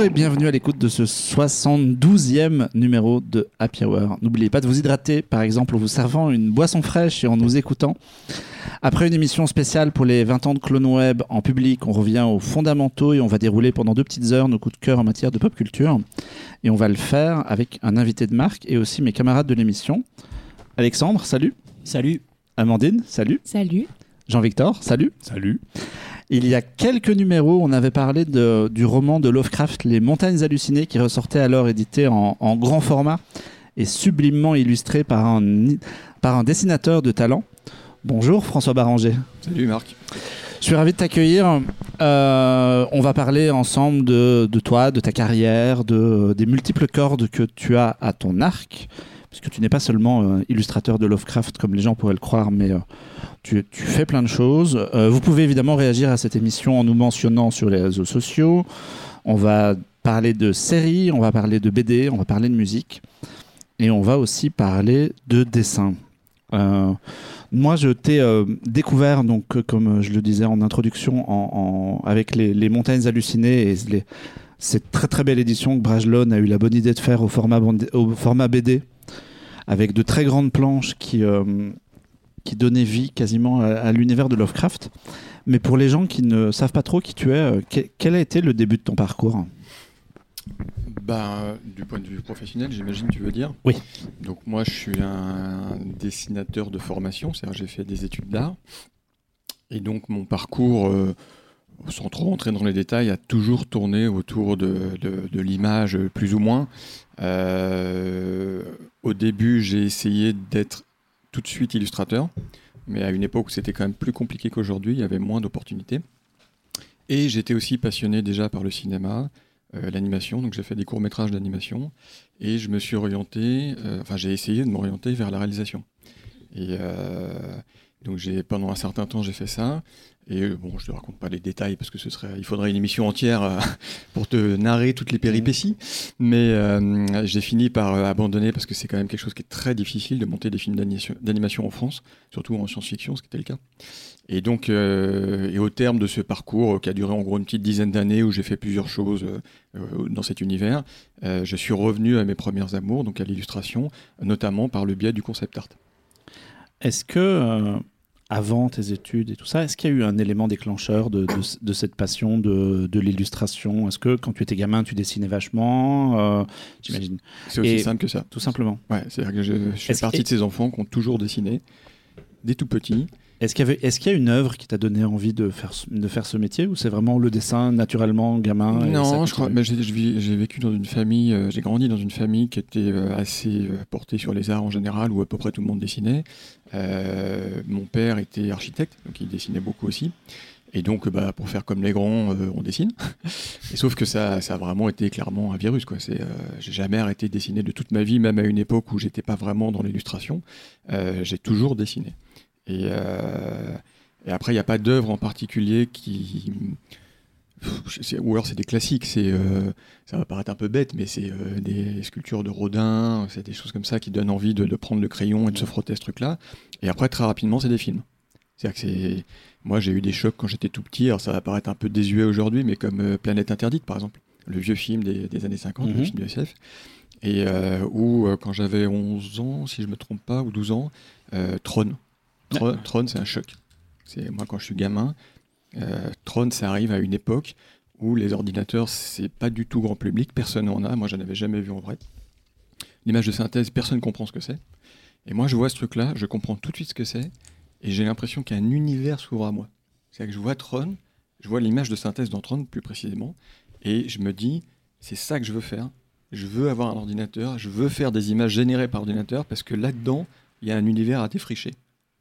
Bonjour et bienvenue à l'écoute de ce 72e numéro de Happy Hour. N'oubliez pas de vous hydrater, par exemple en vous servant une boisson fraîche et en nous écoutant. Après une émission spéciale pour les 20 ans de Clone Web en public, on revient aux fondamentaux et on va dérouler pendant deux petites heures nos coups de cœur en matière de pop culture. Et on va le faire avec un invité de marque et aussi mes camarades de l'émission. Alexandre, salut. Salut. Amandine, salut. Salut. Jean-Victor, salut. Salut. Il y a quelques numéros, on avait parlé de- du roman de Lovecraft, Les Montagnes Hallucinées, qui ressortait alors édité en, en grand format et sublimement illustré par un, par un dessinateur de talent. Bonjour François Baranger. Salut Marc. Je suis ravi de t'accueillir. Euh, on va parler ensemble de, de toi, de ta carrière, de, des multiples cordes que tu as à ton arc. Puisque tu n'es pas seulement euh, illustrateur de Lovecraft comme les gens pourraient le croire, mais euh, tu, fais plein de choses. Euh, vous pouvez évidemment réagir à cette émission en nous mentionnant sur les réseaux sociaux. On va parler de séries, on va parler de BD, on va parler de musique. Et on va aussi parler de dessin. Moi, je t'ai découvert, donc, comme je le disais en introduction, avec les, montagnes hallucinées et cette très très belle édition que Brajlon a eu la bonne idée de faire au format BD, avec de très grandes planches qui, euh, qui donnaient vie quasiment à, à l'univers de Lovecraft. Mais pour les gens qui ne savent pas trop qui tu es, euh, que- quel a été le début de ton parcours? Bah, du point de vue professionnel, j'imagine tu veux dire? Oui. Donc moi, je suis un dessinateur de formation, c'est-à-dire j'ai fait des études d'art. Et donc mon parcours, euh, sans trop entrer dans les détails, a toujours tourné autour de, de- de l'image, plus ou moins. Euh, au début, j'ai essayé d'être tout de suite illustrateur, mais à une époque où c'était quand même plus compliqué qu'aujourd'hui, il y avait moins d'opportunités. Et j'étais aussi passionné déjà par le cinéma, euh, l'animation, donc j'ai fait des courts-métrages d'animation, et je me suis orienté, euh, enfin j'ai essayé de m'orienter vers la réalisation. Et euh, donc j'ai pendant un certain temps j'ai fait ça, et euh, bon je te raconte pas les détails parce que ce serait, il faudrait une émission entière euh, pour te narrer toutes les péripéties, mais euh, j'ai fini par euh, abandonner parce que c'est quand même quelque chose qui est très difficile de monter des films d'animation en France, surtout en science-fiction, ce qui était le cas. Et donc, et au terme de ce parcours qui a duré en gros une petite dizaine d'années où j'ai fait plusieurs choses dans cet univers, je suis revenu à mes premières amours, donc à l'illustration, notamment par le biais du concept art. Est-ce que, avant tes études et tout ça, est-ce qu'il y a eu un élément déclencheur de, de- de cette passion de, de l'illustration? Est-ce que quand tu étais gamin, tu dessinais vachement euh, J'imagine? C'est aussi Et- simple que ça. Tout simplement. Ouais, c'est-à-dire que je, je fais partie que- de ces enfants qui ont toujours dessiné, dès tout petits. Est-ce qu'il y, avait- est-ce qu'il y a une œuvre qui t'a donné envie de faire, ce- de faire ce métier ou c'est vraiment le dessin naturellement, gamin non, je crois. mais j'ai, vécu dans une famille, euh, j'ai grandi dans une famille qui était euh, assez euh, portée sur les arts en général, où à peu près tout le monde dessinait. Euh, mon père était architecte, donc il dessinait beaucoup aussi. Et donc, bah, pour faire comme les grands, euh, on dessine. Et sauf que ça, ça a vraiment été clairement un virus. Quoi. C'est, euh, j'ai jamais arrêté de dessiner de toute ma vie, même à une époque où j'étais pas vraiment dans l'illustration. Euh, j'ai toujours dessiné. Et, euh, et après, il n'y a pas d'œuvre en particulier qui. Ou alors c'est des classiques, c'est, euh, ça va paraître un peu bête, mais c'est euh, des sculptures de Rodin, c'est des choses comme ça qui donnent envie de, de prendre le crayon et de se frotter ce truc-là. Et après, très rapidement, c'est des films. C'est-à-dire que c'est. Moi, j'ai eu des chocs quand j'étais tout petit, alors ça va paraître un peu désuet aujourd'hui, mais comme Planète Interdite, par exemple, le vieux film des, des années 50, le Mhm. film de SF. Et euh, où, quand j'avais 11 ans, si je me trompe pas, ou 12 ans, Tron. Tron, Tron, c'est un choc. C'est moi quand je suis gamin. euh, Tron, ça arrive à une époque où les ordinateurs, c'est pas du tout grand public, personne n'en a. Moi, j'en avais jamais vu en vrai. L'image de synthèse, personne ne comprend ce que c'est. Et moi, je vois ce truc-là, je comprends tout de suite ce que c'est, et j'ai l'impression qu'un univers s'ouvre à moi. C'est-à-dire que je vois Tron, je vois l'image de synthèse dans Tron plus précisément, et je me dis, c'est ça que je veux faire. Je veux avoir un ordinateur, je veux faire des images générées par ordinateur, parce que là-dedans, il y a un univers à défricher.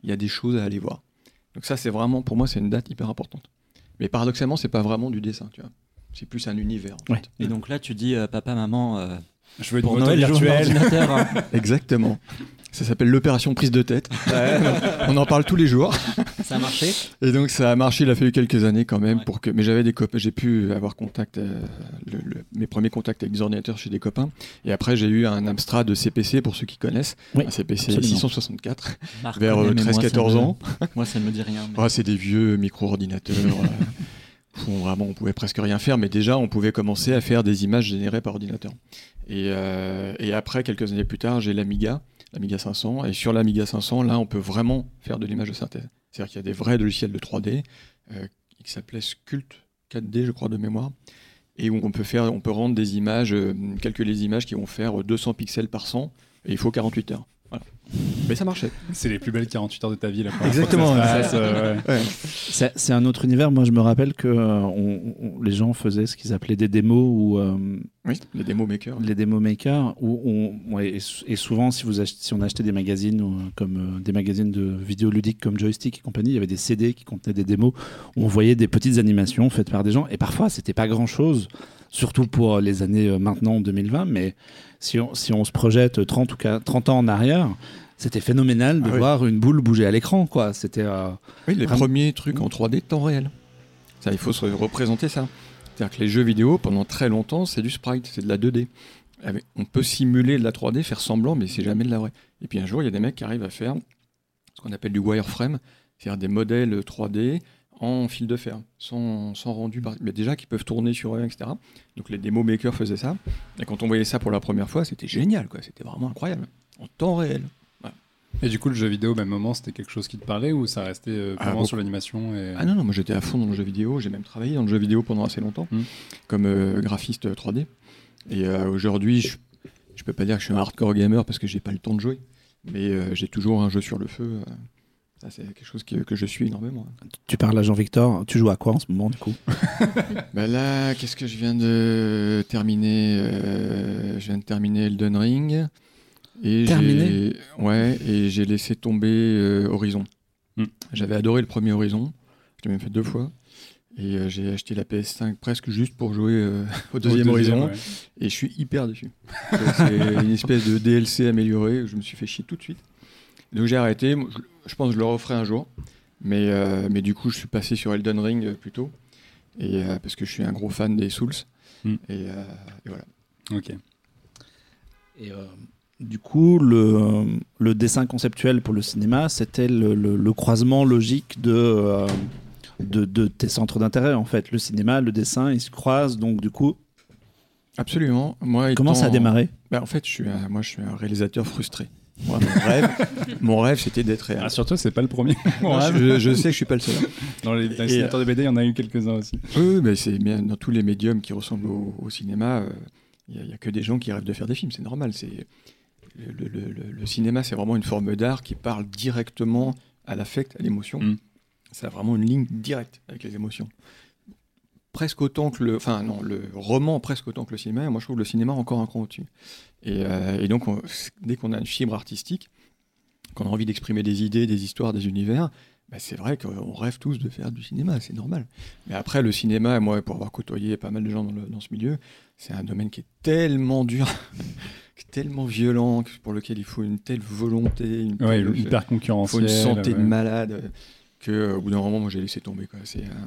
Il y a des choses à aller voir. Donc ça, c'est vraiment, pour moi, c'est une date hyper importante. Mais paradoxalement, c'est pas vraiment du dessin, tu vois. C'est plus un univers. en Ouais. fait. Et donc là, tu dis, euh, papa, maman, euh, Je veux pour moto Noël, je veux un virtuelle. ordinateur. hein. Exactement. Ça s'appelle l'opération prise de tête. On en parle tous les jours. Ça a marché Et donc ça a marché, il a fallu quelques années quand même Ouais. pour que. Mais j'avais des copains, j'ai pu avoir contact, euh, le- le- mes premiers contacts avec des ordinateurs chez des copains. Et après j'ai eu un Amstrad de CPC pour ceux qui connaissent, Oui, un CPC absolument. 664 Marc vers connaît, euh, mais moi, ça 13-14 me- ans. Moi, ça ne me dit rien. mais- Ah, c'est des vieux micro-ordinateurs. euh, on, vraiment, on pouvait presque rien faire, mais déjà, on pouvait commencer à faire des images générées par ordinateur. Et, euh, et après, quelques années plus tard, j'ai l'Amiga, l'Amiga 500, et sur l'Amiga 500, là, on peut vraiment faire de l'image de synthèse. C'est-à-dire qu'il y a des vrais logiciels de 3D euh, qui s'appelaient Sculpt 4D, je crois, de mémoire, et où on peut, faire, on peut rendre des images, euh, calculer les images qui vont faire 200 pixels par 100, et il faut 48 heures. Voilà. Mais ça marchait. C'est les plus belles 48 heures de ta vie, là. Exactement. C'est c'est un autre univers. Moi, je me rappelle que euh, on- on- les gens faisaient ce qu'ils appelaient des démos ou euh, Oui, les démos makers. les démos makers. Où on, ouais, et, sou- et souvent, si, vous ach- si on achetait des magazines ou, euh, comme euh, des magazines de vidéoludiques comme Joystick et compagnie, il y avait des CD qui contenaient des démos où on voyait des petites animations faites par des gens. Et parfois, c'était pas grand chose, surtout pour les années euh, maintenant 2020. Mais si on, si on se projette 30 ou 40 30 ans en arrière. C'était phénoménal de Ah oui. voir une boule bouger à l'écran, quoi. C'était euh, Oui, les Vraiment. premiers trucs en 3D temps réel. Ça, il faut se représenter ça. C'est-à-dire que les jeux vidéo, pendant très longtemps, c'est du sprite, c'est de la 2D. Avec- On peut simuler de la 3D, faire semblant, mais c'est jamais de la vraie. Et puis un jour, il y a des mecs qui arrivent à faire ce qu'on appelle du wireframe, c'est-à-dire des modèles 3D en fil de fer, sans, sans rendu, par... mais déjà qui peuvent tourner sur eux, etc. Donc les démo makers faisaient ça. Et quand on voyait ça pour la première fois, c'était génial, quoi. C'était vraiment incroyable. En temps réel. Et du coup, le jeu vidéo, au même moment, c'était quelque chose qui te parlait ou ça restait euh, Ah, sur l'animation et... Ah non, non, moi j'étais à fond dans le jeu vidéo, j'ai même travaillé dans le jeu vidéo pendant assez longtemps, Mm. comme euh, graphiste 3D. Et euh, aujourd'hui, je, je peux pas dire que je suis un hardcore gamer parce que j'ai pas le temps de jouer, mais euh, j'ai toujours un jeu sur le feu. Ça, c'est quelque chose que, que je suis énormément. Tu parles à Jean-Victor, tu joues à quoi en ce moment du coup? Bah là, qu'est-ce que je viens de terminer euh, Je viens de terminer Elden Ring. Et Terminé? J'ai- Ouais, et j'ai laissé tomber euh, Horizon. Hmm. J'avais adoré le premier Horizon. Je l'ai même fait deux fois. Et euh, j'ai acheté la PS5 presque juste pour jouer euh, au deuxième Au Horizon. ouais. Et je suis hyper déçu. C'est- C'est une espèce de DLC amélioré. Je me suis fait chier tout de suite. Donc j'ai arrêté. Je, pense que je le referai un jour. Mais, euh, mais du coup, je suis passé sur Elden Ring euh, plutôt. Et, euh, parce que je suis un gros fan des Souls. Hmm. Et, et voilà. Ok. Et, du coup, le, le dessin conceptuel pour le cinéma, c'était le, le- le croisement logique de, de, de tes centres d'intérêt, en fait. Le cinéma, le dessin, ils se croisent. Donc, du coup, Absolument. Moi, comment ça a démarré? Bah, En fait, je suis un, moi, je suis un réalisateur frustré. Moi, mon rêve, mon rêve, c'était d'être réel. Ah, surtout, c'est pas le premier. Non, je, je sais que je suis pas le seul. Dans les, dans les Et, dessinateurs de BD, il y en a eu quelques-uns aussi. Oui, mais c'est bien dans tous les médiums qui ressemblent au, au cinéma. Il n'y a, que des gens qui rêvent de faire des films, c'est normal. C'est le, le- le- le cinéma, c'est vraiment une forme d'art qui parle directement à l'affect, à l'émotion. Mm. Ça a vraiment une ligne directe avec les émotions. Presque autant que le, enfin non, le roman presque autant que le cinéma. et Moi, je trouve le cinéma encore un cran au-dessus. Et, euh, et donc, on- dès qu'on a une fibre artistique, qu'on a envie d'exprimer des idées, des histoires, des univers, bah, c'est vrai qu'on rêve tous de faire du cinéma, c'est normal. Mais après, le cinéma, moi, pour avoir côtoyé pas mal de gens dans, le- dans ce milieu, c'est un domaine qui est tellement dur, qui est tellement violent, pour lequel il faut une telle volonté, une Ouais, telle- hyper concurrentiel. faut une santé de malade, que euh, au bout d'un moment, moi, j'ai laissé tomber. quoi. C'est euh,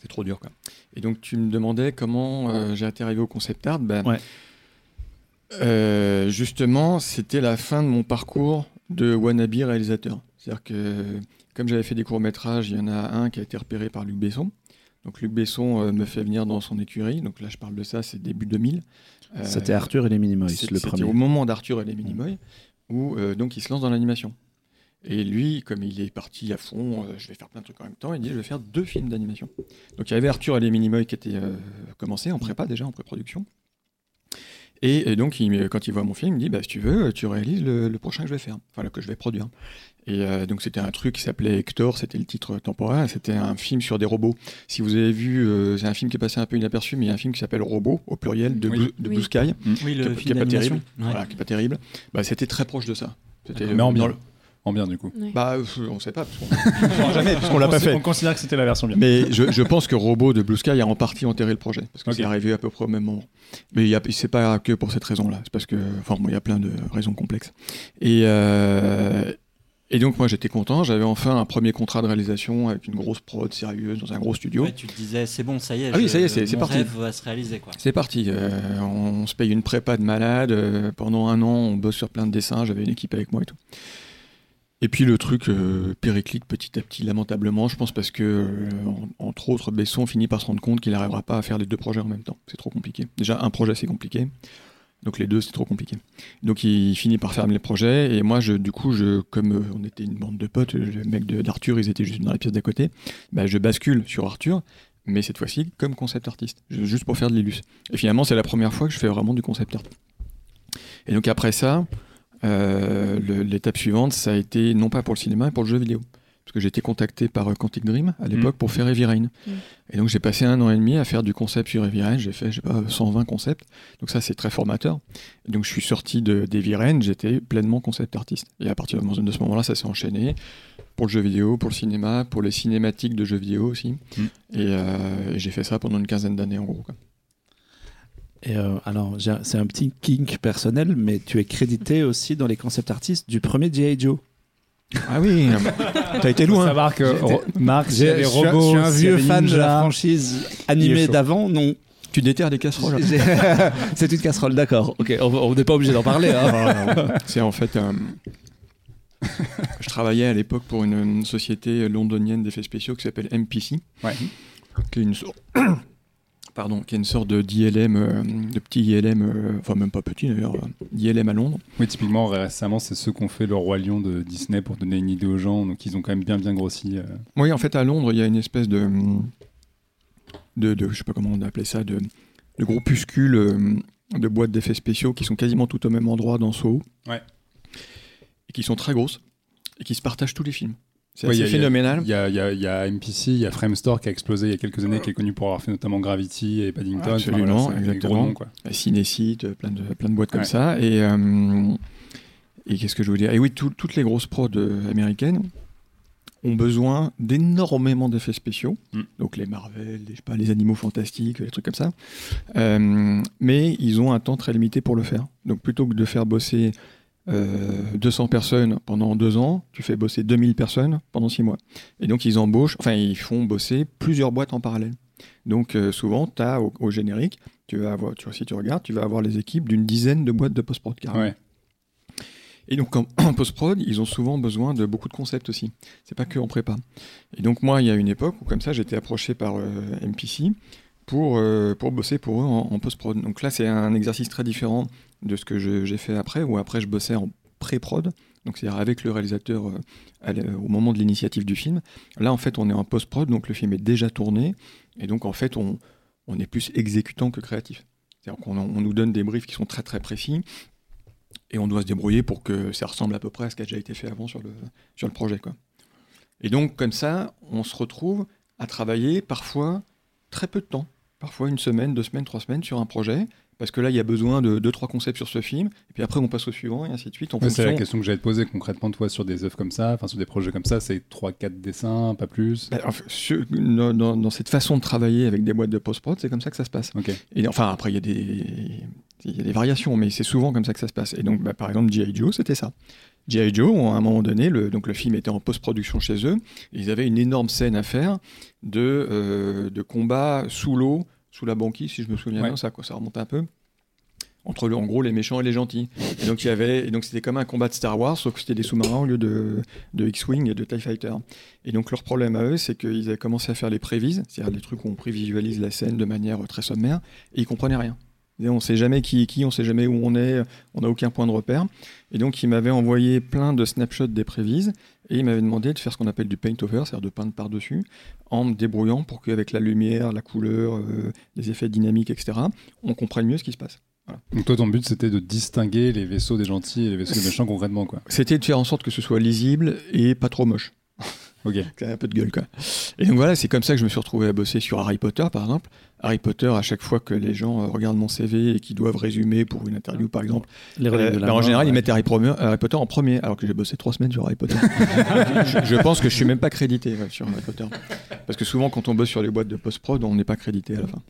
c'est trop dur. Quoi. Et donc, tu me demandais comment euh, j'ai été arrivé au concept art. Ben, Ouais. Euh, justement, c'était la fin de mon parcours de wannabe réalisateur. C'est-à-dire que, comme j'avais fait des courts-métrages, il y en a un qui a été repéré par Luc Besson. Donc, Luc Besson euh, me fait venir dans son écurie. Donc, là, je parle de ça, c'est début 2000. Euh, C'était Arthur et les Minimoys, le C'était premier. au moment d'Arthur et les Minimoys, où euh, donc il se lance dans l'animation. Et lui, comme il est parti à fond, euh, je vais faire plein de trucs en même temps, il dit je vais faire deux films d'animation. Donc il y avait Arthur et les Minimoys qui étaient euh, commencés en prépa déjà, en pré-production. Et, et donc il quand il voit mon film, il me dit bah, si tu veux, tu réalises le, le prochain que je vais faire, enfin que je vais produire. Et euh, donc c'était un truc qui s'appelait Hector, c'était le titre temporaire, c'était un film sur des robots. Si vous avez vu, euh, c'est un film qui est passé un peu inaperçu, mais il y a un film qui s'appelle Robot, au pluriel, de, Oui. Blue, de Oui. Blue Sky Oui, qui le est- qui film est pas terrible. Ouais. voilà, qui est pas terrible. Bah, c'était très proche de ça. C'était dans bien. le- En bien, du coup. Ouais. Bah, on sait pas, parce qu'on on saura jamais, parce qu'on l'a pas fait. On considère que c'était la version bien. Mais je, je pense que Robot de Blue Sky a en partie enterré le projet, parce que Ok. c'est arrivé à peu près au même moment. Mais il y a- c'est pas que pour cette raison-là, c'est parce que, enfin, bon, il y a plein de raisons complexes. Et, euh, et donc, moi, j'étais content, j'avais enfin un premier contrat de réalisation avec une grosse prod sérieuse dans un gros studio. Ouais, tu te disais, c'est bon, ça y est. Ah oui, ça y est, c'est- mon parti. rêve va se réaliser. Quoi. C'est parti. euh, on se paye une prépa de malade. euh, pendant un an, on bosse sur plein de dessins. J'avais une équipe avec moi et tout. Et puis le truc euh, périclite petit à petit, lamentablement, je pense parce que, euh, en- entre autres, Besson finit par se rendre compte qu'il n'arrivera pas à faire les deux projets en même temps. C'est trop compliqué. Déjà, un projet, c'est compliqué. Donc les deux, c'est trop compliqué. Donc il finit par fermer les projets. Et moi, du coup, comme euh, on était une bande de potes, le mec d'Arthur, ils étaient juste dans la pièce d'à côté, bah, je bascule sur Arthur, mais cette fois-ci comme concept artiste, ju- juste pour faire de l'illus. Et finalement, c'est la première fois que je fais vraiment du concept art. Et donc après ça, l'étape suivante, ça a été non pas pour le cinéma, mais pour le jeu vidéo. Parce que j'ai été contacté par euh, Quantic Dream à l'époque pour faire Heavy Rain. Mm. Et donc j'ai passé un an et demi à faire du concept sur Heavy Rain. J'ai fait, je sais pas, 120 concepts. Donc ça, c'est très formateur. Et donc je suis sorti de d'Heavy Rain, j'étais pleinement concept artiste. Et à partir de ce moment-là, ça s'est enchaîné pour le jeu vidéo, pour le cinéma, pour les cinématiques de jeux vidéo aussi. Mm. Et, euh, et j'ai fait ça pendant une quinzaine d'années en gros. quoi. Et euh, alors, j'ai- c'est un petit kink personnel, mais tu es crédité aussi dans les concept artistes du premier G.I. Joe. Ah oui, t'as été Faut loin. savoir que Ro- Marc, a des robots, je suis un vieux fan de la franchise animée d'avant, non. Tu déterres des casseroles. J'ai- c'est une casserole, d'accord. Ok, on n'est pas obligé d'en parler. hein. C'est en fait. euh, je travaillais à l'époque pour une, une société londonienne d'effets spéciaux qui s'appelle MPC, Ouais. qui est une. Pardon, qui est une sorte de d'ILM, euh, de petit ILM, euh, enfin même pas petit d'ailleurs, euh, d'ILM à Londres. Oui, typiquement, récemment, c'est ceux qui ont fait le Roi Lion de Disney pour donner une idée aux gens. Donc, ils ont quand même bien, bien grossi. euh. Oui, en fait, à Londres, il y a une espèce de. de, de je sais pas comment on appelait ça, de, de groupuscule euh, de boîtes d'effets spéciaux qui sont quasiment toutes au même endroit dans Soho. Ouais. Et qui sont très grosses et qui se partagent tous les films. C'est Ouais, phénoménal. Il y a, y y MPC, il y a Framestore qui a explosé il y a quelques années, qui est connu pour avoir fait notamment Gravity et Paddington. Enfin, Absolument, voilà, exactement. noms, quoi. Cinécite, euh, plein de, plein de boîtes comme Ouais. ça. Et, euh, et qu'est-ce que je voulais dire? Et oui, tout- toutes les grosses prods euh, américaines ont besoin d'énormément d'effets spéciaux. Mm. Donc les Marvel, les, je sais pas, les animaux fantastiques, les trucs comme ça. Euh, mais ils ont un temps très limité pour le faire. Donc plutôt que de faire bosser euh, 200 personnes pendant deux ans, tu fais bosser 2000 personnes pendant six mois. Et donc ils embauchent, enfin ils font bosser plusieurs boîtes en parallèle. Donc euh, souvent, tu as au, au générique, tu vas avoir, tu, si tu regardes, tu vas avoir les équipes d'une dizaine de boîtes de post-prod. Ouais. Et donc en, en post-prod, ils ont souvent besoin de beaucoup de concepts aussi. C'est pas que en prépa. Et donc moi, il y a une époque où comme ça, j'étais approché par euh, MPC pour, euh, pour bosser pour eux en, en post-prod. Donc là, c'est un exercice très différent de ce que j'ai fait après, où après je bossais en pré-prod, donc c'est-à-dire avec le réalisateur euh, l- au moment de l'initiative du film. Là, en fait, on est en post-prod, donc le film est déjà tourné, et donc en fait, on, on est plus exécutant que créatif. C'est-à-dire qu'on on nous donne des briefs qui sont très très précis, et on doit se débrouiller pour que ça ressemble à peu près à ce qui a déjà été fait avant sur le, sur le projet. Quoi. Et donc, comme ça, on se retrouve à travailler parfois très peu de temps, parfois une semaine, deux semaines, trois semaines sur un projet, parce que là, il y a besoin de deux, trois concepts sur ce film, et puis après, on passe au suivant, et ainsi de suite. Ouais, c'est la question que j'allais te poser concrètement, toi, sur des œuvres comme ça, enfin sur des projets comme ça, c'est 3-4 dessins, pas plus? Bah, enfin, sur- dans, cette façon de travailler avec des boîtes de post-prod, c'est comme ça que ça se passe. Et enfin, après, il y, a des- il y a des variations, mais c'est souvent comme ça que ça se passe. Et donc, bah, par exemple, G.I. Joe, c'était ça. G.I. Joe, à un moment donné, le, donc le film était en post-production chez eux. et ils avaient une énorme scène à faire de, euh, de combat sous l'eau, sous la banquise, si je me souviens Ouais. bien, ça, ça remonte un peu. Entre, le- en gros, les méchants et les gentils. Et donc, il y avait, et donc c'était comme un combat de Star Wars, sauf que c'était des sous-marins au lieu de, de X-Wing et de TIE Fighter. Et donc, leur problème à eux, c'est qu'ils avaient commencé à faire les prévises, c'est-à-dire les trucs où on prévisualise la scène de manière très sommaire, et ils comprenaient rien. On sait jamais qui est qui, on sait jamais où on est, on n'a aucun point de repère. Et donc, ils m'avaient envoyé plein de snapshots des prévises, et ils m'avaient demandé de faire ce qu'on appelle du paint over, c'est-à-dire de peindre par-dessus, en me débrouillant pour qu'avec la lumière, la couleur, euh, les effets dynamiques, etc., on comprenne mieux ce qui se passe. Donc toi, ton but, c'était de distinguer les vaisseaux des gentils et les vaisseaux des méchants concrètement, quoi. C'était de faire en sorte que ce soit lisible et pas trop moche. Ok. qui a un peu de gueule quoi. Et donc voilà, c'est comme ça que je me suis retrouvé à bosser sur Harry Potter par exemple. Harry Potter, à chaque fois que les gens euh, regardent mon CV et qu'ils doivent résumer pour une interview par exemple, Les euh, de la bah, en général ils mettent Harry, Potter- Harry Potter en premier, alors que j'ai bossé trois semaines sur Harry Potter. je, je pense que je suis même pas crédité ouais, sur Harry Potter, parce que souvent quand on bosse sur les boîtes de post-prod, on n'est pas crédité à la fin.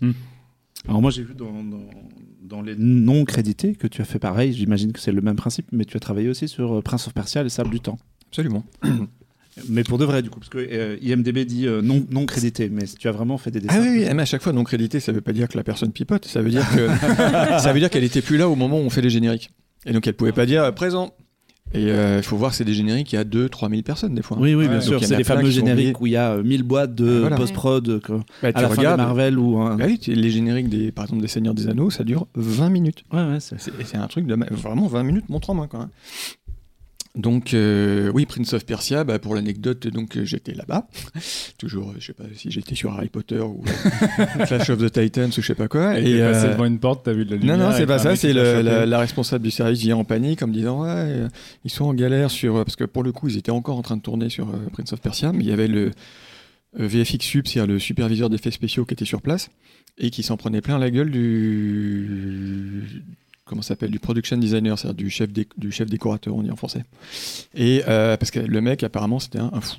Alors moi j'ai vu dans, dans, dans les non crédités que tu as fait pareil, j'imagine que c'est le même principe, mais tu as travaillé aussi sur euh, Prince of Persia et le Sable du Temps. Absolument. Mais pour de vrai du coup, parce que euh, IMDB dit euh, non, non crédité, mais tu as vraiment fait des dessins. Ah oui, oui, mais à chaque fois non crédité, ça veut pas dire que la personne pipote, ça veut dire que ça veut dire qu'elle était plus là au moment où on fait les génériques. Et donc elle pouvait pas dire euh, présent. Et euh, il faut voir que c'est des génériques, il y a 2-3 000 personnes des fois. Oui, oui, bien Ouais, sûr. C'est a les fameux sont génériques où il y a euh, 1000 boîtes de Voilà. post-prod Bah, à la fin de Marvel ou. un- Bah oui, les génériques des, par exemple des Seigneurs des Anneaux, ça dure 20 minutes. Ouais, ouais, c'est- un truc de vraiment 20 minutes montre en main quoi. Donc euh, oui, Prince of Persia, bah, pour l'anecdote, donc euh, j'étais là-bas. Toujours, euh, je sais pas si j'étais sur Harry Potter ou Clash of the Titans ou je sais pas quoi. Et, t'es passé euh, devant une porte, t'as vu de la non, lumière. non, et c'est pas ça. C'est la, la responsable du service vient en panique en me disant ouais, ils sont en galère sur parce que pour le coup ils étaient encore en train de tourner sur euh, Prince of Persia, mais il y avait le VFX Sub, c'est-à-dire le superviseur d'effets spéciaux qui était sur place et qui s'en prenait plein la gueule du comment s'appelle du production designer, c'est-à-dire du chef du chef décorateur, on dit en français. Et euh, parce que le mec apparemment c'était un, fou.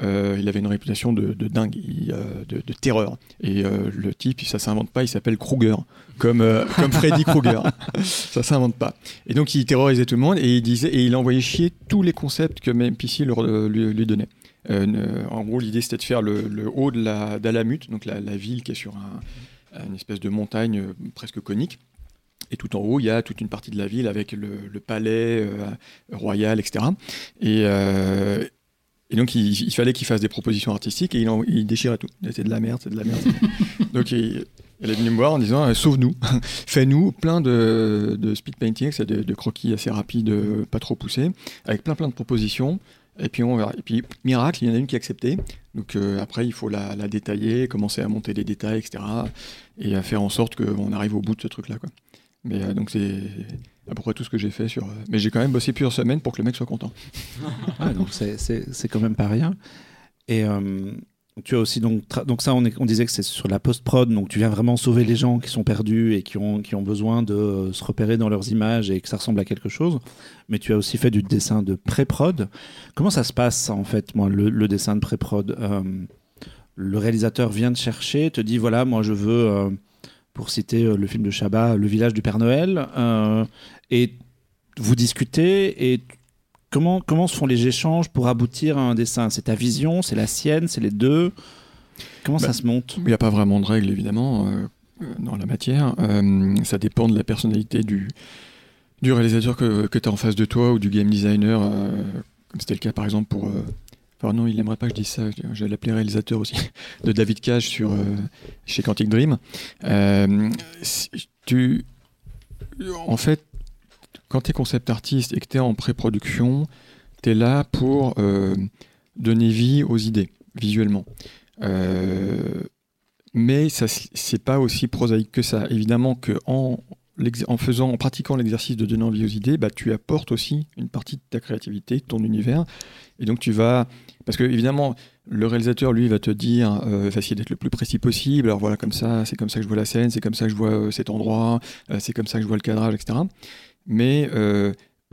Euh, il avait une réputation de, dingue, euh, de, terreur. Et le type, ça s'invente pas, il s'appelle Kruger, comme, comme Freddy Krueger. ça s'invente pas. Et donc il terrorisait tout le monde et il disait et il envoyait chier tous les concepts que MPC leur- lui, lui donnait. En gros, l'idée c'était de faire le, haut de la d'Alamut, donc la, ville qui est sur un- une espèce de montagne presque conique. Et tout en haut, il y a toute une partie de la ville avec le, le palais euh, royal, etc. Et, euh, et donc, il, il fallait qu'il fasse des propositions artistiques et il, en- il déchirait tout. C'est de la merde, c'est de la merde. donc, il, elle est venue me voir en disant euh, Sauve-nous, fais-nous plein de, de speed painting, c'est de, de croquis assez rapides, pas trop poussés, avec plein plein de propositions. Et puis, on verra. Et puis, miracle, il y en a une qui a accepté. Donc, euh, après, il faut la, la détailler, commencer à monter les détails, etc. Et à faire en sorte qu'on arrive au bout de ce truc-là. Mais euh, donc, c'est à peu près tout ce que j'ai fait sur. euh, Mais j'ai quand même bossé plusieurs semaines pour que le mec soit content. Donc c'est- quand même pas rien. Et euh, tu as aussi donc donc ça on, disait que c'est sur la post prod donc tu viens vraiment sauver les gens qui sont perdus et qui ont qui ont besoin de se repérer dans leurs images et que ça ressemble à quelque chose. Mais tu as aussi fait du dessin de pré prod. Comment ça se passe en fait moi le, dessin de pré prod Le réalisateur vient te chercher, te dit voilà moi je veux pour citer euh, le film de Chabat le village du Père Noël euh, et vous discutez et Comment, comment se font les échanges pour aboutir à un dessin? C'est ta vision, c'est la sienne, c'est les deux? Comment Bah, ça se monte? Il n'y a pas vraiment de règles, évidemment, euh, euh, dans la matière. Euh, ça dépend de la personnalité du, du réalisateur que, que tu as en face de toi ou du game designer, euh, comme c'était le cas par exemple pour. Non, il n'aimerait pas que je dise ça. Je l'appeler réalisateur aussi, de David Cage sur, euh, chez Quantic Dream. Euh, en fait, quand tu es concept artiste et que tu es en pré-production, tu es là pour euh, donner vie aux idées, visuellement. Mais ça, c'est pas aussi prosaïque que ça. Évidemment que en faisant, en pratiquant l'exercice de donner envie aux idées, bah, tu apportes aussi une partie de ta créativité, de ton univers. Et donc tu vas, parce que évidemment, le réalisateur, lui, va te dire, euh, va essayer d'être le plus précis possible. Alors voilà, comme ça, c'est comme ça que je vois la scène, c'est comme ça que je vois euh, cet endroit, euh, c'est comme ça que je vois le cadrage, etc. Mais euh,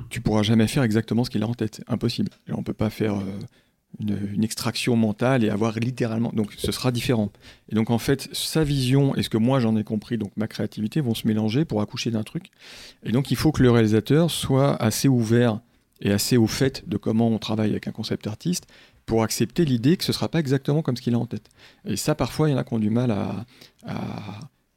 tu pourras jamais faire exactement ce qu'il a en tête. Impossible. Et on peut pas faire une, extraction mentale et avoir littéralement. Donc ce sera différent. Et donc en fait, sa vision et ce que moi j'en ai compris, donc ma créativité, vont se mélanger pour accoucher d'un truc. Et donc il faut que le réalisateur soit assez ouvert et assez au fait de comment on travaille avec un concept artiste pour accepter l'idée que ce sera pas exactement comme ce qu'il a en tête. Et ça, parfois, il y en a qui ont du mal à,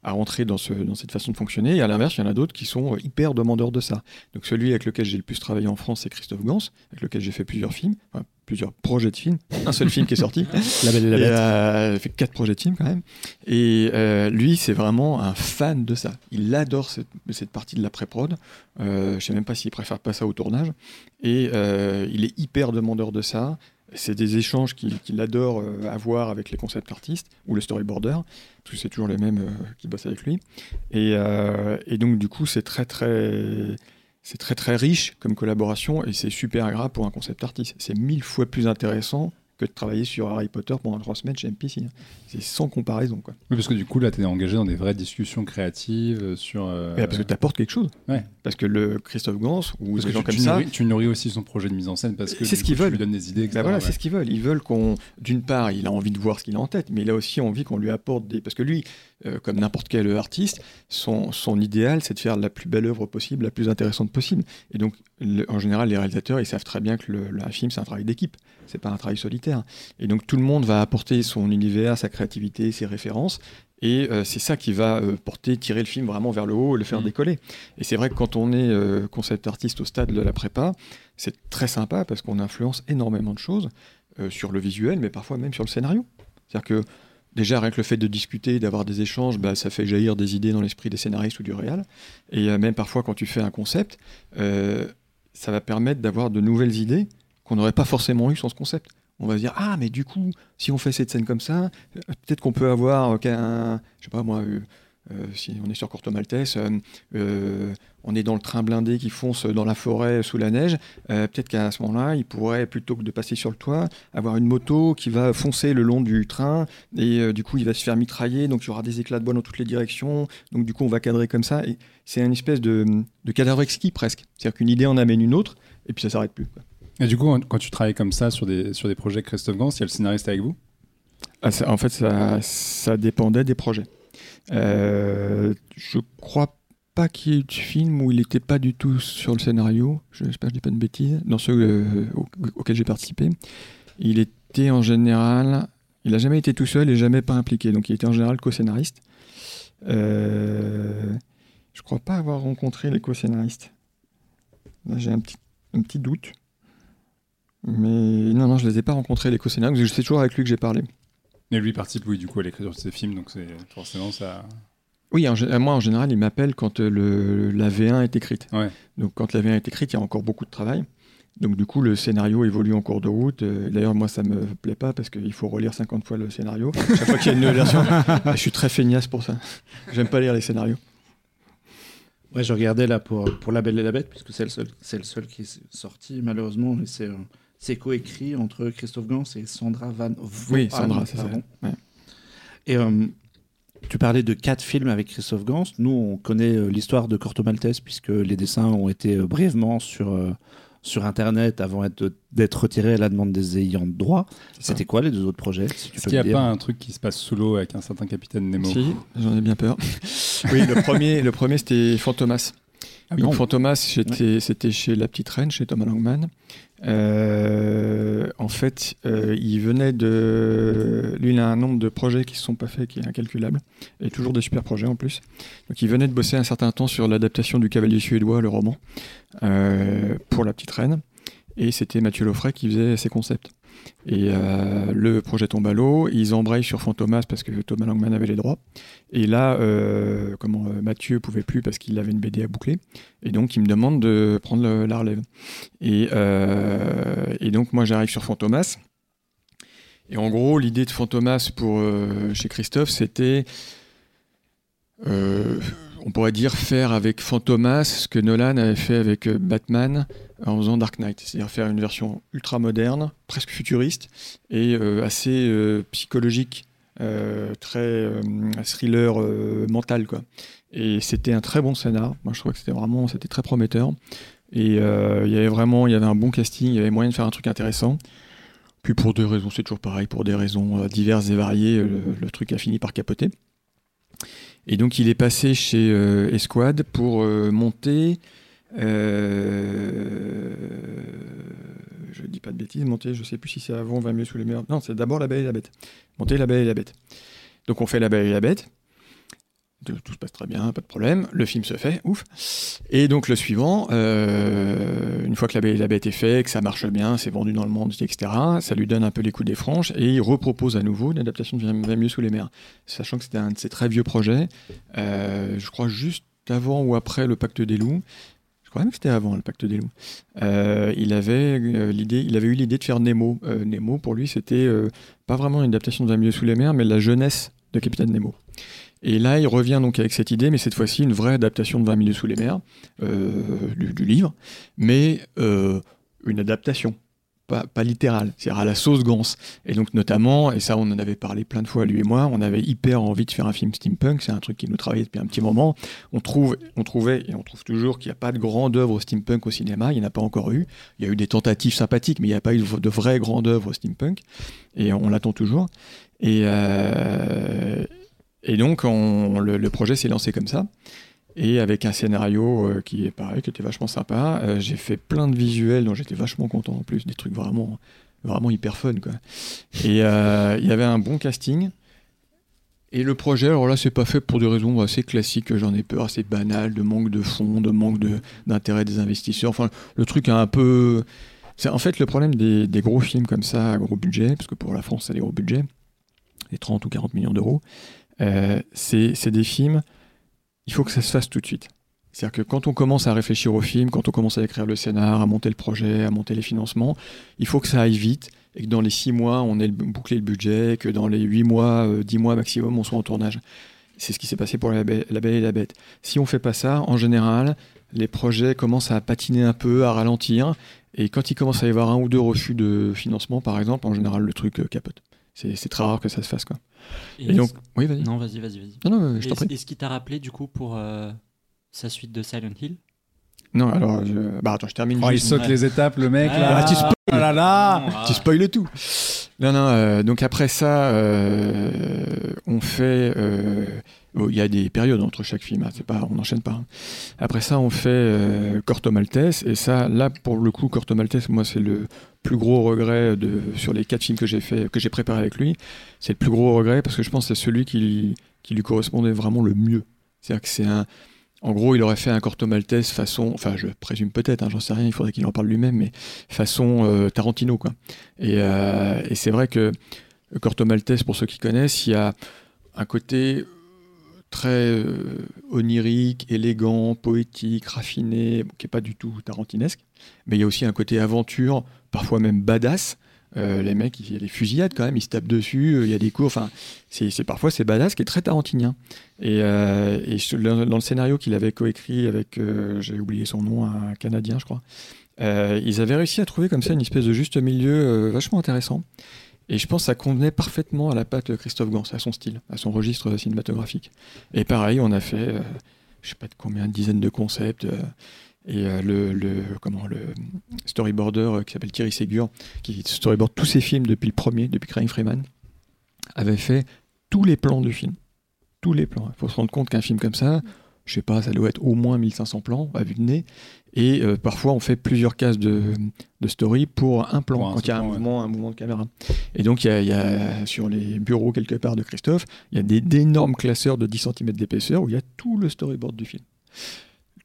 à rentrer dans, ce, dans cette façon de fonctionner. Et à l'inverse, il y en a d'autres qui sont euh, hyper demandeurs de ça. Donc celui avec lequel j'ai le plus travaillé en France, c'est Christophe Gans, avec lequel j'ai fait plusieurs films, enfin, plusieurs projets de films. Un seul film qui est sorti. La Belle et la Bête. euh, il a fait quatre projets de films quand même. Et euh, lui, c'est vraiment un fan de ça. Il adore cette, cette partie de la pré-prod. Euh, je sais même pas s'il préfère pas ça au tournage. Et euh, il est hyper demandeur de ça. C'est des échanges qu'il adore euh, avoir avec les concept artistes ou le storyboarder, parce que c'est toujours les mêmes euh, qui bossent avec lui. Et, euh, et donc, du coup, c'est très, très. C'est très très riche comme collaboration et c'est super agréable pour un concept artiste. C'est mille fois plus intéressant que de travailler sur Harry Potter pendant trois semaines chez MPC. C'est sans comparaison. Quoi. Oui, parce que du coup, là, tu es engagé dans des vraies discussions créatives euh, sur. euh, parce que tu apportes quelque chose. Ouais. Parce que le Christophe Gans ou parce des que gens tu, comme tu ça, nourris, tu nourris aussi son projet de mise en scène parce que C'est ce qu'ils coup, tu veulent. lui donnes des idées, etc. Bah voilà, ouais. c'est ce qu'ils veulent. Ils veulent qu'on, d'une part, il a envie de voir ce qu'il a en tête, mais il a aussi envie qu'on lui apporte des. Parce que lui, euh, comme n'importe quel artiste, son, son idéal, c'est de faire la plus belle œuvre possible, la plus intéressante possible. Et donc, le- en général, les réalisateurs, ils savent très bien que le, le- un film, c'est un travail d'équipe. C'est pas un travail solitaire. Et donc, tout le monde va apporter son univers, sa créativité, ses références. Et euh, c'est ça qui va euh, porter, tirer le film vraiment vers le haut et le faire Mhm. décoller. Et c'est vrai que quand on est euh, concept artiste au stade de la prépa, c'est très sympa parce qu'on influence énormément de choses sur le visuel, mais parfois même sur le scénario. C'est-à-dire que déjà, rien que le fait de discuter, d'avoir des échanges, bah, ça fait jaillir des idées dans l'esprit des scénaristes ou du réal. Et même parfois, quand tu fais un concept, ça va permettre d'avoir de nouvelles idées qu'on n'aurait pas forcément eues sans ce concept. On va se dire ah mais du coup si on fait cette scène comme ça euh, peut-être qu'on peut avoir qu'un je sais pas moi euh, euh, si on est sur Corto Maltese on est dans le train blindé qui fonce dans la forêt sous la neige peut-être qu'à ce moment-là il pourrait plutôt que de passer sur le toit avoir une moto qui va foncer le long du train et du coup il va se faire mitrailler donc il y aura des éclats de bois dans toutes les directions donc du coup on va cadrer comme ça et c'est une espèce de, de cadavre exquis presque c'est-à-dire qu'une idée en amène une autre et puis ça s'arrête plus. Et du coup, quand tu travailles comme ça sur des, sur des projets Christophe Gans, il y a le scénariste avec vous? Ah, en fait, ça, ça dépendait des projets. Euh, je crois pas qu'il y ait eu de film où il n'était pas du tout sur le scénario. Je j'espère que je dis pas de bêtises. Dans ceux euh, au- auxquels j'ai participé, il était en général. Il n'a jamais été tout seul et jamais pas impliqué. Donc il était en général co-scénariste. Euh, je crois pas avoir rencontré les co-scénaristes. Là, j'ai un petit, un petit doute. Mais non, non, je les ai pas rencontrés, les co-scénaristes. C'est toujours avec lui que j'ai parlé. Et lui participe, oui, du coup, à l'écriture de ses films, donc c'est forcément ça. Oui, en gé- moi en général, il m'appelle quand euh, le, la V1 est écrite. Ouais. Donc quand la V1 est écrite, il y a encore beaucoup de travail. Donc du coup, le scénario évolue en cours de route. Euh, D'ailleurs, moi, ça me plaît pas parce qu'il faut relire 50 fois le scénario. Chaque fois qu'il y a une nouvelle version, je suis très feignasse pour ça. J'aime pas lire les scénarios. Ouais, je regardais là pour, pour La Belle et la Bête, puisque c'est le seul, c'est le seul qui est sorti, malheureusement. mais c'est, euh, c'est coécrit entre Christophe Gans et Sandra Van Oui, Sandra, c'est ça. Ouais. Et euh, tu parlais de quatre films avec Christophe Gans. Nous, on connaît euh, l'histoire de Corto Maltese, puisque les dessins ont été euh, brièvement sur, euh, sur Internet avant être- d'être retirés à la demande des ayants de droit. C'était quoi les deux autres projets si Est-ce qu'il n'y a dire pas un truc qui se passe sous l'eau avec un certain capitaine Nemo? Si, j'en ai bien peur. oui, le premier, le premier c'était Fantomas. Ah oui. Fantomas, c'était chez La Petite Reine, chez Thomas Langman. Euh, en fait, euh, il venait de... Lui, il a un nombre de projets qui ne se sont pas faits qui est incalculable. Et toujours des super projets en plus. Donc il venait de bosser un certain temps sur l'adaptation du Cavalier suédois, le roman, euh, pour La Petite Reine. Et c'était Mathieu Loffray qui faisait ses concepts. Et euh, le projet tombe à l'eau, ils embrayent sur Fantomas parce que Thomas Langman avait les droits. Et là, euh, comment euh, Mathieu pouvait plus parce qu'il avait une BD à boucler. Et donc, il me demande de prendre la relève. Et, euh, et donc, moi, j'arrive sur Fantomas. Et en gros, l'idée de Fantomas pour, chez Christophe, c'était, on pourrait dire, faire avec Fantomas ce que Nolan avait fait avec euh, Batman en faisant Dark Knight. C'est-à-dire faire une version ultra moderne, presque futuriste, et euh, assez euh, psychologique, très thriller mental, quoi. Et c'était un très bon scénar. Moi, je trouvais que c'était vraiment, c'était très prometteur. Et il y avait vraiment, il y avait un bon casting, il y avait moyen de faire un truc intéressant. Puis pour deux raisons, c'est toujours pareil, pour des raisons diverses et variées, le truc a fini par capoter. Et donc il est passé chez euh, Esquad pour euh, monter. euh, je dis pas de bêtises, monter, je sais plus si c'est avant 20 mieux sous les mers. Non, c'est d'abord La Belle et la Bête. Monter La Belle et la Bête. Donc on fait La Belle et la Bête. Tout se passe très bien, pas de problème. Le film se fait, ouf. Et donc le suivant, euh, une fois que La et la Bête est fait, que ça marche bien, c'est vendu dans le monde, etc., ça lui donne un peu les coups des franches et il repropose à nouveau une adaptation de 20 mieux sous les mers. Sachant que c'était un de ses très vieux projets, euh, je crois juste avant ou après le Pacte des loups. Je crois même que c'était avant le Pacte des loups. Euh, il avait l'idée, il avait eu l'idée de faire Nemo. Nemo pour lui c'était pas vraiment une adaptation de 20 milieux sous les mers, mais la jeunesse de Capitaine Nemo. Et là, il revient donc avec cette idée, mais cette fois-ci une vraie adaptation de 20 milieux sous les mers euh, du, livre, mais euh, une adaptation, pas, pas littérale, c'est-à-dire à la sauce Gans. Et donc notamment, et ça on en avait parlé plein de fois lui et moi, on avait hyper envie de faire un film steampunk, c'est un truc qui nous travaillait depuis un petit moment. On, trouve, on trouvait, et on trouve toujours qu'il n'y a pas de grande œuvre steampunk au cinéma, il n'y en a pas encore eu. Il y a eu des tentatives sympathiques, mais il n'y a pas eu de vraie grande œuvre steampunk, et on l'attend toujours. Et, euh, et donc on- le, projet s'est lancé comme ça. Et avec un scénario euh, qui est pareil, qui était vachement sympa. Euh, j'ai fait plein de visuels dont j'étais vachement content en plus, des trucs vraiment, vraiment hyper fun. Et euh, il y avait un bon casting. Et le projet, alors là, c'est pas fait pour des raisons assez classiques, j'en ai peur, assez banales, de manque de fonds, de manque de- d'intérêt des investisseurs. Enfin, le truc est un peu. C'est en fait le problème des, des gros films comme ça, à gros budget, parce que pour la France, c'est des gros budgets, des 30 ou 40 millions d'euros. Euh, c'est des films, il faut que ça se fasse tout de suite. C'est-à-dire que quand on commence à réfléchir au film, quand on commence à écrire le scénar, à monter le projet, à monter les financements, il faut que ça aille vite et que dans les six mois, on ait bouclé le budget, que dans les huit mois, euh, dix mois maximum, on soit en tournage. C'est ce qui s'est passé pour la, Be- La Belle et la Bête. Si on fait pas ça, en général, les projets commencent à patiner un peu, à ralentir. Et quand il commence à y avoir un ou deux refus de financement, par exemple, en général, le truc euh, capote. C'est très rare que ça se fasse. Quoi. Et donc, oui, vas-y. Non, vas-y, vas-y, vas-y. Non, non, je t'en prie. est-ce qu'il t'a rappelé du coup pour euh, sa suite de Silent Hill? Non, alors, je... bah attends, je termine. Oh, il saute Ouais. les étapes, le mec, là. Ah, tu spoil. Oh là là Ah. Tu spoiles tout. Non, non. euh, donc après ça, euh, on fait. Il y a des périodes entre chaque film. hein, pas, on n'enchaîne pas. hein. Après ça, on fait euh, Corto Maltese. Et ça, là, pour le coup, Corto Maltese, moi, c'est le plus gros regret de, sur les quatre films que j'ai fait, avec lui. C'est le plus gros regret parce que je pense que c'est celui qui, qui lui correspondait vraiment le mieux. C'est-à-dire que c'est un. En gros, il aurait fait un Corto Maltese façon, enfin, je présume peut-être, hein, j'en sais rien, il faudrait qu'il en parle lui-même, mais façon euh, Tarantino, quoi. Et, euh, et c'est vrai que Corto Maltese, pour ceux qui connaissent, il y a un côté très euh, onirique, élégant, poétique, raffiné, qui est pas du tout tarantinesque, mais il y a aussi un côté aventure, parfois même badass. Euh, les mecs, il y a des fusillades quand même, ils se tapent dessus, euh, il y a des coups, enfin, c'est parfois c'est badass, qui est très tarantinien. Et, dans dans le scénario qu'il avait coécrit avec, j'ai oublié son nom, un Canadien, je crois, ils avaient réussi à trouver comme ça une espèce de juste milieu vachement intéressant. Et je pense que ça convenait parfaitement à la patte de Christophe Gans, à son style, à son registre cinématographique. Et pareil, on a fait, euh, je sais pas de combien, de dizaines de concepts. euh, et euh, le, le- comment, le storyboarder euh, qui s'appelle Thierry Ségur, qui storyboard tous ses films depuis le premier, depuis Crying Freeman, avait fait tous les plans du film. Tous les plans. Il faut se rendre compte qu'un film comme ça, je sais pas, ça doit être au moins 1500 plans à vue de nez. Et euh, parfois, on fait plusieurs cases de, de story pour un plan, Pour un quand il y a un ouais. mouvement, un mouvement de caméra. Et donc, il y a, il y a, sur les bureaux quelque part de Christophe, il y a des d'énormes classeurs de 10 cm d'épaisseur où il y a tout le storyboard du film.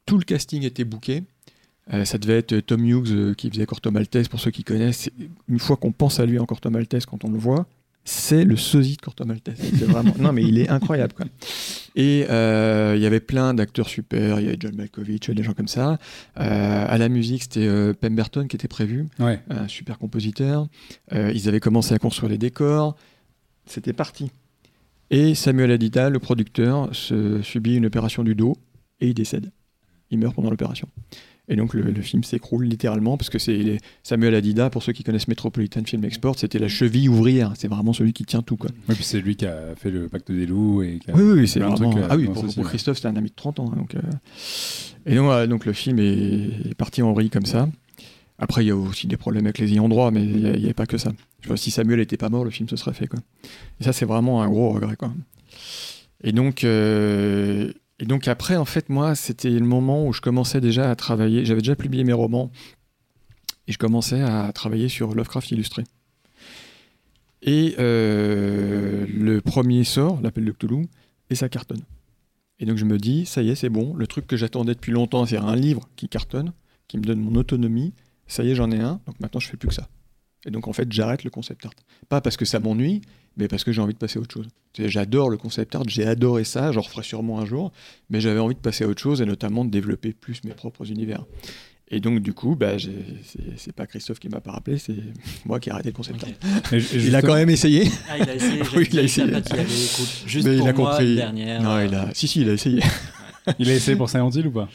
Tout le casting était booké. Euh, ça devait être Tom Hughes euh, qui faisait Corto Maltese, pour ceux qui connaissent. Une fois qu'on pense à lui en Corto Maltese, quand on le voit, c'est le sosie de Corto Maltese. C'est vraiment... non, mais il est incroyable. Quoi. Et euh, il y avait plein d'acteurs super. Il y avait John Malkovich, des gens comme ça. Euh, à la musique, c'était euh, Pemberton qui était prévu Ouais. un super compositeur. Ils avaient commencé à construire les décors. C'était parti. Et Samuel Adida, le producteur, se subit une opération du dos et il décède. Il meurt pendant l'opération. Et donc le, le film s'écroule littéralement parce que c'est Samuel Adida, pour ceux qui connaissent Metropolitan Film Export, c'était la cheville ouvrière. C'est vraiment celui qui tient tout. Quoi. Ouais, puis c'est lui qui a fait le pacte des loups et qui a- Oui, oui, oui, c'est vraiment. trucs, euh, ah oui, dans pour. Christophe, c'était un ami de 30 ans. hein, donc, euh, Et donc, le film est, est parti en vrille comme ça. Après, il y a aussi des problèmes avec les ayants droit, mais il n'y avait pas que ça. Je vois, si Samuel n'était pas mort, le film se serait fait. Quoi. Et ça, c'est vraiment un gros regret. Quoi. Et donc, euh, et donc après, en fait, moi, c'était le moment où je commençais déjà à travailler. J'avais déjà publié mes romans et je commençais à travailler sur Lovecraft illustré. Et euh, le premier sort, l'appel de Cthulhu, et ça cartonne. Et donc je me dis, ça y est, c'est bon, le truc que j'attendais depuis longtemps, c'est un livre qui cartonne, qui me donne mon autonomie, ça y est, j'en ai un, donc maintenant je fais plus que ça. Et donc en fait, j'arrête le concept art. Pas parce que ça m'ennuie, mais parce que j'ai envie de passer à autre chose. J'adore le concept art, j'ai adoré ça, j'en referai sûrement un jour, mais j'avais envie de passer à autre chose et notamment de développer plus mes propres univers. Et donc du coup, bah, c'est pas Christophe qui m'a pas rappelé, c'est moi qui ai arrêté le concept art. Et- et Il a quand même essayé. Ah, il a essayé. Oui, il a essayé. t'as pas d'y aller, écoute, juste Mais il pour a moi, compris. dernière. Non, euh, il a... Si, si, il a essayé. Il a essayé pour Silent Hill ou pas?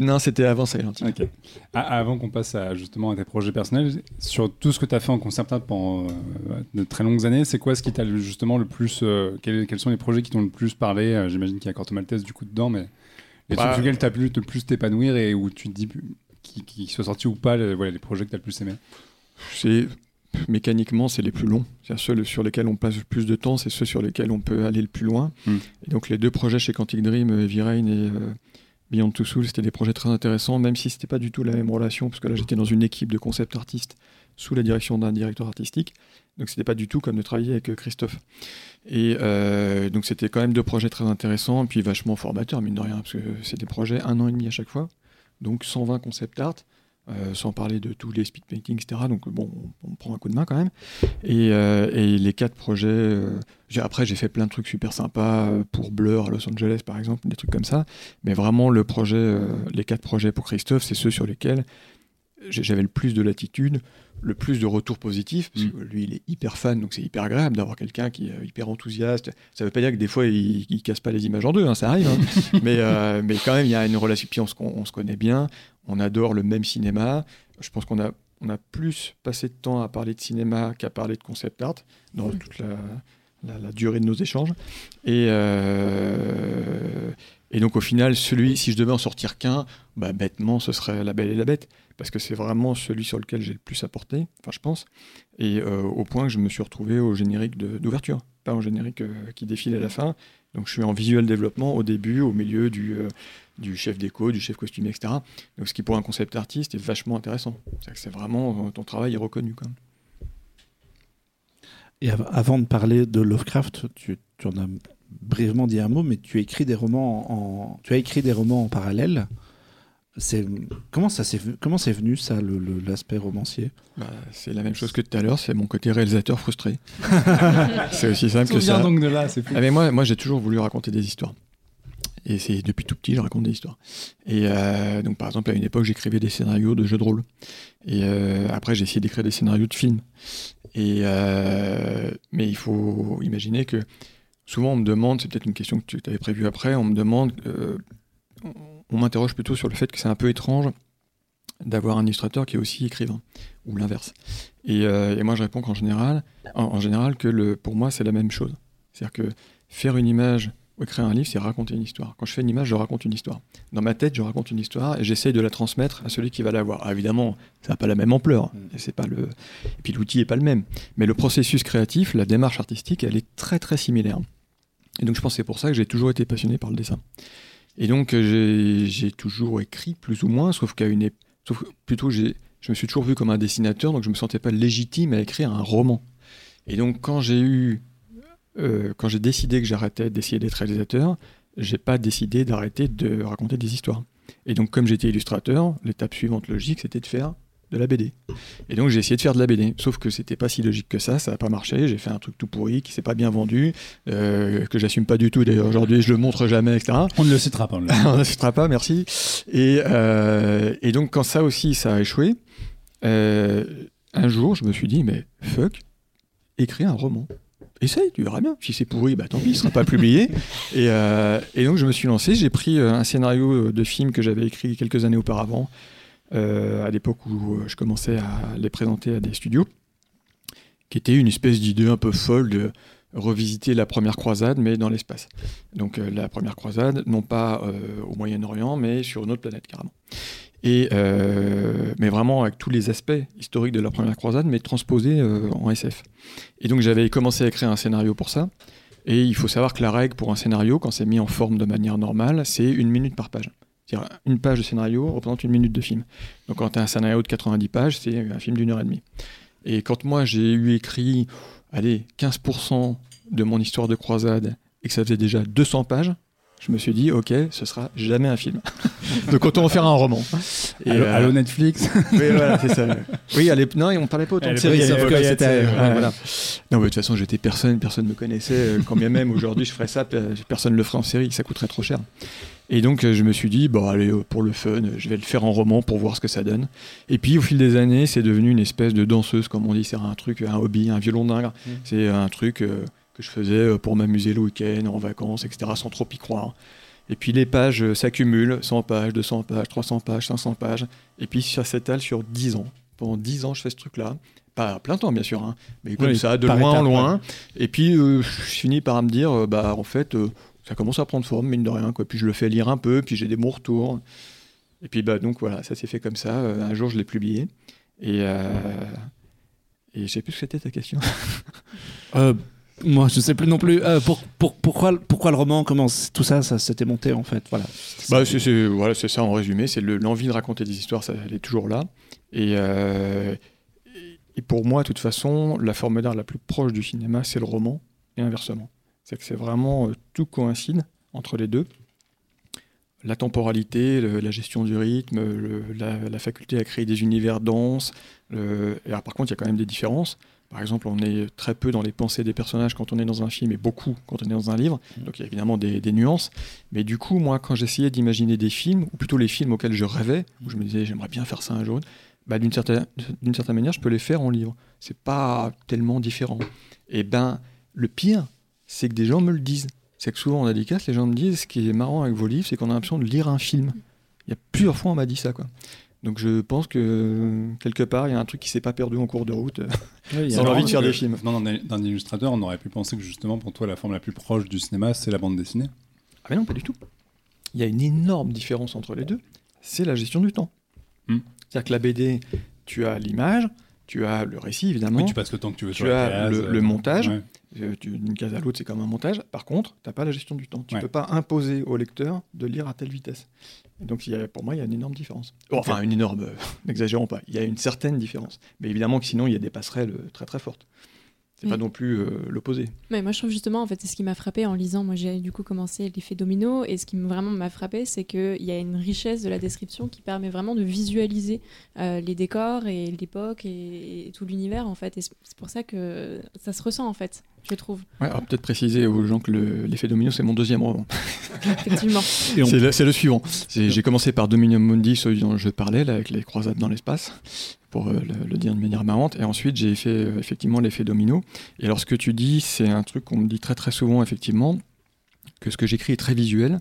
Non, c'était avant Silent Hill. Ok. Ah, avant qu'on passe à, justement à tes projets personnels, sur tout ce que tu as fait en concept art pendant euh, de très longues années, c'est quoi ce qui t'a justement le plus. euh, quels, quels sont les projets qui t'ont le plus parlé? Euh, J'imagine qu'il y a Corto Maltese du coup dedans, mais les Bah, trucs tu as pu le plus t'épanouir et où tu te dis qui, qui soient sortis ou pas, les, voilà, les projets que tu as le plus aimé C'est mécaniquement, c'est les plus longs. C'est ceux sur lesquels on passe le plus de temps, c'est ceux sur lesquels on peut aller le plus loin. Hmm. Et donc les deux projets chez Quantic Dream, Heavy Rain et euh, Beyond Two Souls, c'était des projets très intéressants, même si c'était pas du tout la même relation, parce que là j'étais dans une équipe de concept artistes sous la direction d'un directeur artistique. Donc c'était pas du tout comme de travailler avec euh, Christophe. Et euh, donc c'était quand même deux projets très intéressants, puis vachement formateurs, mine de rien, parce que c'est des projets un an et demi à chaque fois. Donc 120 concept art, euh, sans parler de tous les speed painting, etc. Donc bon, on, prend un coup de main quand même. Et, euh, les quatre projets, euh, après j'ai fait plein de trucs super sympas pour Blur à Los Angeles par exemple, des trucs comme ça. Mais vraiment le projet, les quatre projets pour Christophe, c'est ceux sur lesquels j'avais le plus de latitude, le plus de retours positifs, parce que lui il est hyper fan, donc c'est hyper agréable d'avoir quelqu'un qui est hyper enthousiaste. Ça veut pas dire que des fois il, il casse pas les images en deux, hein, ça arrive, hein. mais, euh, mais quand même il y a une relation, puis on se, on se connaît bien, on adore le même cinéma. Je pense qu'on a, on a plus passé de temps à parler de cinéma qu'à parler de concept art dans toute la, la- la durée de nos échanges. Et, euh, et donc au final, celui, si je devais en sortir qu'un, bah, bêtement, ce serait La Belle et la Bête, parce que c'est vraiment celui sur lequel j'ai le plus apporté, enfin je pense, et euh, au point que je me suis retrouvé au générique d'ouverture, pas au générique euh, qui défile à la fin. Donc je suis en visuel développement au début, au milieu du, euh, du chef déco, du chef costumier, etc. Donc ce qui pour un concept artiste est vachement intéressant. C'est vraiment, ton travail est reconnu quand même. Et av- avant de parler de Lovecraft, tu en as brièvement dit un mot, mais tu écris des romans en, tu as écrit des romans en parallèle. C'est comment ça s'est vu- comment c'est venu ça le- le- l'aspect romancier? Bah, c'est la même chose que tout à l'heure, c'est mon côté réalisateur frustré. c'est aussi simple que vient ça. donc de là, c'est. Ah, mais moi, moi j'ai toujours voulu raconter des histoires. Et c'est depuis tout petit, je raconte des histoires. Et euh, donc, par exemple, à une époque, j'écrivais des scénarios de jeux de rôle. Et euh, après, j'ai essayé d'écrire des scénarios de films. Et euh, mais il faut imaginer que souvent, on me demande, c'est peut-être une question que tu avais prévue après, on me demande, euh, on- m'interroge plutôt sur le fait que c'est un peu étrange d'avoir un illustrateur qui est aussi écrivain, ou l'inverse. Et, euh, moi, je réponds qu'en général, en, général, que pour moi, c'est la même chose. C'est-à-dire que faire une image écrire un livre, c'est raconter une histoire. Quand je fais une image, je raconte une histoire. Dans ma tête, je raconte une histoire et j'essaye de la transmettre à celui qui va la voir. Ah, évidemment, ça n'a pas la même ampleur. Et, c'est pas le... et puis l'outil n'est pas le même. Mais le processus créatif, la démarche artistique, elle est très très similaire. Et donc je pense que c'est pour ça que j'ai toujours été passionné par le dessin. Et donc j'ai- toujours écrit plus ou moins, sauf qu'à une sauf plutôt j'ai je me suis toujours vu comme un dessinateur, donc je me sentais pas légitime à écrire un roman. Et donc quand j'ai eu euh, quand j'ai décidé que j'arrêtais d'essayer d'être réalisateur, j'ai pas décidé d'arrêter de raconter des histoires. Et donc comme j'étais illustrateur, l'étape suivante logique c'était de faire de la BD. Et donc j'ai essayé de faire de la BD, sauf que c'était pas si logique que ça, ça n'a pas marché. J'ai fait un truc tout pourri qui s'est pas bien vendu, euh, que j'assume pas du tout. D'ailleurs aujourd'hui je le montre jamais, etc. On ne le citera pas. on le- on ne citera pas, merci. Et, euh, et donc, quand ça aussi, ça a échoué, euh, un jour, je me suis dit, mais fuck, écris un roman. Essaye, tu verras bien. Si c'est pourri, bah tant pis, il ne sera pas publié. Et, euh, et donc, je me suis lancé. J'ai pris euh, un scénario de film que j'avais écrit quelques années auparavant, euh, à l'époque où euh, je commençais à les présenter à des studios, qui était une espèce d'idée un peu folle de revisiter la première croisade, mais dans l'espace. Donc euh, la première croisade, non pas euh, au Moyen-Orient, mais sur une autre planète carrément. Euh, mais vraiment avec tous les aspects historiques de la première croisade, mais transposés euh, en SF. Et donc j'avais commencé à écrire un scénario pour ça. Et il faut savoir que la règle pour un scénario, quand c'est mis en forme de manière normale, c'est une minute par page. C'est-à-dire une page de scénario représente une minute de film. Donc quand tu as un scénario de 90 pages, c'est un film d'une heure et demie. Et quand moi j'ai eu écrit, allez, 15% de mon histoire de croisade et que ça faisait déjà 200 pages, je me suis dit, ok, ce sera jamais un film. Donc autant en faire un roman. Et, Allô, euh, allô, Netflix. oui, voilà, c'est ça. Oui, à non, on parlait pas autant de séries, ouais, voilà. Non, mais de toute façon, j'étais personne, personne me connaissait. euh, Quand bien même aujourd'hui, je ferais ça, pe- personne ne le ferait en série, ça coûterait trop cher. Et donc, euh, je me suis dit, bon, allez, pour le fun, je vais le faire en roman pour voir ce que ça donne. Et puis, au fil des années, c'est devenu une espèce de danseuse, comme on dit, c'est un truc, un hobby, un violon dingue. C'est un truc euh, que je faisais euh, pour m'amuser le week-end, en vacances, etc., sans trop y croire. Et puis les pages euh, s'accumulent, 100 pages, 200 pages, 300 pages, 500 pages. Et puis ça s'étale sur 10 ans. Pendant 10 ans, je fais ce truc-là. Pas à plein temps, bien sûr, hein, mais comme Oui, ça, de loin en loin. Et puis euh, je finis par me dire, euh, bah en fait, euh, ça commence à prendre forme, mine de rien. Quoi. Puis je le fais lire un peu, puis j'ai des bons retours. Et puis bah donc voilà, ça s'est fait comme ça. Euh, un jour, je l'ai publié. Et, euh, et je sais plus ce que c'était ta question. Moi, je sais plus non plus. Euh, pour, pour- pourquoi, le roman Comment c- tout ça, ça s'était monté en fait Voilà. Bah, c'est ça en résumé. C'est le- l'envie de raconter des histoires, ça, elle est toujours là. Et, euh, Et pour moi, de toute façon, la forme d'art la plus proche du cinéma, c'est le roman, et inversement. C'est que c'est vraiment euh, tout coïncide entre les deux. La temporalité, la gestion du rythme, la, la faculté à créer des univers denses. et alors, par contre, il y a quand même des différences. Par exemple, on est très peu dans les pensées des personnages quand on est dans un film et beaucoup quand on est dans un livre. Donc il y a évidemment des, des nuances. Mais du coup, moi, quand j'essayais d'imaginer des films, ou plutôt les films auxquels je rêvais, où je me disais j'aimerais bien faire ça un jour, bah, d'une certaine, d'une certaine manière, je peux les faire en livre. C'est pas tellement différent. Et ben, le pire, c'est que des gens me le disent. C'est que souvent en dédicace, les gens me disent ce qui est marrant avec vos livres, c'est qu'on a l'impression de lire un film. Il y a plusieurs fois, on m'a dit ça, quoi. Donc je pense que quelque part, il y a un truc qui s'est pas perdu en cours de route. Oui, y a- Dans l'envie de faire des films. venant d'un d'un illustrateur, on aurait pu penser que justement pour toi la forme la plus proche du cinéma c'est la bande dessinée. Ah mais non, pas du tout. Il y a une énorme différence entre les deux. C'est la gestion du temps. Hmm. C'est-à-dire que la BD, tu as l'image, tu as le récit évidemment. Oui, tu passes le temps que tu veux Tu sur la as case, le- euh, le montage. ouais. Euh, D'une case à l'autre, c'est comme un montage. Par contre, tu n'as pas la gestion du temps. Tu ne Ouais. peux pas imposer au lecteur de lire à telle vitesse. Et donc, il y a- pour moi, il y a une énorme différence. Bon, Enfin, une énorme, euh, n'exagérons pas. Il y a une certaine différence. Mais évidemment que sinon, il y a des passerelles euh, très très fortes. C'est Oui. pas non plus euh, l'opposé. Mais moi, je trouve justement, en fait, c'est ce qui m'a frappé en lisant. Moi, j'ai du coup commencé l'effet domino, et ce qui vraiment m'a frappé, c'est qu'il y a une richesse de la description qui permet vraiment de visualiser euh, les décors et l'époque et, et tout l'univers, en fait. Et c'est pour ça que ça se ressent, en fait, je trouve, Ouais, alors peut-être préciser aux gens que le- l'effet domino, c'est mon deuxième roman. effectivement. On- C'est le, c'est le suivant. C'est- J'ai commencé par Dominium Mundi, celui dont je parlais, là, avec les croisades dans l'espace, pour euh, le, le dire de manière marrante. Et ensuite, j'ai fait euh, effectivement l'effet domino. Et alors, ce que tu dis, c'est un truc qu'on me dit très très souvent, effectivement, que ce que j'écris est très visuel.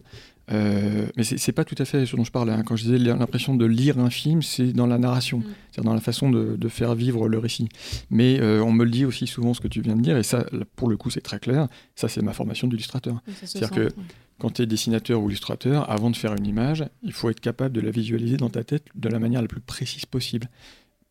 Euh, mais c'est pas tout à fait ce dont je parlais. hein. Quand je disais l'impression de lire un film, c'est dans la narration, Mm. c'est-à-dire dans la façon de, de faire vivre le récit. Mais euh, on me le dit aussi souvent ce que tu viens de dire, et ça, pour le coup, c'est très clair. Ça, c'est ma formation d'illustrateur. Se C'est-à-dire sent. Quand tu es dessinateur ou illustrateur, avant de faire une image, il faut être capable de la visualiser dans ta tête de la manière la plus précise possible.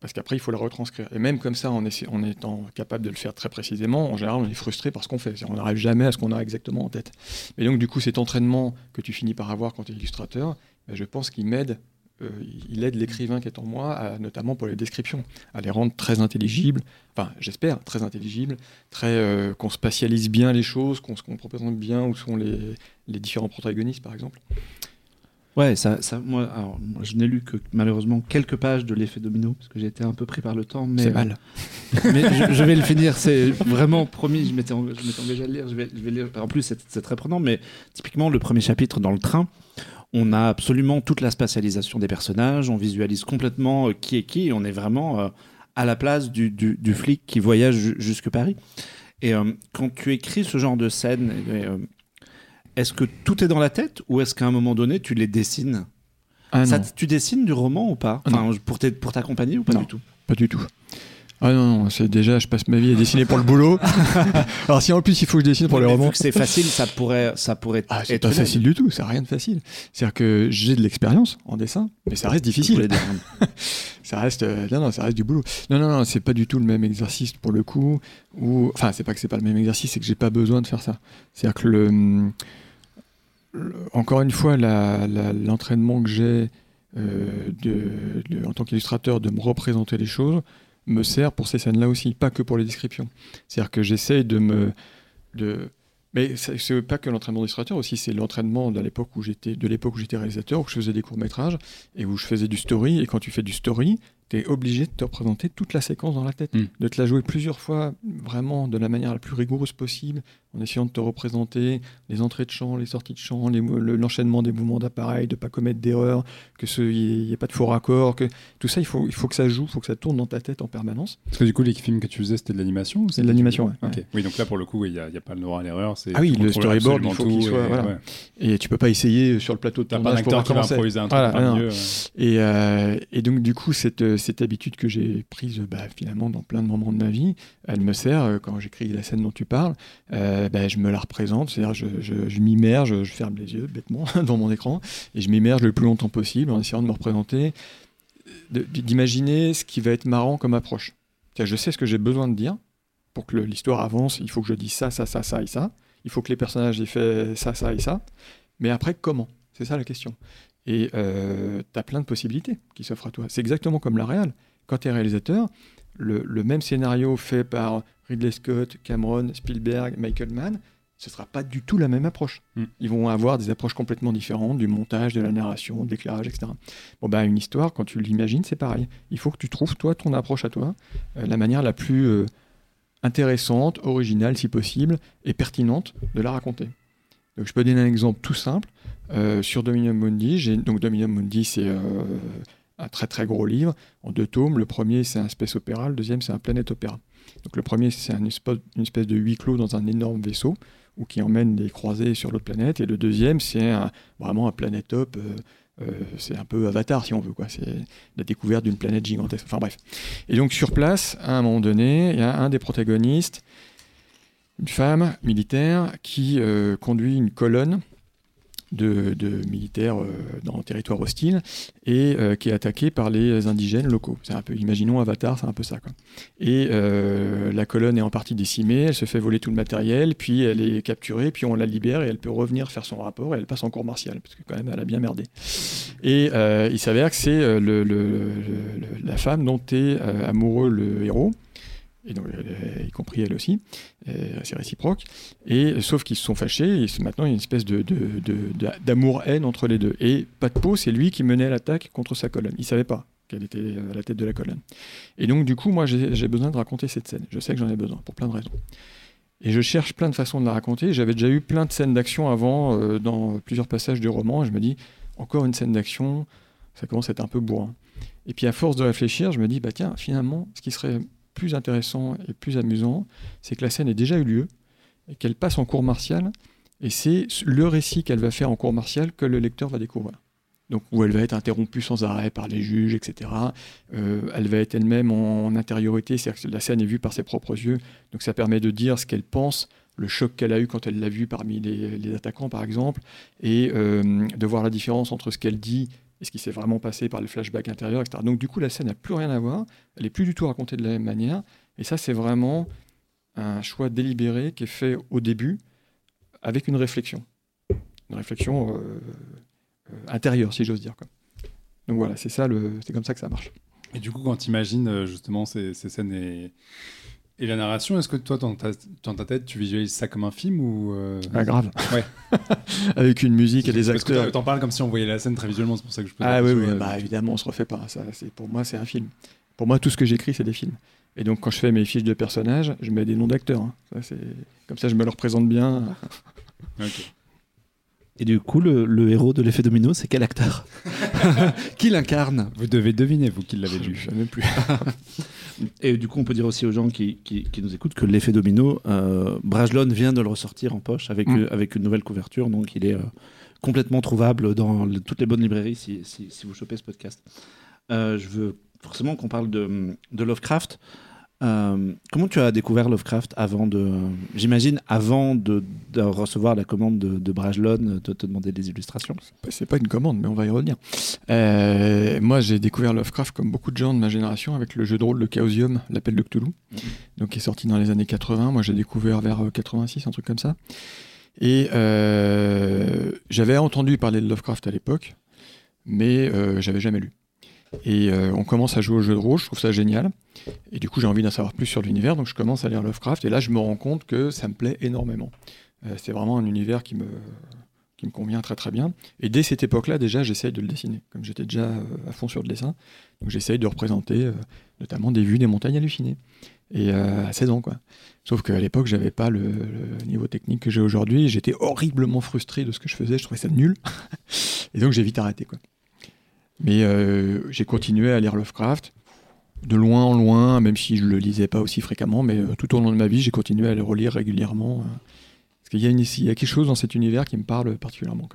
Parce qu'après, il faut la retranscrire. Et même comme ça, en, en étant capable de le faire très précisément, en général, on est frustré par ce qu'on fait. On n'arrive jamais à ce qu'on a exactement en tête. Et donc, du coup, cet entraînement que tu finis par avoir quand tu es illustrateur, ben, je pense qu'il m'aide, euh, il aide l'écrivain qui est en moi, à- notamment pour les descriptions, à les rendre très intelligibles, enfin, j'espère, très intelligibles, très, euh, qu'on spatialise bien les choses, qu'on représente bien où sont les différents protagonistes, par exemple. Ouais, ça, ça, moi, alors, moi, je n'ai lu que malheureusement quelques pages de l'effet domino parce que j'ai été un peu pris par le temps. Mais C'est euh, mal. mais je, je vais le finir. C'est vraiment promis. Je m'étais, engagé à le lire. Je vais, je vais lire. En plus, c'est, très prenant. Mais typiquement, le premier chapitre dans le train, on a absolument toute la spatialisation des personnages. On visualise complètement euh, qui est qui. Et on est vraiment euh, à la place du, du- du flic qui voyage ju- jusque Paris. Et euh, quand tu écris ce genre de scène, euh, est-ce que tout est dans la tête ou est-ce qu'à un moment donné tu les dessines Ah Ça, tu dessines du roman ou pas? Ah enfin, pour, t'accompagner ou pas Non. du tout? pas du tout. Ah non, non, c'est déjà, je passe ma vie à dessiner pour le boulot. Alors si en plus il faut que je dessine pour les Mais romans, Vu que c'est facile, ça pourrait, ça pourrait ah, c'est être pas facile du tout, c'est rien de facile. C'est-à-dire que j'ai de l'expérience en dessin, mais ça reste difficile. Ça reste, euh, non, non, ça reste du boulot. Non, non, non, c'est pas du tout le même exercice pour le coup. Ou, enfin, c'est pas que c'est pas le même exercice, c'est que j'ai pas besoin de faire ça. C'est-à-dire que le, hum, le- encore une fois, l'entraînement que j'ai euh, de, de- en tant qu'illustrateur de me représenter les choses me sert pour ces scènes-là aussi, pas que pour les descriptions. C'est-à-dire que j'essaye de me, de, mais c'est pas que l'entraînement d'illustrateur aussi, c'est l'entraînement de l'époque où j'étais, de l'époque où j'étais réalisateur, où je faisais des courts métrages et où je faisais du story. Et quand tu fais du story, tu es obligé de te représenter toute la séquence dans la tête, Mm. de te la jouer plusieurs fois, vraiment de la manière la plus rigoureuse possible, en essayant de te représenter les entrées de champ, les sorties de champ, le- l'enchaînement des mouvements d'appareil, de pas commettre d'erreurs, que ce n'y ait, pas de faux raccords, que tout ça, il faut, il faut que ça joue, il faut que ça tourne dans ta tête en permanence. Parce que du coup, les films que tu faisais, c'était de l'animation C'est de l'animation, ouais. Oui, donc là, pour le coup, il n'y a, pas le droit à l'erreur. c'est- Ah oui, le storyboard, il faut qu'il soit- et- voilà. ouais. Et tu peux pas essayer sur le plateau de tournage pour acteur qui va improviser un truc Voilà, milieu. ouais. Et, euh, et donc, du coup, cette, euh, cette habitude que j'ai prise bah, finalement dans plein de moments de ma vie, elle me sert euh, quand j'écris la scène dont tu parles. euh, bah, je me la représente, c'est-à-dire je, je, je m'immerge, je ferme les yeux bêtement devant mon écran et je m'immerge le plus longtemps possible en essayant de me représenter, de- d'imaginer ce qui va être marrant comme approche. Je sais ce que j'ai besoin de dire pour que l'histoire avance. Il faut que je dise ça, ça, ça, ça et ça. Il faut que les personnages aient fait ça, ça et ça. Mais après, comment? C'est ça la question. Et tu as plein de possibilités qui s'offrent à toi. C'est exactement comme la réal. Quand tu es réalisateur, le, le même scénario fait par Ridley Scott, Cameron, Spielberg, Michael Mann, ce sera pas du tout la même approche. Mm. Ils vont avoir des approches complètement différentes, du montage, de la narration, de l'éclairage, etc. Bon, bah, une histoire, quand tu l'imagines, c'est pareil. Il faut que tu trouves, toi, ton approche à toi, euh, la manière la plus euh, intéressante, originale, si possible, et pertinente de la raconter. Donc, je peux donner un exemple tout simple. Euh, sur Dominion Mundi, donc Dominion Mundi, c'est un très très gros livre en deux tomes. Le premier, c'est un space opéra, le deuxième, c'est un planète opéra. Donc le premier, c'est une espèce de huis clos dans un énorme vaisseau ou qui emmène les croisés sur l'autre planète. Et le deuxième, c'est vraiment un planétop. euh, euh, c'est un peu Avatar, si on veut. quoi. C'est la découverte d'une planète gigantesque. Enfin bref. Et donc sur place, à un moment donné, il y a un des protagonistes, une femme militaire, qui euh, conduit une colonne de, militaires euh, dans le territoire hostile et euh, qui est attaquée par les indigènes locaux. C'est un peu, imaginons Avatar, c'est un peu ça. Quoi. Et euh, la colonne est en partie décimée, elle se fait voler tout le matériel, puis elle est capturée, puis on la libère et elle peut revenir faire son rapport et elle passe en cours martial, parce que quand même elle a bien merdé. Et il s'avère que c'est le- la femme dont est amoureux le héros, et donc, y compris elle aussi, euh, c'est réciproque. Et sauf qu'ils se sont fâchés, maintenant il y a une espèce de, d'amour-haine entre les deux. Et pas de peau, c'est lui qui menait l'attaque contre sa colonne. Il savait pas qu'elle était à la tête de la colonne. Et donc du coup, moi j'ai besoin de raconter cette scène. Je sais que j'en ai besoin pour plein de raisons. Et je cherche plein de façons de la raconter. J'avais déjà eu plein de scènes d'action avant euh, dans plusieurs passages du roman. Et je me dis, encore une scène d'action, ça commence à être un peu bourrin. Et puis à force de réfléchir, je me dis, bah tiens, finalement, ce qui serait plus intéressant et plus amusant, c'est que la scène ait déjà eu lieu et qu'elle passe en cours martial. Et c'est le récit qu'elle va faire en cours martial que le lecteur va découvrir. Donc, où elle va être interrompue sans arrêt par les juges, etc. Euh, elle va être elle-même en, en intériorité, c'est-à-dire que la scène est vue par ses propres yeux. Donc, ça permet de dire ce qu'elle pense, le choc qu'elle a eu quand elle l'a vu parmi les, attaquants, par exemple, et euh, de voir la différence entre ce qu'elle dit et ce qui s'est vraiment passé par le flashback intérieur, etc. Donc, du coup, la scène n'a plus rien à voir. Elle n'est plus du tout racontée de la même manière. Et ça, c'est vraiment un choix délibéré qui est fait au début avec une réflexion. Une réflexion euh, euh, intérieure, si j'ose dire. Donc voilà, c'est ça, le, c'est comme ça que ça marche. Et du coup, quand tu imagines justement ces, ces scènes et, et la narration, est-ce que toi, dans ta, dans ta tête, tu visualises ça comme un film ou euh, Ah, grave. Ouais. avec une musique et des Parce que acteurs. t'en- parles comme si on voyait la scène très visuellement, c'est pour ça que je pose Ah oui, oui, euh, bah, évidemment, on se refait pas. Ça, c'est, pour moi, c'est un film. Pour moi, tout ce que j'écris, c'est des films. Et donc, quand je fais mes fiches de personnages, je mets des noms d'acteurs. hein. Ça, c'est... Comme ça, je me le représente bien. ok. Et du coup, le, le héros de l'effet domino, c'est quel acteur Qui l'incarne? Vous devez deviner, vous qui l'avez Je lu. même plus. Et du coup, on peut dire aussi aux gens qui, qui- qui nous écoutent que l'effet domino, euh, Brajlon vient de le ressortir en poche avec, Mm. euh, avec une nouvelle couverture, donc il est euh, complètement trouvable dans le- toutes les bonnes librairies si, si- si vous chopez ce podcast. Euh, je veux forcément qu'on parle de, de Lovecraft. Euh, comment tu as découvert Lovecraft avant de, j'imagine, avant de, de recevoir la commande de, de Brajlon, de te demander des illustrations? C'est pas une commande, mais on va y revenir. Euh, moi, j'ai découvert Lovecraft comme beaucoup de gens de ma génération avec le jeu de rôle de Chaosium, l'appel de Cthulhu, donc qui est sorti dans les années 80. Moi, j'ai découvert vers euh, 86, un truc comme ça. Et euh, j'avais entendu parler de Lovecraft à l'époque, mais euh, j'avais jamais lu. Et euh, on commence à jouer au jeu de rôle, je trouve ça génial. Et du coup, j'ai envie d'en savoir plus sur l'univers, donc je commence à lire Lovecraft. Et là, je me rends compte que ça me plaît énormément. Euh, c'est vraiment un univers qui me, qui me convient très très bien. Et dès cette époque-là, déjà, j'essaye de le dessiner. Comme j'étais déjà euh, à fond sur le dessin, donc j'essaye de représenter notamment des vues des montagnes hallucinées. Et à 16 ans, quoi. Sauf qu'à l'époque, j'avais pas le, le niveau technique que j'ai aujourd'hui. J'étais horriblement frustré de ce que je faisais. Je trouvais ça nul. Et donc, j'ai vite arrêté, quoi. Mais euh, j'ai continué à lire Lovecraft de loin en loin, même si je le lisais pas aussi fréquemment, mais euh, tout au long de ma vie, j'ai continué à le relire régulièrement. euh, parce qu'il y, y a quelque chose dans cet univers qui me parle particulièrement.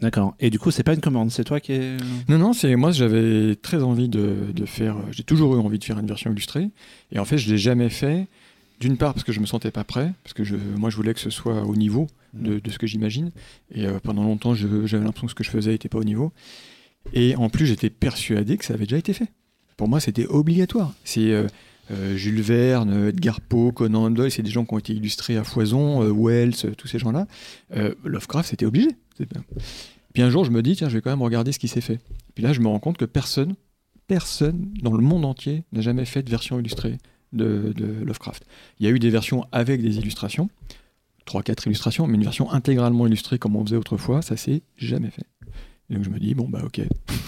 D'accord. Et du coup, c'est pas une commande, c'est toi qui es. Non, non, c'est moi j'avais très envie de, de faire. J'ai toujours eu envie de faire une version illustrée, et en fait je l'ai jamais fait. D'une part parce que je me sentais pas prêt, parce que je, moi je voulais que ce soit au niveau de, de ce que j'imagine, et euh, pendant longtemps j'avais l'impression que ce que je faisais n'était pas au niveau. Et en plus j'étais persuadé que ça avait déjà été fait. Pour moi c'était obligatoire. C'est euh, euh, Jules Verne, Edgar Poe, Conan Doyle, c'est des gens qui ont été illustrés à foison, euh, Wells, tous ces gens-là. Lovecraft c'était obligé. Puis un jour je me dis tiens je vais quand même regarder ce qui s'est fait. Puis là, je me rends compte que personne, personne dans le monde entier n'a jamais fait de version illustrée de, de Lovecraft. Il y a eu des versions avec des illustrations, 3-4 illustrations, mais une version intégralement illustrée comme on faisait autrefois, ça s'est jamais fait. Et donc je me dis, bon bah ok,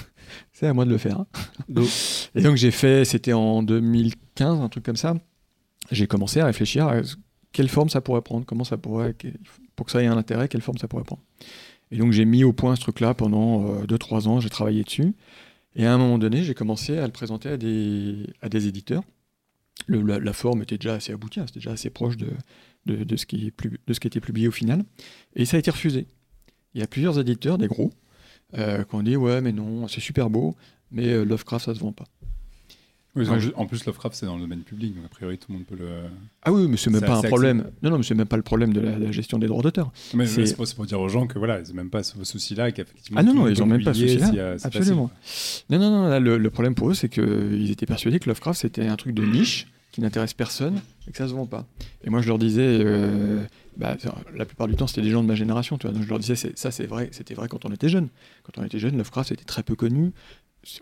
c'est à moi de le faire. Go. Et donc j'ai fait, c'était en 2015, un truc comme ça, j'ai commencé à réfléchir à quelle forme ça pourrait prendre, comment ça pourrait, pour que ça ait un intérêt, quelle forme ça pourrait prendre. Et donc j'ai mis au point ce truc-là pendant 2-3 ans, j'ai travaillé dessus. Et à un moment donné, j'ai commencé à le présenter à des, à des éditeurs. Le- la, la forme était déjà assez aboutie, hein, c'était déjà assez proche de, de, de ce qui est plus- de ce qui était publié au final. Et ça a été refusé. Il y a plusieurs éditeurs, des gros, euh, qui ont dit Ouais, mais non, c'est super beau, mais euh, Lovecraft, ça se vend pas. Oui, en- plus, Lovecraft, c'est dans le domaine public, donc a priori, tout le monde peut le. Ah oui, mais c'est même pas un problème. Non, non, mais c'est même pas le problème de la, la gestion des droits d'auteur. Mais C'est- pour, dire aux gens que voilà, ils n'ont même pas ce souci-là. Ah non, non, ils peut ont même pas ce souci-là. si, Absolument. Non, non, non, là, le, le problème pour eux, c'est qu'ils étaient persuadés que Lovecraft, c'était un truc de niche qui n'intéresse personne et que ça se vend pas. Et moi, je leur disais, euh, bah, la plupart du temps, c'était des gens de ma génération, tu vois. Donc, je leur disais, ça, c'est vrai, c'était vrai quand on était jeune. Quand on était jeune, Lovecraft, c'était très peu connu.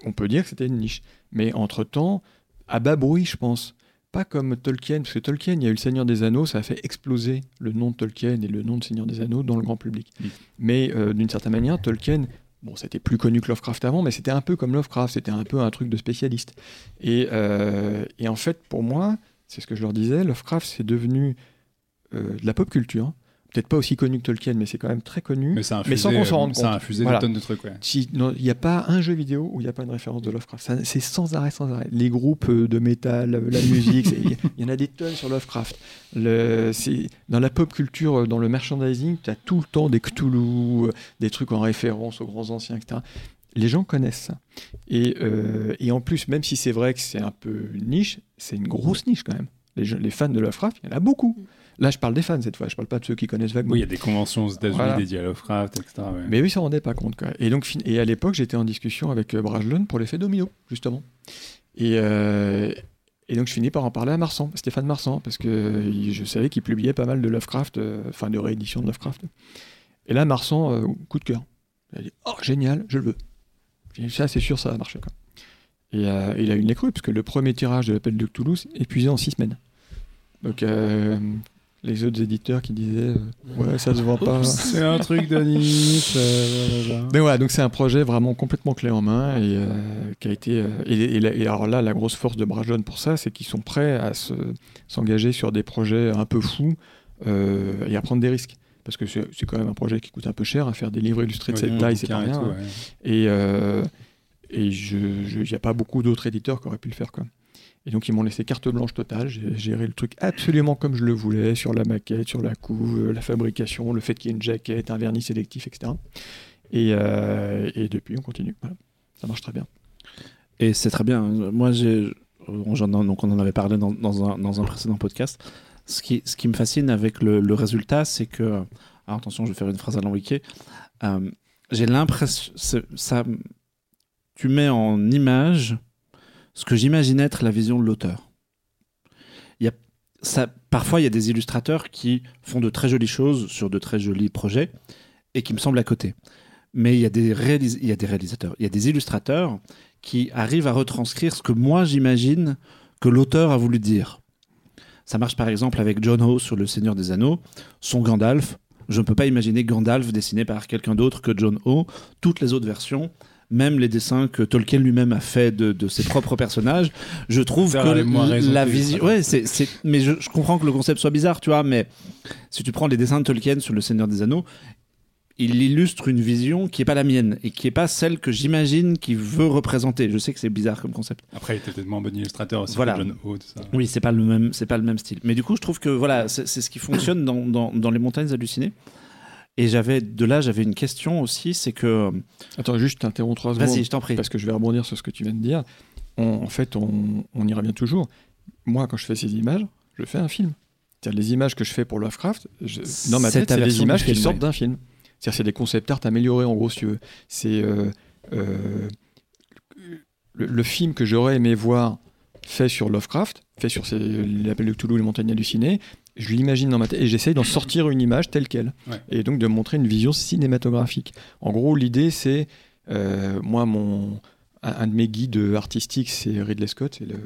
On peut dire que c'était une niche. Mais entre-temps, à bas bruit, je pense. Pas comme Tolkien, parce que Tolkien, il y a eu le Seigneur des Anneaux, ça a fait exploser le nom de Tolkien et le nom de Seigneur des Anneaux dans le grand public. Mais euh, d'une certaine manière, Tolkien, bon, c'était plus connu que Lovecraft avant, mais c'était un peu comme Lovecraft, c'était un peu un truc de spécialiste. Et, euh, et en fait, pour moi, c'est ce que je leur disais, Lovecraft, c'est devenu de la pop culture. Peut-être pas aussi connu que Tolkien, mais c'est quand même très connu. Mais, sans qu'on s'en rende Ça a compte. infusé Voilà. des tonnes de trucs, ouais. Si- non, Il n'y a pas un jeu vidéo où il n'y a pas une référence de Lovecraft. C'est sans arrêt, sans arrêt. Les groupes euh, de métal, euh, la musique, il y, en a des tonnes sur Lovecraft. Le- dans la pop culture, euh, dans le merchandising, tu as tout le temps des Cthulhu, euh, des trucs en référence aux grands anciens, etc. Les gens connaissent ça. Et, euh, et en plus, même si c'est vrai que c'est un peu une niche, c'est une grosse niche quand même. Les, les fans de Lovecraft, il y en a beaucoup. Là, je parle des fans cette fois, je parle pas de ceux qui connaissent vaguement. Oui, il y a des conventions aux États-Unis Voilà. dédiées à Lovecraft, etc. ouais. Mais eux, ils s'en rendaient pas compte. Quoi. Et, donc, et à l'époque, j'étais en discussion avec euh, Brajlon pour l'effet domino, justement. Et, euh, et donc, je finis par en parler à Marsan, Stéphane Marsan, parce que je savais qu'il publiait pas mal de Lovecraft, euh, enfin de réédition de Lovecraft. Et là, Marsan, euh, coup de cœur. Il a dit Oh, génial, je le veux. J'ai dit, ça, c'est sûr, ça va marcher. Quoi. Et euh, il a eu une cru, parce que le premier tirage de l'appel de Cthulhu s'est épuisé en six semaines. Donc, les autres éditeurs qui disaient euh, Ouais, ça se vend pas. C'est un truc de niche. euh. Mais voilà, donc c'est un projet vraiment complètement clé en main et euh, qui a été. et, et la- et alors là, la grosse force de Brajon pour ça, c'est qu'ils sont prêts à se- s'engager sur des projets un peu fous et à prendre des risques. Parce que c'est quand même un projet qui coûte un peu cher à faire des livres illustrés de Ouais, cette taille, c'est pas et rien. ouais. Et je, il n'y a pas beaucoup d'autres éditeurs qui auraient pu le faire. Quoi. Et donc ils m'ont laissé carte blanche totale. J'ai géré le truc absolument comme je le voulais, sur la maquette, sur la couve, euh, la fabrication, le fait qu'il y ait une jaquette, un vernis sélectif, etc. Et, euh, et depuis, on continue. Ça marche très bien. Et c'est très bien. Moi, j'ai, on, donc on en avait parlé dans, dans un, précédent podcast. Ce qui, ce qui me fascine avec le, le résultat, c'est que. Alors attention, je vais faire une phrase alambiquée. Euh, j'ai l'impression. Ça, tu mets en image ce que j'imagine être la vision de l'auteur. Parfois, il y a des illustrateurs qui font de très jolies choses sur de très jolis projets et qui me semblent à côté. Mais il y a des, réalisateurs, il y a des illustrateurs qui arrive à retranscrire ce que moi j'imagine que l'auteur a voulu dire. Ça marche par exemple avec John Ho sur Le Seigneur des Anneaux. Son Gandalf, je ne peux pas imaginer Gandalf dessiné par quelqu'un d'autre que John Ho. Toutes les autres versions, même les dessins que Tolkien lui-même a fait de, de ses propres personnages, je trouve Ça que la vision. Ouais, c'est, c'est- mais je, je comprends que le concept soit bizarre, tu vois, mais si tu prends les dessins de Tolkien sur Le Seigneur des Anneaux, il illustre une vision qui n'est pas la mienne et qui n'est pas celle que j'imagine qu'il veut représenter. Je sais que c'est bizarre comme concept. Après, il était peut-être moins bon illustrateur aussi Voilà. que John Ho, tout ça. Oui, c'est pas le même, c'est pas le même style. Mais du coup, je trouve que voilà, c'est c'est ce qui fonctionne dans, dans, dans les montagnes hallucinées. Et j'avais de là, j'avais une question aussi, c'est que Attends, juste, je t'interromps trois secondes. vas-y, je t'en prie. parce que je vais rebondir sur ce que tu viens de dire. On- en fait, on, on y revient toujours. Moi, quand je fais ces images, je fais un film. C'est-à-dire les images que je fais pour Lovecraft, je- dans ma tête, c'est du images qui film, sortent d'un film. C'est-à-dire c'est des concept art améliorés, en gros, si tu veux. C'est euh, euh, le, le film que j'aurais aimé voir fait sur Lovecraft, fait sur l'appel de Cthulhu, les montagnes hallucinées, je l'imagine dans ma tête et j'essaye d'en sortir une image telle qu'elle. Ouais. Et donc de montrer une vision cinématographique. En gros, l'idée, c'est, euh, moi, mon, un, un de mes guides artistiques, c'est Ridley Scott, c'est le,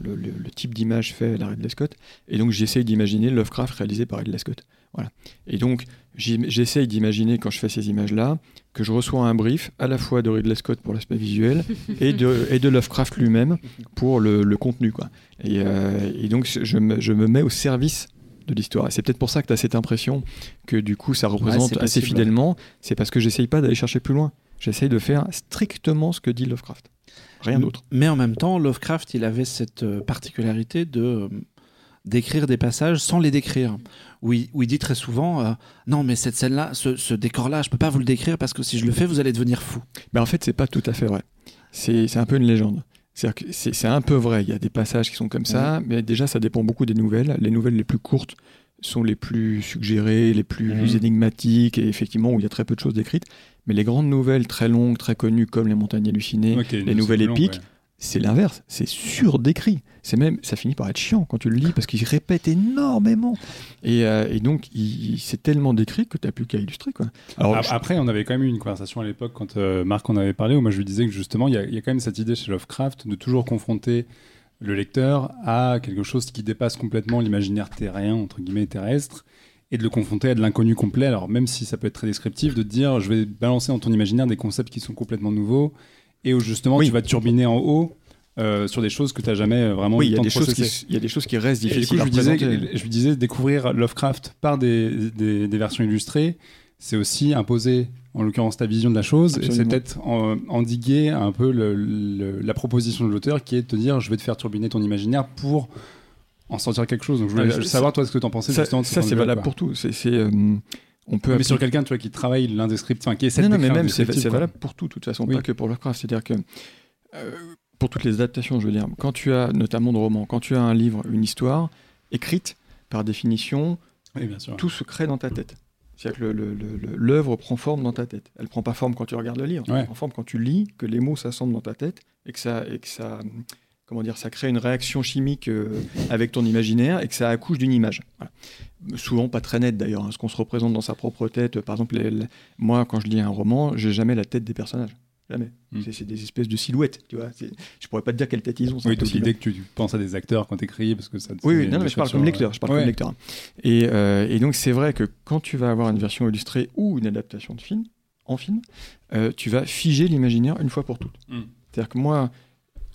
le, le- le type d'image fait à la Ridley Scott. Et donc j'essaye d'imaginer Lovecraft réalisé par Ridley Scott. Voilà. Et donc j'essaye d'imaginer quand je fais ces images-là que je reçois un brief à la fois de Ridley Scott pour l'aspect visuel et de, et de Lovecraft lui-même pour le, le contenu. Quoi. Et, euh, et donc je me, je me mets au service de l'histoire. Et c'est peut-être pour ça que tu as cette impression que du coup ça représente assez fidèlement. C'est parce que j'essaye pas d'aller chercher plus loin. J'essaye de faire strictement ce que dit Lovecraft. Rien d'autre. Mais en même temps, Lovecraft, il avait cette euh, particularité de euh, d'écrire des passages sans les décrire. Où il, où il dit très souvent euh, Non, mais cette scène-là, ce, ce décor-là, je peux pas vous le décrire parce que si je le fais, vous allez devenir fou. Mais en fait, c'est pas tout à fait vrai. C'est un peu une légende. C'est un peu vrai. Il y a des passages qui sont comme ça, mais déjà, ça dépend beaucoup des nouvelles. Les nouvelles les plus courtes sont les plus suggérées, les plus énigmatiques, et effectivement, où il y a très peu de choses décrites. Mais les grandes nouvelles très longues, très connues, comme Les Montagnes Hallucinées, les nouvelles épiques, ouais. C'est l'inverse. C'est surdécrit. C'est même, ça finit par être chiant quand tu le lis parce qu'il répète énormément. Et, euh, et donc, il, il- c'est tellement décrit que tu n'as plus qu'à illustrer. Quoi. Alors, Ap- je- Après, on avait quand même eu une conversation à l'époque quand euh, Marc en avait parlé, où moi je lui disais que justement, il y, y a quand même cette idée chez Lovecraft de toujours confronter le lecteur à quelque chose qui dépasse complètement l'imaginaire terrien, entre guillemets, terrestre, et de le confronter à de l'inconnu complet. Alors, même si ça peut être très descriptif, de te dire, je vais balancer dans ton imaginaire des concepts qui sont complètement nouveaux, et où justement, Oui. tu vas turbiner en haut. euh, sur des choses que tu n'as jamais euh, vraiment oui, eu il y, le a temps des de choses processer. qui, il y a des choses qui restent Et du coup, difficiles je lui, disais, représenter. je lui disais découvrir Lovecraft par des, des, des versions illustrées, c'est aussi imposer, en l'occurrence, ta vision de la chose, et c'est peut-être en- endiguer un peu le- le- la proposition de l'auteur qui est de te dire je vais te faire turbiner ton imaginaire pour en sortir quelque chose. Donc je voulais Ah, savoir, toi, ce que tu en pensais Ça, c'est valable quoi. pour tout. C'est, euh, on peut Mais sur quelqu'un tu vois, qui travaille l'indescriptible, qui essaie non, de non, mais même c'est, valable pour tout, de toute façon, Oui. pas que pour Lovecraft. C'est-à-dire que euh, pour toutes les adaptations, je veux dire, quand tu as notamment de romans, quand tu as un livre, une histoire écrite, par définition, Oui, bien sûr. tout se crée dans ta tête. C'est-à-dire que l'œuvre prend forme dans ta tête. Elle prend pas forme quand tu regardes le livre. Ouais. Elle prend forme quand tu lis, que les mots s'assemblent dans ta tête et que ça, et que ça, comment dire, ça crée une réaction chimique euh, avec ton imaginaire et que ça accouche d'une image. Voilà. Souvent pas très nette d'ailleurs. hein, ce qu'on se représente dans sa propre tête. Par exemple, les- les- moi, quand je lis un roman, j'ai jamais la tête des personnages. Jamais. Hmm. C'est- des espèces de silhouettes. Tu vois. Je pourrais pas te dire quelle tête ils ont. Oui, toute l'idée que tu penses à des acteurs quand tu écris, parce que ça. Oui, oui, non, mais je parle comme lecteur. Je parle ouais. comme lecteur. Et, euh, et donc, c'est vrai que quand tu vas avoir une version illustrée ou une adaptation de film, en film, euh, tu vas figer l'imaginaire une fois pour toutes. Mm. C'est-à-dire que moi,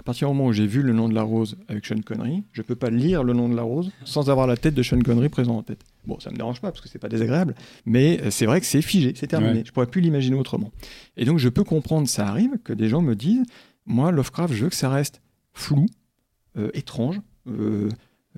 partir du moment où j'ai vu Le nom de la rose avec Sean Connery, je peux pas lire Le nom de la rose sans avoir la tête de Sean Connery présent en tête. Bon, ça me dérange pas parce que c'est pas désagréable, mais euh, c'est vrai que c'est figé, c'est terminé. Ouais. Je pourrais plus l'imaginer autrement. Et donc, je peux comprendre, ça arrive, que des gens me disent, moi, Lovecraft, je veux que ça reste flou, euh, étrange, euh,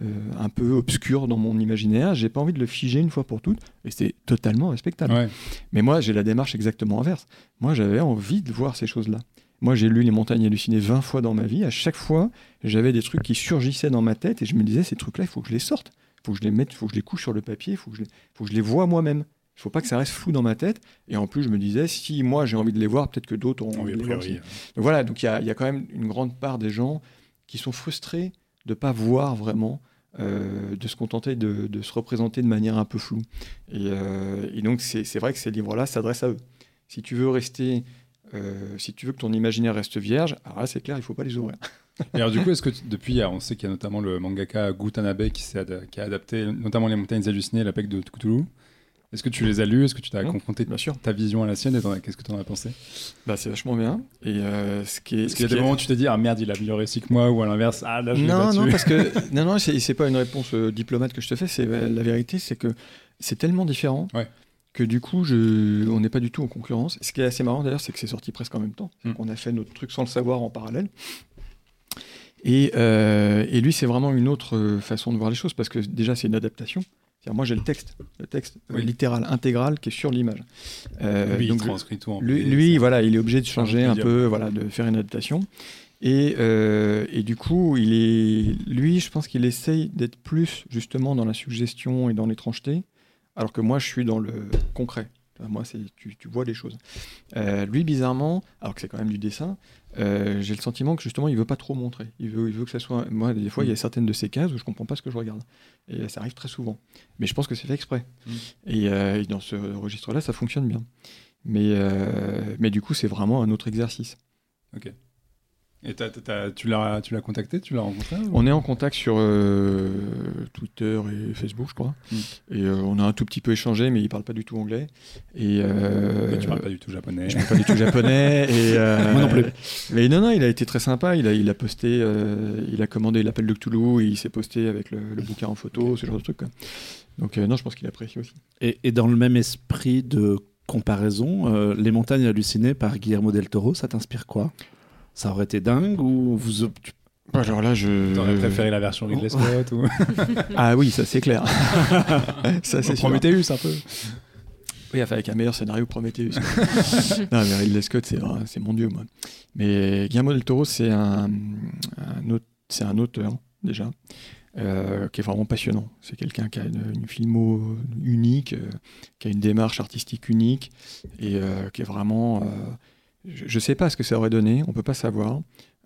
euh, un peu obscur dans mon imaginaire. J'ai pas envie de le figer une fois pour toutes, et c'est totalement respectable. Ouais. Mais moi, j'ai la démarche exactement inverse. Moi, j'avais envie de voir ces choses-là. Moi, j'ai lu Les Montagnes hallucinées 20 fois dans ma vie. À chaque fois, j'avais des trucs qui surgissaient dans ma tête et je me disais, ces trucs-là, il faut que je les sorte. Il faut que je les mette, il faut que je les couche sur le papier, il faut, que je les- faut que je les vois moi-même. Il faut pas que ça reste flou dans ma tête. Et en plus, je me disais, si moi j'ai envie de les voir, peut-être que d'autres auront Oui, envie de les voir aussi. Donc voilà, donc il y a, il y a quand même une grande part des gens qui sont frustrés de ne pas voir vraiment, euh, de se contenter de, de se représenter de manière un peu floue. Et, euh, et donc c'est c'est vrai que ces livres-là s'adressent à eux. Si tu veux rester, euh, si tu veux que ton imaginaire reste vierge, alors là c'est clair, il faut pas les ouvrir. Et alors du coup, est-ce que tu- depuis, il a- on sait qu'il y a notamment le mangaka Gutanabe qui, a adapté notamment les montagnes hallucinées, la PEC de Cthulhu. Est-ce que tu les as lus Est-ce que tu t'as Non, confronté Bien sûr, ta vision à la sienne et qu'est-ce que tu en as pensé? Bah, c'est vachement bien. Et euh, ce qui est, Est-ce qu'il y a des moments où tu t'es dit ah merde, il a mieux réussi que moi ou à l'inverse ah là je l'ai non, non, parce que non, non, c'est pas une réponse euh, diplomate que je te fais. C'est la vérité, c'est que c'est tellement différent Ouais. Que du coup, je, on n'est pas du tout en concurrence. Ce qui est assez marrant d'ailleurs, c'est que c'est sorti presque en même temps. Mm. On a fait notre truc sans le savoir en parallèle. Et, euh, et lui, c'est vraiment une autre euh, façon de voir les choses parce que déjà, c'est une adaptation. Moi, j'ai le texte, le texte euh, Oui. littéral, intégral, qui est sur l'image. Euh, lui, il donc, transcrit tout en lui, PDF, lui, ça. voilà, il est obligé de changer un peu, voilà, de faire une adaptation. Et, euh, et du coup, il est, lui, je pense qu'il essaye d'être plus justement dans la suggestion et dans l'étrangeté, alors que moi, je suis dans le concret. Moi, c'est tu, tu vois les choses. Euh, lui, bizarrement, alors que c'est quand même du dessin, euh, j'ai le sentiment que justement, il veut pas trop montrer. Il veut, il veut que ça soit. Moi, des fois, il y a certaines de ces cases où je comprends pas ce que je regarde. Et ça arrive très souvent. Mais je pense que c'est fait exprès. Mm. Et, euh, et dans ce registre-là, ça fonctionne bien. Mais, mais du coup, c'est vraiment un autre exercice. Ok. Et t'as- tu l'as tu l'as contacté, tu l'as rencontré ou- On est en contact sur euh, Twitter et Facebook, je crois. Mm. Et euh, on a un tout petit peu échangé, mais il parle pas du tout anglais. Et euh, Mais tu parles pas du tout japonais. Je parle pas du tout japonais. Et, euh, Moi non plus. Mais non, non, il a été très sympa. Il a, il a posté, euh, il a commandé l'appel de Cthulhu et il s'est posté avec le, le bouquin en photo, ce genre de truc. quoi. Donc euh, non, je pense qu'il apprécie aussi. Et, et dans le même esprit de comparaison, euh, Les montagnes hallucinées par Guillermo del Toro, ça t'inspire quoi? Ça aurait été dingue ou vous Alors là, je. T'aurais préféré la version Ridley Scott ou Ah oui, ça c'est clair. ça c'est. Prometheus un peu Oui, enfin, avec un meilleur scénario Prometheus. non, mais Ridley Scott, c'est c'est mon dieu, moi. Mais Guillermo del Toro, c'est un, un, aute- c'est un auteur, déjà, euh, qui est vraiment passionnant. C'est quelqu'un qui a une, une filmo unique, euh, qui a une démarche artistique unique, et euh, qui est vraiment... je ne sais pas ce que ça aurait donné, on peut pas savoir.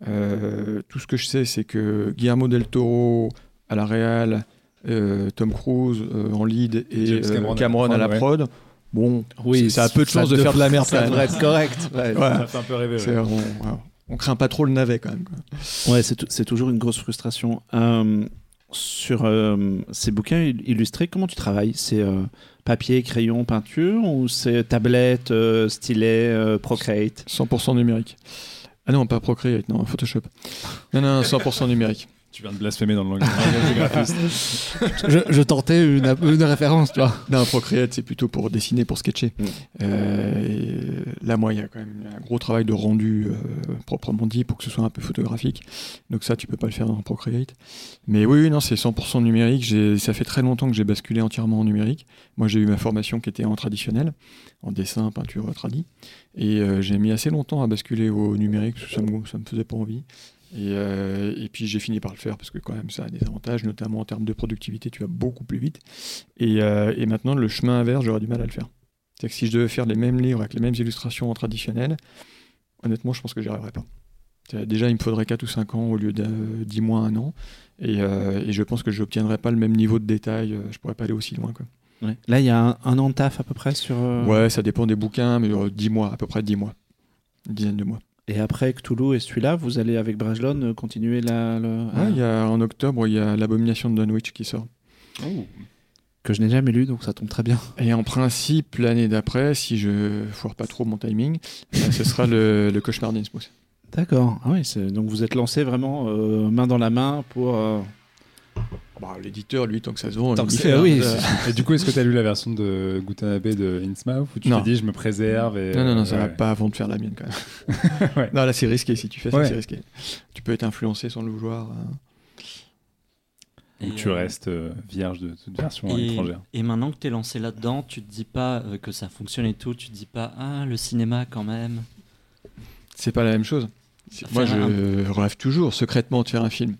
Euh, tout ce que je sais, c'est que Guillermo del Toro à la réal, euh, Tom Cruise euh, en lead et euh, Cameron Cameron, à la prod. Bon, ça a peu de chances de faire de la merde. Ça devrait être correct. ouais. Ouais. Ça fait un peu rêver. Ouais. on, on craint pas trop le navet quand même. quoi. Ouais, c'est toujours une grosse frustration. Sur euh, ces bouquins il- illustrés, comment tu travailles? C'est euh, papier, crayon, peinture ou c'est tablette, euh, stylet, euh, Procreate? 100% numérique. Ah non, pas Procreate, non, Photoshop. Non, non, 100% numérique. Tu viens de blasphémer dans le langage du graphiste. je, je tentais une, une référence, tu vois. Non, Procreate, c'est plutôt pour dessiner, pour sketcher. Mm. Euh, et là, moi, il y a quand même un gros travail de rendu euh, proprement dit pour que ce soit un peu photographique. Donc ça, tu peux pas le faire dans Procreate. Mais oui, oui, non, c'est 100% numérique. Ça fait très longtemps que j'ai basculé entièrement en numérique. Moi, j'ai eu ma formation qui était en traditionnel, en dessin, peinture, tradi. Et euh, j'ai mis assez longtemps à basculer au numérique parce que ça me, ça me faisait pas envie. Et, euh, et puis j'ai fini par le faire parce que quand même ça a des avantages, notamment en termes de productivité, tu vas beaucoup plus vite. Et, euh, et maintenant, le chemin inverse, j'aurais du mal à le faire. C'est que si je devais faire les mêmes livres avec les mêmes illustrations en traditionnel, honnêtement, je pense que j'y arriverais pas. Déjà, il me faudrait 4 ou 5 ans au lieu de 10 mois, 1 an. Et, euh, et je pense que je n'obtiendrais pas le même niveau de détail. euh, Je pourrais pas aller aussi loin. Quoi. Là, il y a un, un an de taf à peu près sur. euh, Ouais, ça dépend des bouquins, mais euh, 10 mois, à peu près 10 mois. Une dizaine de mois. Et après Cthulhu et celui-là, vous allez avec Brajlon euh, continuer la, le- Ouais, il y a, en octobre, il y a L'Abomination de Dunwich qui sort. que je n'ai jamais lu, donc ça tombe très bien. Et en principe, l'année d'après, si je foire pas trop mon timing, euh, ce sera le, le Cauchemar d'Innsmouth. D'accord. Ah oui, donc vous êtes lancé vraiment euh, main dans la main pour. euh, Bah, L'éditeur, lui, tant que ça se vend, Tant il fait, hein. oui, Et du coup, est-ce que tu as lu la version de Gutanabe de Innsmouth ou tu t'es dit je me préserve et, Non, non, non, ça va ouais. pas avant de faire la mienne quand même. Ouais. Non, là c'est risqué, si tu fais ça, Ouais. c'est risqué. Tu peux être influencé sans le vouloir. hein. Ou Et, tu euh, restes euh, vierge de toute version Et, étrangère. et maintenant que tu es lancé là-dedans, tu te dis pas euh, que ça fonctionne et tout, tu te dis pas ah le cinéma quand même. C'est pas la même chose. Moi, je rêve toujours secrètement de faire un film.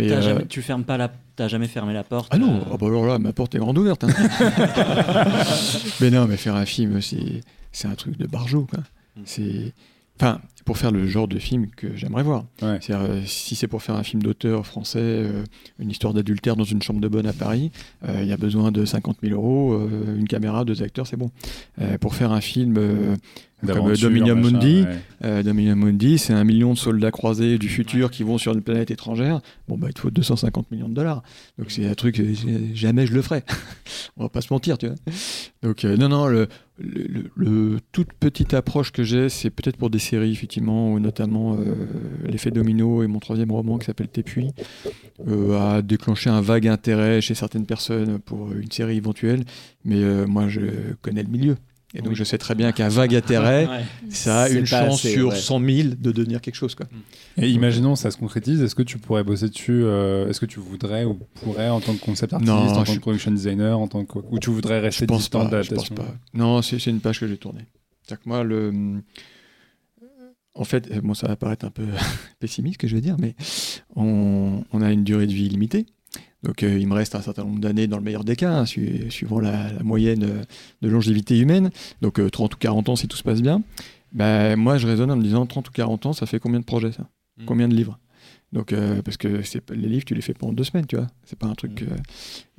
Mais euh, jamais- tu fermes pas la, t'as jamais fermé la porte. ah non, euh, ah bah alors là, ma porte est grande ouverte. hein. mais non, mais faire un film, c'est c'est un truc de barjot. Quoi. Mm. C'est enfin pour faire le genre de film que j'aimerais voir. Ouais. C'est-à-dire, euh, si c'est pour faire un film d'auteur français, euh, une histoire d'adultère dans une chambre de bonne à Paris, euh, il y a besoin de 50 000 euros, euh, une caméra, deux acteurs, c'est bon. Euh, pour faire un film euh, comme D'aventure, Dominium machin, Mundi, ouais. euh, Dominium Mundi, c'est un million de soldats croisés du futur qui vont sur une planète étrangère. Bon, bah, il te faut 250 millions de dollars. Donc, c'est un truc, euh, jamais je le ferai. On va pas se mentir, tu vois. Donc, euh, non, non, le, le, le- le- toute petite approche que j'ai, c'est peut-être pour des séries, effectivement, ou notamment euh, L'effet domino et mon troisième roman qui s'appelle Tépuis, euh, a déclenché un vague intérêt chez certaines personnes pour une série éventuelle. Mais euh, moi, je connais le milieu. Et donc, Oui. je sais très bien qu'un vague intérêt, ouais. ça a une chance assez, sur ouais. 100 000 de devenir quelque chose. Quoi. Et imaginons ça se concrétise, est-ce que tu pourrais bosser dessus euh, Est-ce que tu voudrais ou pourrais en tant que concept artiste, Non, en tant je- que production designer, en tant que ou tu voudrais rester Je pense pas. Je pense pas. Non, c'est une page que j'ai tournée. C'est-à-dire que moi, le... En fait, euh, bon, ça va paraître un peu pessimiste ce que je vais dire, mais on, on a une durée de vie limitée. Donc euh, il me reste un certain nombre d'années dans le meilleur des cas, hein, su- suivant la, la moyenne euh, de longévité humaine. Donc euh, 30 ou 40 ans si tout se passe bien. Ben, moi, je raisonne en me disant 30 ou 40 ans, ça fait combien de projets ça? Mm. Combien de livres? Donc, euh, parce que les livres, tu les fais pas en deux semaines, tu vois. C'est pas un truc. Mm. euh,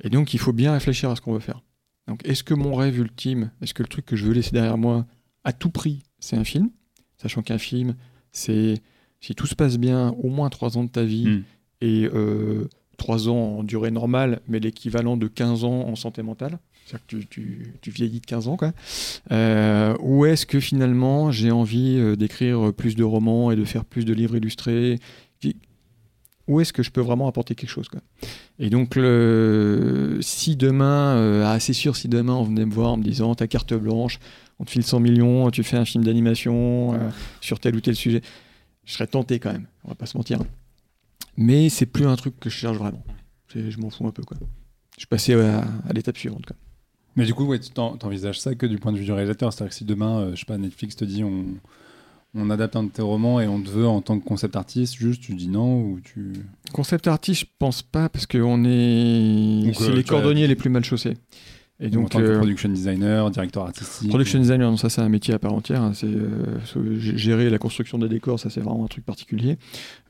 Et donc, il faut bien réfléchir à ce qu'on veut faire. Donc, est-ce que mon rêve ultime, est-ce que le truc que je veux laisser derrière moi, à tout prix, c'est un film? Sachant qu'un film, c'est si tout se passe bien, au moins 3 ans de ta vie Mm. et euh, 3 ans en durée normale, mais l'équivalent de 15 ans en santé mentale. C'est-à-dire que tu, tu- tu vieillis de 15 ans, quoi. Euh, ou est-ce que finalement j'ai envie euh, d'écrire plus de romans et de faire plus de livres illustrés? Où est-ce que je peux vraiment apporter quelque chose, quoi? Et donc, le... si demain, euh, ah, c'est sûr, si demain on venait me voir en me disant ta carte blanche, on te file 100 millions, tu fais un film d'animation euh, sur tel ou tel sujet, je serais tenté quand même, on va pas se mentir. Mais c'est plus un truc que je cherche vraiment. Je m'en fous un peu, quoi. Je suis passé à, à l'étape suivante, quoi. Mais du coup, ouais, tu t'en- t'envisages ça que du point de vue du réalisateur. C'est-à-dire que si demain, euh, je sais pas, Netflix te dit on, on adapte un de tes romans et on te veut en tant que concept artiste, juste tu dis non ou tu. Concept artiste, je pense pas, parce qu'on est. C'est euh, les cordonniers les plus mal chaussés. Et en donc, tant que euh, production designer, directeur artistique. production designer, non, ça c'est un métier à part entière. hein, c'est euh, gérer la construction des décors, ça c'est vraiment un truc particulier.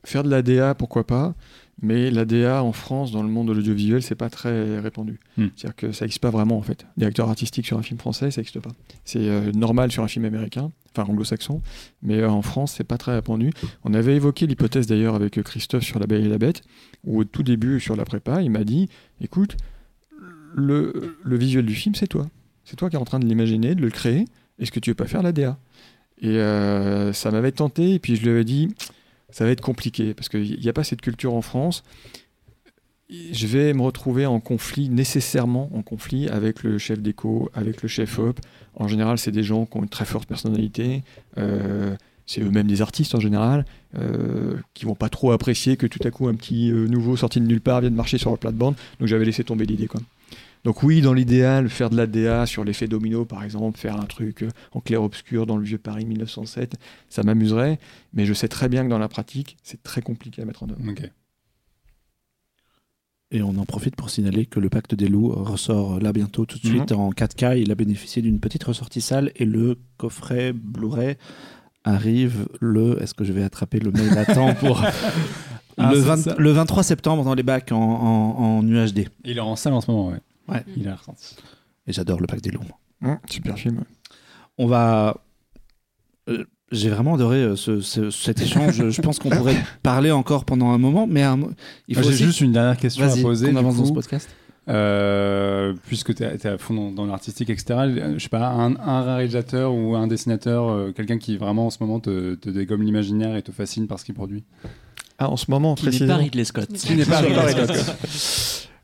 Faire de la DA, pourquoi pas mais la DA en France, dans le monde de l'audiovisuel, c'est pas très répandu. Hmm. C'est-à-dire que ça n'existe pas vraiment en fait. Directeur artistique sur un film français, ça n'existe pas. C'est euh, normal sur un film américain, enfin anglo-saxon, mais euh, en France, c'est pas très répandu. On avait évoqué l'hypothèse d'ailleurs avec Christophe sur La Belle et la Bête, où au tout début, sur la prépa, il m'a dit écoute, le, visuel du film, c'est toi. C'est toi qui es en train de l'imaginer, de le créer. Est-ce que tu veux pas faire la DA Et euh, ça m'avait tenté, et puis je lui avais dit ça va être compliqué, parce qu'il n'y a pas cette culture en France. Je vais me retrouver en conflit, nécessairement en conflit avec le chef déco, avec le chef op. En général, c'est des gens qui ont une très forte personnalité. euh, c'est eux-mêmes des artistes en général, euh, qui vont pas trop apprécier que tout à coup un petit euh, nouveau sorti de nulle part vienne marcher sur la plate-bande. Donc j'avais laissé tomber l'idée. quoi. Donc oui, dans l'idéal, faire de la DA sur l'effet domino, par exemple, faire un truc euh, en clair-obscur dans le vieux Paris 1907, ça m'amuserait. Mais je sais très bien que dans la pratique, c'est très compliqué à mettre en œuvre. Et on en profite pour signaler que le Pacte des loups ressort là bientôt tout de suite en 4K. Il a bénéficié d'une petite ressortie salle et le coffret Blu-ray arrive le. Est-ce que je vais attraper le mail à temps pour. Ah, le, c'est 20 ça. le 23 septembre dans les bacs en, en- en UHD. Il est en salle en ce moment, ouais. Ouais. Il a ressenti. Et j'adore le Pacte des loups. Hum, super film. On va. euh, J'ai vraiment adoré euh, ce- ce- cet échange. je pense qu'on pourrait parler encore pendant un moment, mais un il faut J'ai aussi- juste une dernière question à poser. du avance dans ce podcast. Euh, puisque tu es, à fond dans, dans l'artistique, etc., je sais pas, un, un réalisateur ou un dessinateur, euh, quelqu'un qui vraiment en ce moment te, te dégomme l'imaginaire et te fascine par ce qu'il produit? Ah, en ce moment, Qui n'est pas précisément. Ridley Scott. Qui n'est pas Ridley Ridley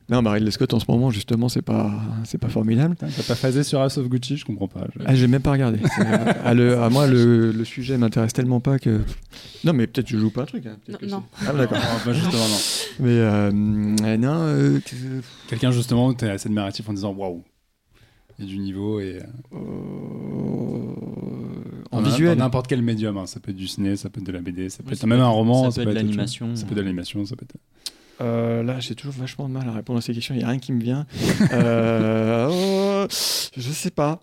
Non, bah, Ridley Scott en ce moment, justement, c'est pas, c'est pas formidable. T'as pas phasé sur House of Gucci, je comprends pas. Je- Ah, j'ai même pas regardé. Euh, le- à moi, le, le sujet m'intéresse tellement pas que. Non, mais peut-être que je joue pas un truc. hein. Non, que non. c'est- Ah, d'accord. Bah, justement, non. Mais euh, euh, non, euh, que- Quelqu'un justement où t'es assez admiratif en disant waouh, il y a du niveau et euh, en dans- visuel. dans n'importe quel médium, hein. ça peut être du ciné, ça peut être de la BD, ça peut Oui, être ça même peut un roman, ça peut être de l'animation. ça peut être de l'animation, ça peut être. Euh, là, j'ai toujours vachement de mal à répondre à ces questions. Il n'y a rien qui me vient. Euh, oh, je sais pas.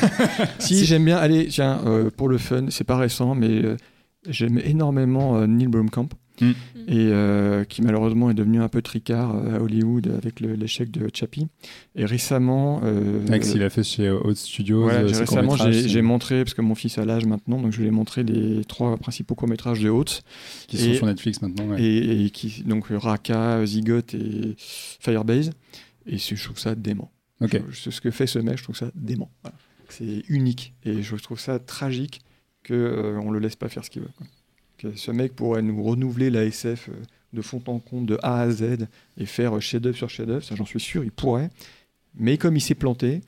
si, j'aime bien. Allez, tiens, euh, pour le fun, c'est pas récent, mais j'aime énormément Neil Blomkamp. Mm. Et euh, qui malheureusement est devenu un peu tricard euh, à Hollywood avec l'échec de Chappie. Et récemment. euh, Avec ce qu'il a fait chez Haute Studios. voilà, euh, récemment, j'ai montré, parce que mon fils a l'âge maintenant, donc je lui ai montré les trois principaux courts-métrages de Haute. qui sont sur Netflix maintenant. ouais. et, et qui donc Raka, Zygote et Firebase. Et je trouve ça dément. Ok. Je- ce que fait ce mec, je trouve ça dément. Voilà. C'est unique et je trouve ça tragique que euh, on le laisse pas faire ce qu'il veut. quoi. Que ce mec pourrait nous renouveler la SF euh, de fond en comble, de A à Z, et faire chef-d'œuvre sur chef-d'œuvre. Ça, j'en suis sûr, il pourrait. Mais comme il s'est planté.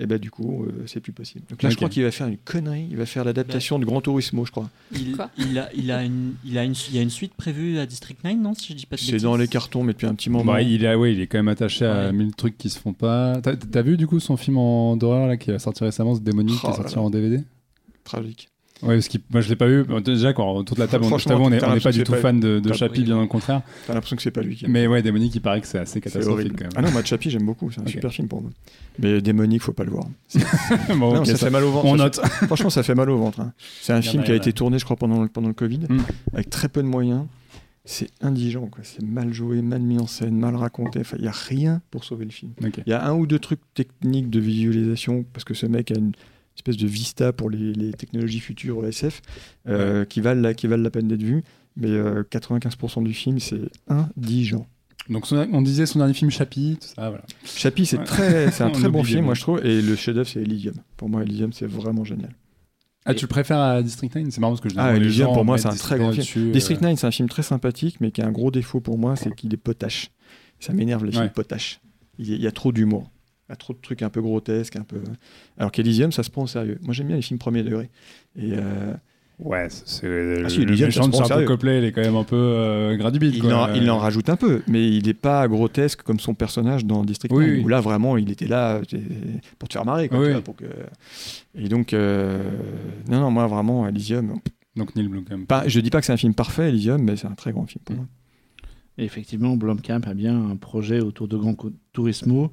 Et ben du coup, euh, c'est plus possible. Donc là, je crois qu'il va faire une connerie. Il va faire l'adaptation de Grand Turismo, je crois. Il, Quoi il a, il a une, il a une, il y a une suite prévue à District 9, non Si je dis pas de C'est dans les cartons, mais depuis un petit moment. Bah, il, est, ouais, il est quand même attaché à mille trucs qui se font pas. T'as vu du coup son film en d'horreur là qui a sorti récemment, ce démonique qui Oh est là sorti en DVD Tragique. Ouais, parce que moi je l'ai pas vu. Déjà, quand autour de la table, on, je on n'est pas du tout pas- fan de, de Chappie, bien au contraire. T'as l'impression que c'est pas lui qui. Mais ouais, démonique, il paraît que c'est assez catastrophique quand Ah même. non, moi, Chappie, j'aime beaucoup. C'est un super film pour moi. Mais Démonique, faut pas le voir. Bon, Non, ça, ça- fait mal au ventre. on Ça note. fait- Franchement, ça fait mal au ventre. hein. C'est un film qui a été tourné, je crois, pendant, le- pendant le Covid, Mm. avec très peu de moyens. C'est indigent, quoi. C'est mal joué, mal mis en scène, mal raconté. Enfin, il y a rien pour sauver le film. Il y a un ou deux trucs techniques de visualisation, parce que ce mec a une espèce de vista pour les, les technologies futures SF, euh, qui, valent la, qui valent la peine d'être vues. mais euh, 95% du film, c'est indigent. Donc son- on disait son dernier film Chappie, tout ça, voilà. Chappie, c'est Ouais. très, c'est un très bon film, moi je trouve, et le chef-d'œuvre c'est Elysium. Pour moi, Elysium c'est vraiment génial. Ah, tu le préfères à District 9 C'est marrant parce que je Ah, Elysium, pour moi, c'est un District très grand 9 film. euh, District 9, c'est un film très sympathique, mais qui a un gros défaut pour moi, c'est qu'il est potache. Ça m'énerve les films Ouais. a- il y a trop d'humour. Il y a trop de trucs un peu grotesques, un peu. Alors qu'Elysium, ça se prend au sérieux. Moi, j'aime bien les films premier degré. Et euh, Ouais, c'est- Ah si, le méchant se de prend au Sharp sérieux. Copley, il est quand même un peu euh, il, quoi. en, il en rajoute un peu, mais il n'est pas grotesque comme son personnage dans District Oui, 9, oui. où là, vraiment, il était là euh, pour te faire marrer. Quoi, Oui, tu oui. vois, pour que... Et donc, euh, non, non, moi, vraiment, Elysium. Donc Neil Blomkamp. Pas, je dis pas que c'est un film parfait, Elysium, mais c'est un très grand film pour moi. Et effectivement, Blomkamp a bien un projet autour de Gran Turismo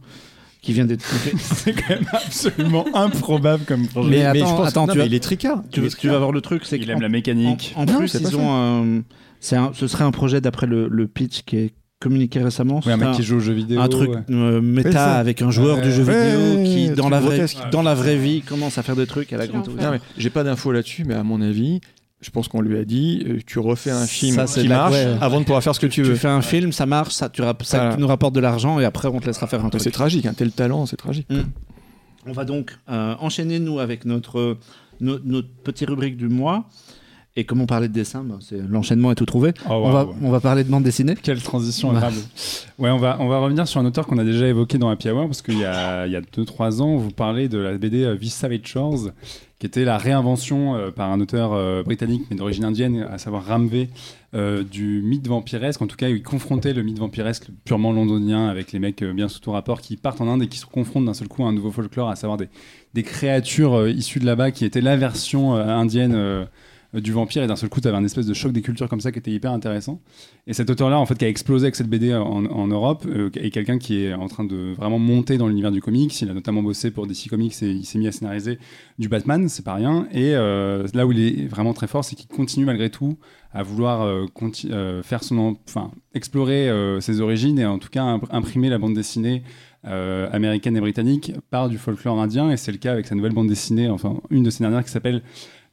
qui vient d'être coupé. c'est quand même absolument improbable comme projet. Mais je attends, pense- attends, non, tu mais vas- il est tricard. tu, Il veux- est tu vas voir le truc, c'est il qu'en- aime la mécanique. En, en Non, plus, ils ont un, c'est un- ce serait un projet d'après le, le pitch qui est communiqué récemment. Oui, un mec qui joue aux jeux vidéo. un truc ouais. euh, méta avec un joueur Ouais, de jeu ouais, vidéo qui, dans la, vraie, dans la vraie vie, commence à faire des trucs à la grande. Non, j'ai pas d'infos là-dessus, mais à mon avis, je pense qu'on lui a dit euh, tu refais un film Ça, c'est qui marche ouais. avant de pouvoir faire ce que tu Tu veux. fais un film, ça marche, ça, tu rap- ça Voilà. nous rapporte de l'argent et après on te laissera faire un C'est truc. tragique, un tel talent, c'est tragique. On va donc euh, enchaîner nous avec notre, no- notre petite rubrique du mois. Et comme on parlait de dessin, ben, c'est- l'enchaînement est tout trouvé. Oh, on, va, on va parler de bande dessinée. Quelle transition agréable. Ouais, on va, on va revenir sur un auteur qu'on a déjà évoqué dans Happy Hour, parce qu'il y a 2-3 ans, vous parlez de la BD euh, This Savage Shores, qui était la réinvention euh, par un auteur euh, britannique, mais d'origine indienne, à savoir Ramvé, euh, du mythe vampiresque. En tout cas, il confrontait le mythe vampiresque purement londonien avec les mecs bien sous tout rapport qui partent en Inde et qui se confrontent d'un seul coup à un nouveau folklore, à savoir des, des créatures issues de là-bas qui étaient la version indienne. Euh, du vampire et d'un seul coup tu avais un espèce de choc des cultures comme ça qui était hyper intéressant. Et cet auteur là en fait qui a explosé avec cette BD en, en Europe euh, est quelqu'un qui est en train de vraiment monter dans l'univers du comics. Il a notamment bossé pour DC Comics et il s'est mis à scénariser du Batman c'est pas rien. Et euh, là où il est vraiment très fort c'est qu'il continue malgré tout à vouloir euh, euh, faire son en- enfin explorer euh, ses origines et en tout cas imp- imprimer la bande dessinée euh, américaine et britannique par du folklore indien. Et c'est le cas avec sa nouvelle bande dessinée enfin une de ses dernières qui s'appelle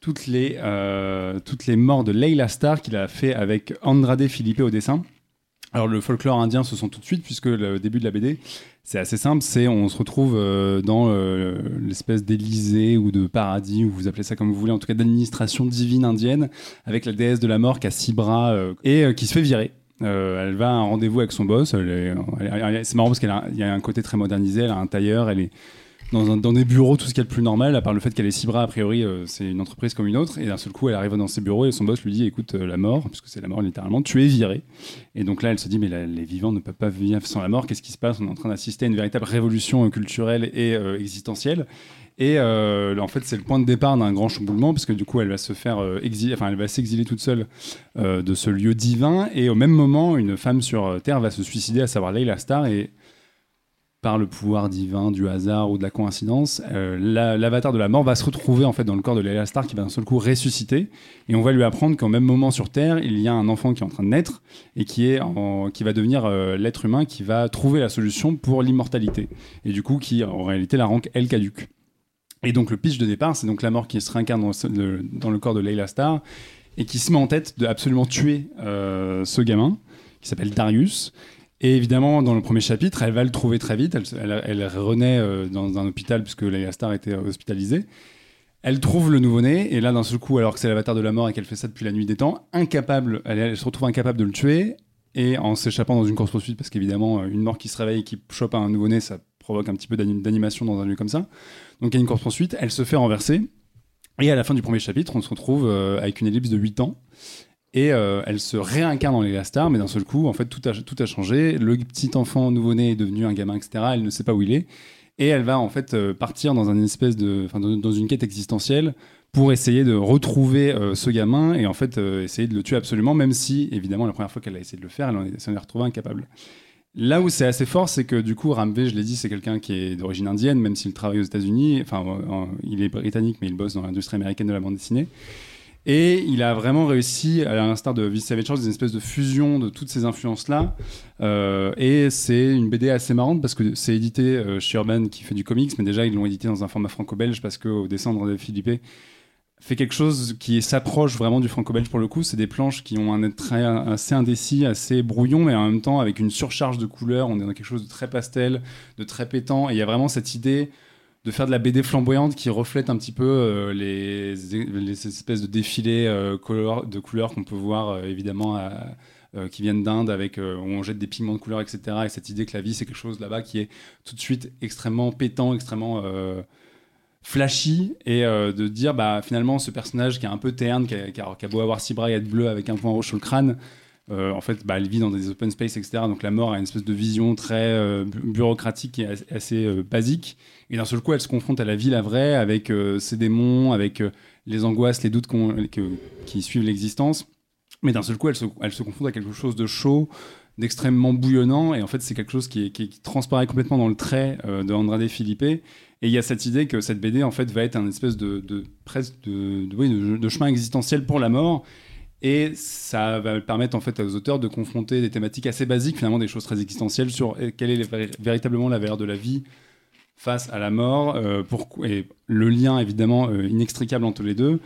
toutes les, euh, toutes les morts de Leila Star qu'il a fait avec Andrade Filipe au dessin. Alors le folklore indien se sent tout de suite puisque le début de la BD c'est assez simple, c'est on se retrouve euh, dans euh, l'espèce d'Élysée ou de paradis ou vous appelez ça comme vous voulez, en tout cas d'administration divine indienne avec la déesse de la mort qui a six bras et qui se fait virer. Elle va à un rendez-vous avec son boss. c'est marrant parce qu'il y a un côté très modernisé. Elle a un tailleur. Elle est dans, un- des bureaux, tout ce qu'il y a de plus normal, à part le fait qu'elle ait six bras, a priori, euh, c'est une entreprise comme une autre. Et d'un seul coup, elle arrive dans ses bureaux et son boss lui dit Écoute, euh, la mort, puisque c'est la mort littéralement, tu es viré. Et donc là, elle se dit Mais les vivants ne peuvent pas vivre sans la mort. Qu'est-ce qui se passe? On est en train d'assister à une véritable révolution euh, culturelle et existentielle. Et en fait, c'est le point de départ d'un grand chamboulement, parce que du coup, elle va se faire exiler, enfin, elle va s'exiler toute seule de ce lieu divin. Et au même moment, une femme sur Terre va se suicider, à savoir Leila Star. Et par le pouvoir divin, du hasard ou de la coïncidence, euh, la- l'avatar de la mort va se retrouver en fait dans le corps de Leila Star qui va d'un seul coup ressusciter. Et on va lui apprendre qu'au même moment sur Terre il y a un enfant qui est en train de naître et qui est qui va devenir euh, l'être humain qui va trouver la solution pour l'immortalité. Et du coup qui en réalité la rend elle caduque. Et donc le pitch de départ c'est donc la mort qui se réincarne dans, ce- le, dans le corps de Leila Star et qui se met en tête de absolument tuer euh, ce gamin qui s'appelle Darius et évidemment, dans le premier chapitre, elle va le trouver très vite. Elle, renaît euh, dans un hôpital puisque Leila Star était hospitalisée. Elle trouve le nouveau-né et là, d'un seul coup, alors que c'est l'avatar de la mort et qu'elle fait ça depuis la nuit des temps, incapable, elle, se retrouve incapable de le tuer et en s'échappant dans une course poursuite parce qu'évidemment, euh, une mort qui se réveille et qui chope un nouveau-né, ça provoque un petit peu d'anim- d'animation dans un lieu comme ça. Donc il y a une course poursuite. Elle se fait renverser et à la fin du premier chapitre, on se retrouve euh, avec une ellipse de 8 ans. Et euh, elle se réincarne dans les Star, mais d'un seul coup, en fait, tout a, tout a changé. Le petit enfant nouveau-né est devenu un gamin, etc. Elle ne sait pas où il est. Et elle va en fait euh, partir dans une espèce de, dans, une quête existentielle pour essayer de retrouver euh, ce gamin et en fait essayer de le tuer absolument, même si évidemment la première fois qu'elle a essayé de le faire, elle s'en est retrouvée incapable. Là où c'est assez fort, c'est que du coup, Ramvé, je l'ai dit, c'est quelqu'un qui est d'origine indienne, même s'il travaille aux États-Unis. Enfin, il est britannique, mais il bosse dans l'industrie américaine de la bande dessinée. Et il a vraiment réussi, à l'instar de Vice Savage une espèce de fusion de toutes ces influences-là. Euh, et c'est une BD assez marrante parce que c'est édité euh, chez Urban qui fait du comics, mais déjà ils l'ont édité dans un format franco-belge parce qu'au descendre de Philippe, fait quelque chose qui s'approche vraiment du franco-belge pour le coup. C'est des planches qui ont un trait assez indécis, assez brouillon, mais en même temps avec une surcharge de couleurs. On est dans quelque chose de très pastel, de très pétant. Et il y a vraiment cette idée de faire de la BD flamboyante qui reflète un petit peu euh, les, espèces de défilés euh, de couleurs qu'on peut voir euh, évidemment qui viennent d'Inde avec où on jette des pigments de couleurs etc et cette idée que la vie c'est quelque chose là-bas qui est tout de suite extrêmement pétant extrêmement flashy. Et de dire bah finalement ce personnage qui est un peu terne qui a, qui a, beau avoir six bras et être bleu avec un point rouge sur le crâne en fait, bah, elle vit dans des open space, etc. Donc la mort a une espèce de vision très bureaucratique et assez basique. Et d'un seul coup, elle se confronte à la vie, la vraie, avec euh, ses démons, avec euh, les angoisses, les doutes qui suivent l'existence. Mais d'un seul coup, elle se, elle se, confronte à quelque chose de chaud, d'extrêmement bouillonnant. Et en fait, c'est quelque chose qui, transparaît complètement dans le trait euh, de Andrade Philippe. Et il y a cette idée que cette BD, en fait, va être un espèce de, de, chemin existentiel pour la mort. Et ça va permettre en fait aux auteurs de confronter des thématiques assez basiques, finalement des choses très existentielles sur quelle est véritablement la valeur de la vie, face à la mort, euh, et le lien évidemment euh, inextricable entre les deux.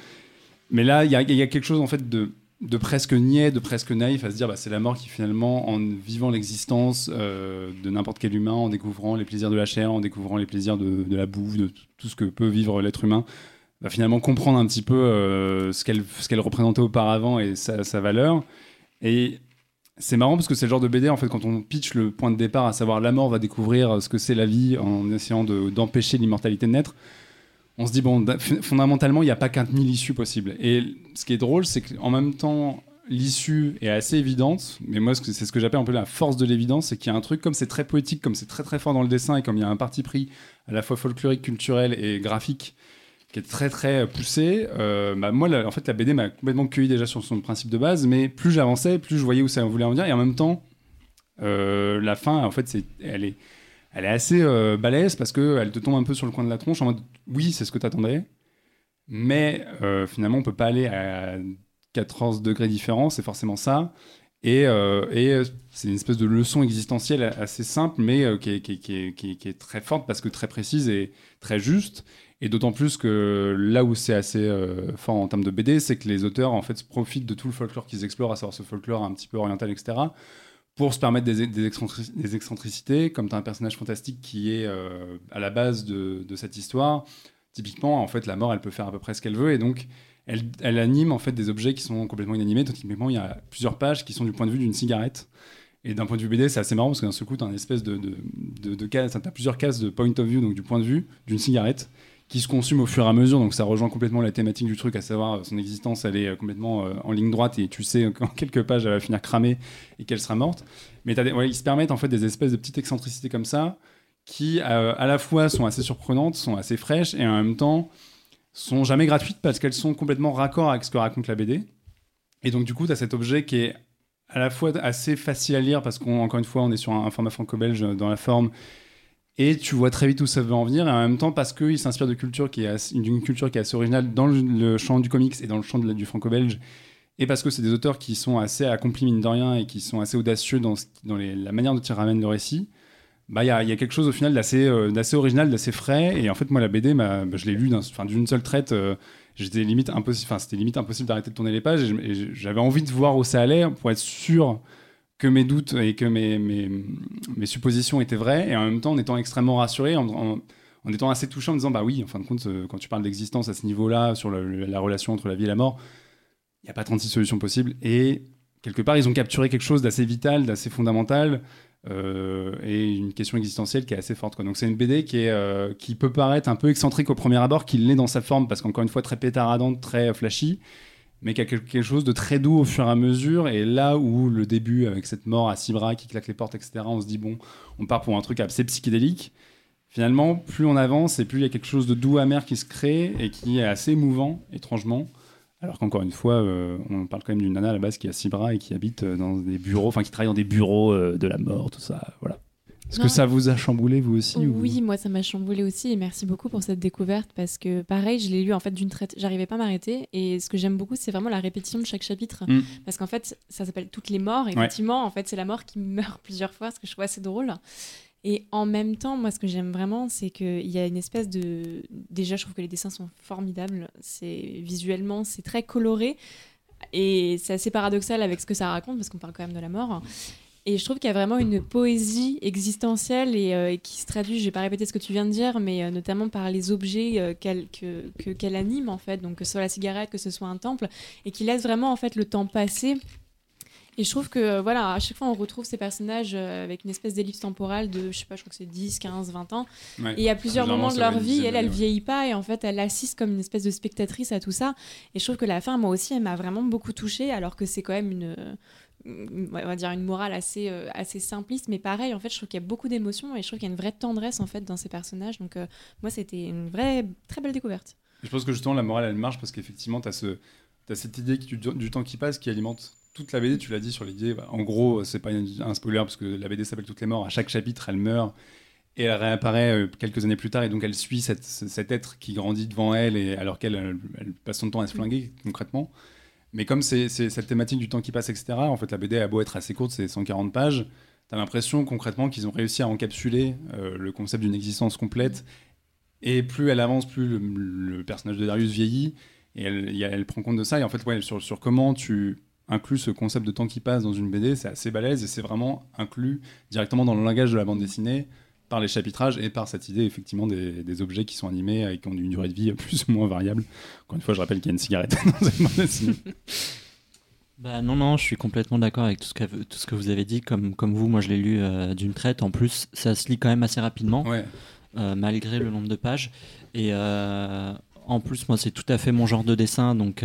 Mais là, il y, a quelque chose en fait de, presque niais, de presque naïf à se dire bah, c'est la mort qui finalement, en vivant l'existence euh, de n'importe quel humain, en découvrant les plaisirs de la chair, en découvrant les plaisirs de, la bouffe, de tout ce que peut vivre l'être humain, va finalement comprendre un petit peu ce qu'elle représentait auparavant et sa, valeur. Et c'est marrant parce que c'est le genre de BD, en fait, quand on pitch le point de départ, à savoir la mort va découvrir ce que c'est la vie en essayant d'empêcher l'immortalité de naître, on se dit, bon, fondamentalement, il n'y a pas qu'un mille issues possibles. Et ce qui est drôle, c'est qu'en même temps, l'issue est assez évidente, mais moi, c'est ce que j'appelle un peu la force de l'évidence, c'est qu'il y a un truc, comme c'est très poétique, comme c'est très très fort dans le dessin, et comme il y a un parti pris à la fois folklorique, culturel et graphique, qui est très très poussé. Euh, bah, moi, en fait, la BD m'a complètement cueilli déjà sur son principe de base, mais plus j'avançais, plus je voyais où ça voulait en venir, et en même temps, euh, la fin, en fait, elle est, assez euh, balèze parce que elle te tombe un peu sur le coin de la tronche en mode, oui, c'est ce que t'attendais, mais finalement, on peut pas aller à 14 degrés différents, c'est forcément ça. Et, c'est une espèce de leçon existentielle assez simple, mais qui, est, très forte parce que très précise et très juste. Et d'autant plus que là où c'est assez euh, fort en termes de BD, c'est que les auteurs en fait profitent de tout le folklore qu'ils explorent, à savoir ce folklore un petit peu oriental, etc., pour se permettre des, des, excentricités. Comme tu as un personnage fantastique qui est euh, à la base de, cette histoire, typiquement, en fait, la mort, elle peut faire à peu près ce qu'elle veut, et donc elle, anime en fait des objets qui sont complètement inanimés. Typiquement, il y a plusieurs pages qui sont du point de vue d'une cigarette. Et d'un point de vue BD, c'est assez marrant parce que d'un seul coup, tu as une espèce de, de, de case, as plusieurs cases de point of view, donc du point de vue d'une cigarette qui se consume au fur et à mesure. Donc ça rejoint complètement la thématique du truc, à savoir euh, son existence, elle est euh, complètement euh, en ligne droite et tu sais qu'en quelques pages, elle va finir cramée et qu'elle sera morte. Mais ils se permettent en fait des espèces de petites excentricités comme ça qui à la fois sont assez surprenantes, sont assez fraîches et en même temps sont jamais gratuites parce qu'elles sont complètement raccord avec ce que raconte la BD. Et donc du coup, tu as cet objet qui est à la fois assez facile à lire parce qu'encore une fois, on est sur un format franco-belge dans la forme et tu vois très vite où ça veut en venir et en même temps parce qu'il s'inspire d'une culture qui est assez originale dans le, champ du comics et dans le champ du franco-belge et parce que c'est des auteurs qui sont assez accomplis mine de rien et qui sont assez audacieux dans, la manière dont ils ramènent le récit bah il y, a quelque chose au final d'assez euh, d'assez original d'assez frais et en fait moi la BD bah, je l'ai lu d'une seule traite euh, j'étais limite impossible c'était limite impossible d'arrêter de tourner les pages et j'avais envie de voir où ça allait pour être sûr que mes doutes et que mes, mes, suppositions étaient vraies, et en même temps en étant extrêmement rassuré, en, en, étant assez touchant, en disant bah oui, en fin de compte, euh, quand tu parles d'existence à ce niveau-là, sur la relation entre la vie et la mort, il n'y a pas 36 solutions possibles, et quelque part, ils ont capturé quelque chose d'assez vital, d'assez fondamental, euh, et une question existentielle qui est assez forte. Quoi. Donc c'est une BD qui, est, euh, qui peut paraître un peu excentrique au premier abord, qui l'est dans sa forme, parce qu'encore une fois, très pétaradante, très flashy, mais qui a quelque chose de très doux au fur et à mesure. Et là où le début, avec cette mort à six bras qui claque les portes, etc., on se dit, bon, on part pour un truc assez psychédélique. Finalement, plus on avance et plus il y a quelque chose de doux, amer qui se crée et qui est assez émouvant, étrangement. Alors qu'encore une fois, euh, on parle quand même d'une nana à la base qui a six bras et qui habite euh, dans des bureaux, enfin qui travaille dans des bureaux euh, de la mort, tout ça. Voilà. Est-ce que ça vous a chamboulé vous aussi Oui, moi ça m'a chamboulé aussi et merci beaucoup pour cette découverte parce que pareil, je l'ai lu en fait d'une traite, j'arrivais pas à m'arrêter et ce que j'aime beaucoup c'est vraiment la répétition de chaque chapitre mm. parce qu'en fait ça s'appelle toutes les morts, effectivement en fait c'est la mort qui meurt plusieurs fois ce que je trouve assez drôle. Et en même temps, moi, ce que j'aime vraiment, c'est qu'il y a une espèce de. Déjà, je trouve que les dessins sont formidables. C'est visuellement, c'est très coloré. Et c'est assez paradoxal avec ce que ça raconte, parce qu'on parle quand même de la mort. Et je trouve qu'il y a vraiment une poésie existentielle et, euh, et qui se traduit, je vais pas répéter ce que tu viens de dire, mais euh, notamment par les objets euh, qu'elle que- anime en fait, donc que ce soit la cigarette, que ce soit un temple, et qui laisse vraiment en fait le temps passer. Et je trouve que voilà, à chaque fois on retrouve ces personnages avec une espèce d'ellipse temporale de, je sais pas, je crois que c'est 10, 15, 20 ans. Ouais. Et il y a plusieurs moments de leur vie, elle, elle ouais. vieillit pas, et en fait, elle assiste comme une espèce de spectatrice à tout ça. Et je trouve que la fin, moi aussi, elle m'a vraiment beaucoup touchée, alors que c'est quand même une- on va dire une morale assez, euh, assez simpliste, mais pareil, en fait, je trouve qu'il y a beaucoup d'émotions et je trouve qu'il y a une vraie tendresse en fait dans ces personnages. Donc, euh, moi, c'était une vraie, très belle découverte. Je pense que justement la morale elle marche parce qu'effectivement tu as, ce, t'as cette idée du, temps qui passe qui alimente toute la BD. Tu l'as dit sur l'idée, bah, en gros, c'est pas un spoiler parce que la BD s'appelle Toutes les morts. À chaque chapitre, elle meurt et elle réapparaît euh, quelques années plus tard et donc elle suit cet être qui grandit devant elle et alors qu'elle elle, elle passe son temps à se flinguer concrètement. Mais comme c'est cette thématique du temps qui passe, etc., en fait la BD a beau être assez courte, c'est 140 pages, t'as l'impression concrètement qu'ils ont réussi à encapsuler euh, le concept d'une existence complète. Et plus elle avance, plus le, personnage de Darius vieillit. Et elle, prend compte de ça. Et en fait, sur, sur comment tu inclus ce concept de temps qui passe dans une BD, c'est assez balèze et c'est vraiment inclus directement dans le langage de la bande dessinée par les chapitrages et par cette idée effectivement des, des objets qui sont animés et qui ont une durée de vie plus ou moins variable. Encore une fois, je rappelle qu'il y a une cigarette dans cette bande dessinée. Bah non, non, je suis complètement d'accord avec tout ce, que, tout ce que vous avez dit. Comme, comme vous, moi je l'ai lu euh, d'une traite. En plus, ça se lit quand même assez rapidement, Ouais. euh, malgré le nombre de pages. Et euh, en plus, moi c'est tout à fait mon genre de dessin, donc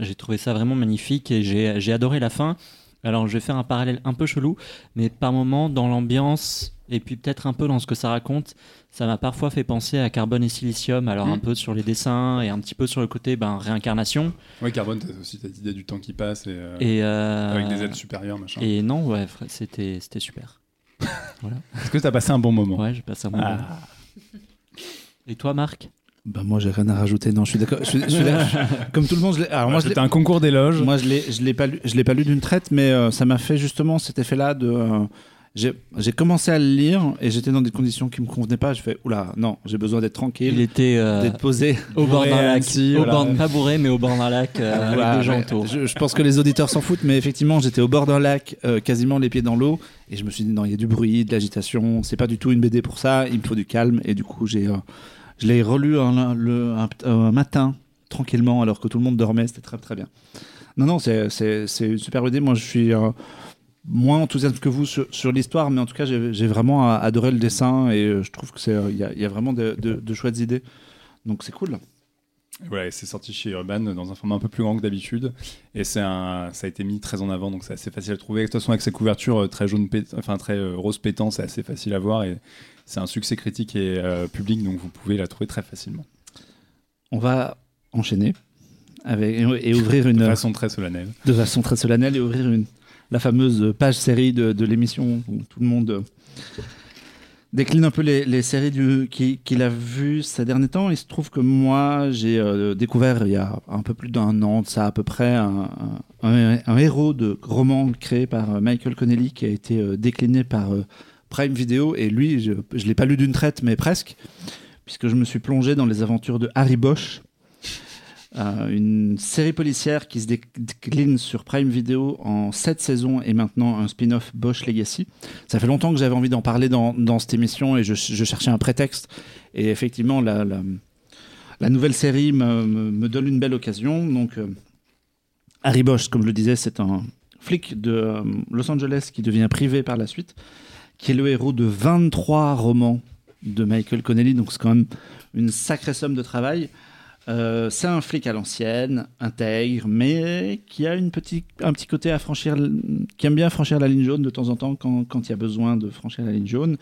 j'ai trouvé ça vraiment magnifique et j'ai j'ai adoré la fin. Alors je vais faire un parallèle un peu chelou, mais par moment, dans l'ambiance et puis peut-être un peu dans ce que ça raconte, ça m'a parfois fait penser à Carbone et Silicium. Alors Mm. un peu sur les dessins et un petit peu sur le côté ben, réincarnation. Ouais, Carbone, t'as aussi cette idée du temps qui passe et, euh, Et, euh, avec des aides supérieures, machin. Et non, ouais, c'était super. Est-ce que t'as passé un bon moment? Ouais, j'ai passé un bon moment. Ah. Et toi, Marc? Bah moi j'ai rien à rajouter. Non, je suis d'accord. je suis- je suis d'accord. Comme tout le monde, je alors moi C'était un concours d'éloges. Moi, je l'ai, je l'ai pas lu, je l'ai pas lu d'une traite, mais euh, ça m'a fait justement cet effet-là de. euh, j'ai, j'ai commencé à le lire et j'étais dans des conditions qui me convenaient pas. Je fais oula, non, j'ai besoin d'être Il tranquille, était euh, d'être posé. au bord d'un lac, Annecy, au voilà. bord, pas bourré, mais au bord d'un lac euh, Voilà, avec des gens autour. Je, je pense que les auditeurs s'en foutent, mais effectivement, j'étais au bord d'un lac, euh, quasiment les pieds dans l'eau, et je me suis dit non, il y a du bruit, de l'agitation. C'est pas du tout une BD pour ça. Il me faut du calme, et du coup, j'ai, euh, je l'ai relu un, matin tranquillement, alors que tout le monde dormait. C'était très très bien. Non, non, c'est, une super idée. Moi, je suis euh, moins enthousiaste que vous sur, l'histoire, mais en tout cas, j'ai, vraiment adoré le dessin, et euh, je trouve que c'est, euh, il y, a, y a vraiment de, chouettes idées. Donc c'est cool. Et c'est sorti chez Urban dans un format un peu plus grand que d'habitude. Et ça a été mis très en avant, donc c'est assez facile à trouver. De toute façon, avec sa couverture euh, très jaune, pét- enfin très rose pétant, c'est assez facile à voir. C'est un succès critique et euh, public, donc vous pouvez la trouver très facilement. On va enchaîner avec, et ouvrir une, De façon très solennelle. de façon très solennelle et ouvrir une, la fameuse page série de, de l'émission où tout le monde décline un peu les, les séries du, qui- qu'il a vues ces derniers temps. Il se trouve que moi, j'ai euh, découvert il y a un peu plus d'un an de ça à peu près un, un- un héros de roman créé par euh, Michael Connelly qui a été euh, décliné par euh, Prime Video et lui, je ne l'ai pas lu d'une traite mais presque puisque je me suis plongé dans les aventures de Harry Bosch euh, une série policière qui se dé- décline sur Prime Video en 7 saisons et maintenant un spin-off Bosch Legacy. Ça fait longtemps que j'avais envie d'en parler dans, cette émission et je, cherchais un prétexte. Et effectivement, la, nouvelle série me donne une belle occasion. Donc, euh, Harry Bosch, comme je le disais, c'est un flic de euh, Los Angeles qui devient privé par la suite, qui est le héros de 23 romans de Michael Connelly. Donc, c'est quand même une sacrée somme de travail. Euh, c'est un flic à l'ancienne, intègre, mais qui a une petite, un petit côté à franchir, qui aime bien franchir la ligne jaune de temps en temps quand, quand il y a besoin de franchir la ligne jaune.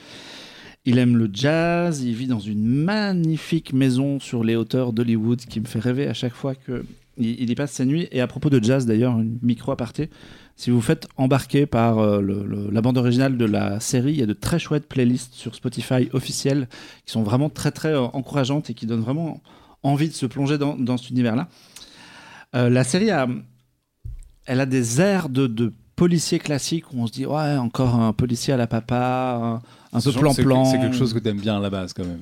Il aime le jazz, il vit dans une magnifique maison sur les hauteurs d'Hollywood qui me fait rêver à chaque fois que il, il y passe ses nuits. Et à propos de jazz d'ailleurs, une micro aparté, si vous faites embarquer par euh, le- le- la bande originale de la série, il y a de très chouettes playlists sur Spotify officielles qui sont vraiment très très euh, encourageantes et qui donnent vraiment envie de se plonger dans, dans cet univers-là. Euh, la série a, elle a des airs de, de policier classique où on se dit ouais encore un policier à la papa, un peu plan-plan. C'est quelque chose que t'aimes bien à la base quand même.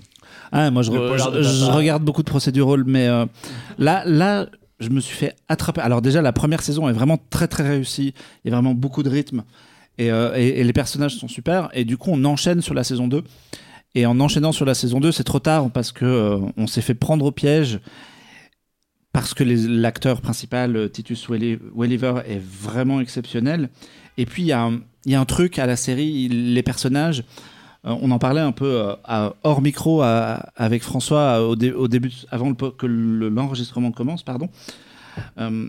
Ah, moi, je, re- regarde beaucoup de procédurales, mais euh, là, là, je me suis fait attraper. Alors déjà, la première saison est vraiment très très réussie. Il y a vraiment beaucoup de rythme et, euh, les personnages sont super. Et du coup, on enchaîne sur la saison 2. Et en enchaînant sur la saison 2, c'est trop tard parce que euh, on s'est fait prendre au piège parce que l'acteur principal, euh, Titus Welli- Welliver, est vraiment exceptionnel. Et puis, il y, a un- truc à la série, les personnages, on en parlait un peu euh, à- hors micro à- avec François euh, au, dé- au début, avant le que le- l'enregistrement commence, pardon. Euh,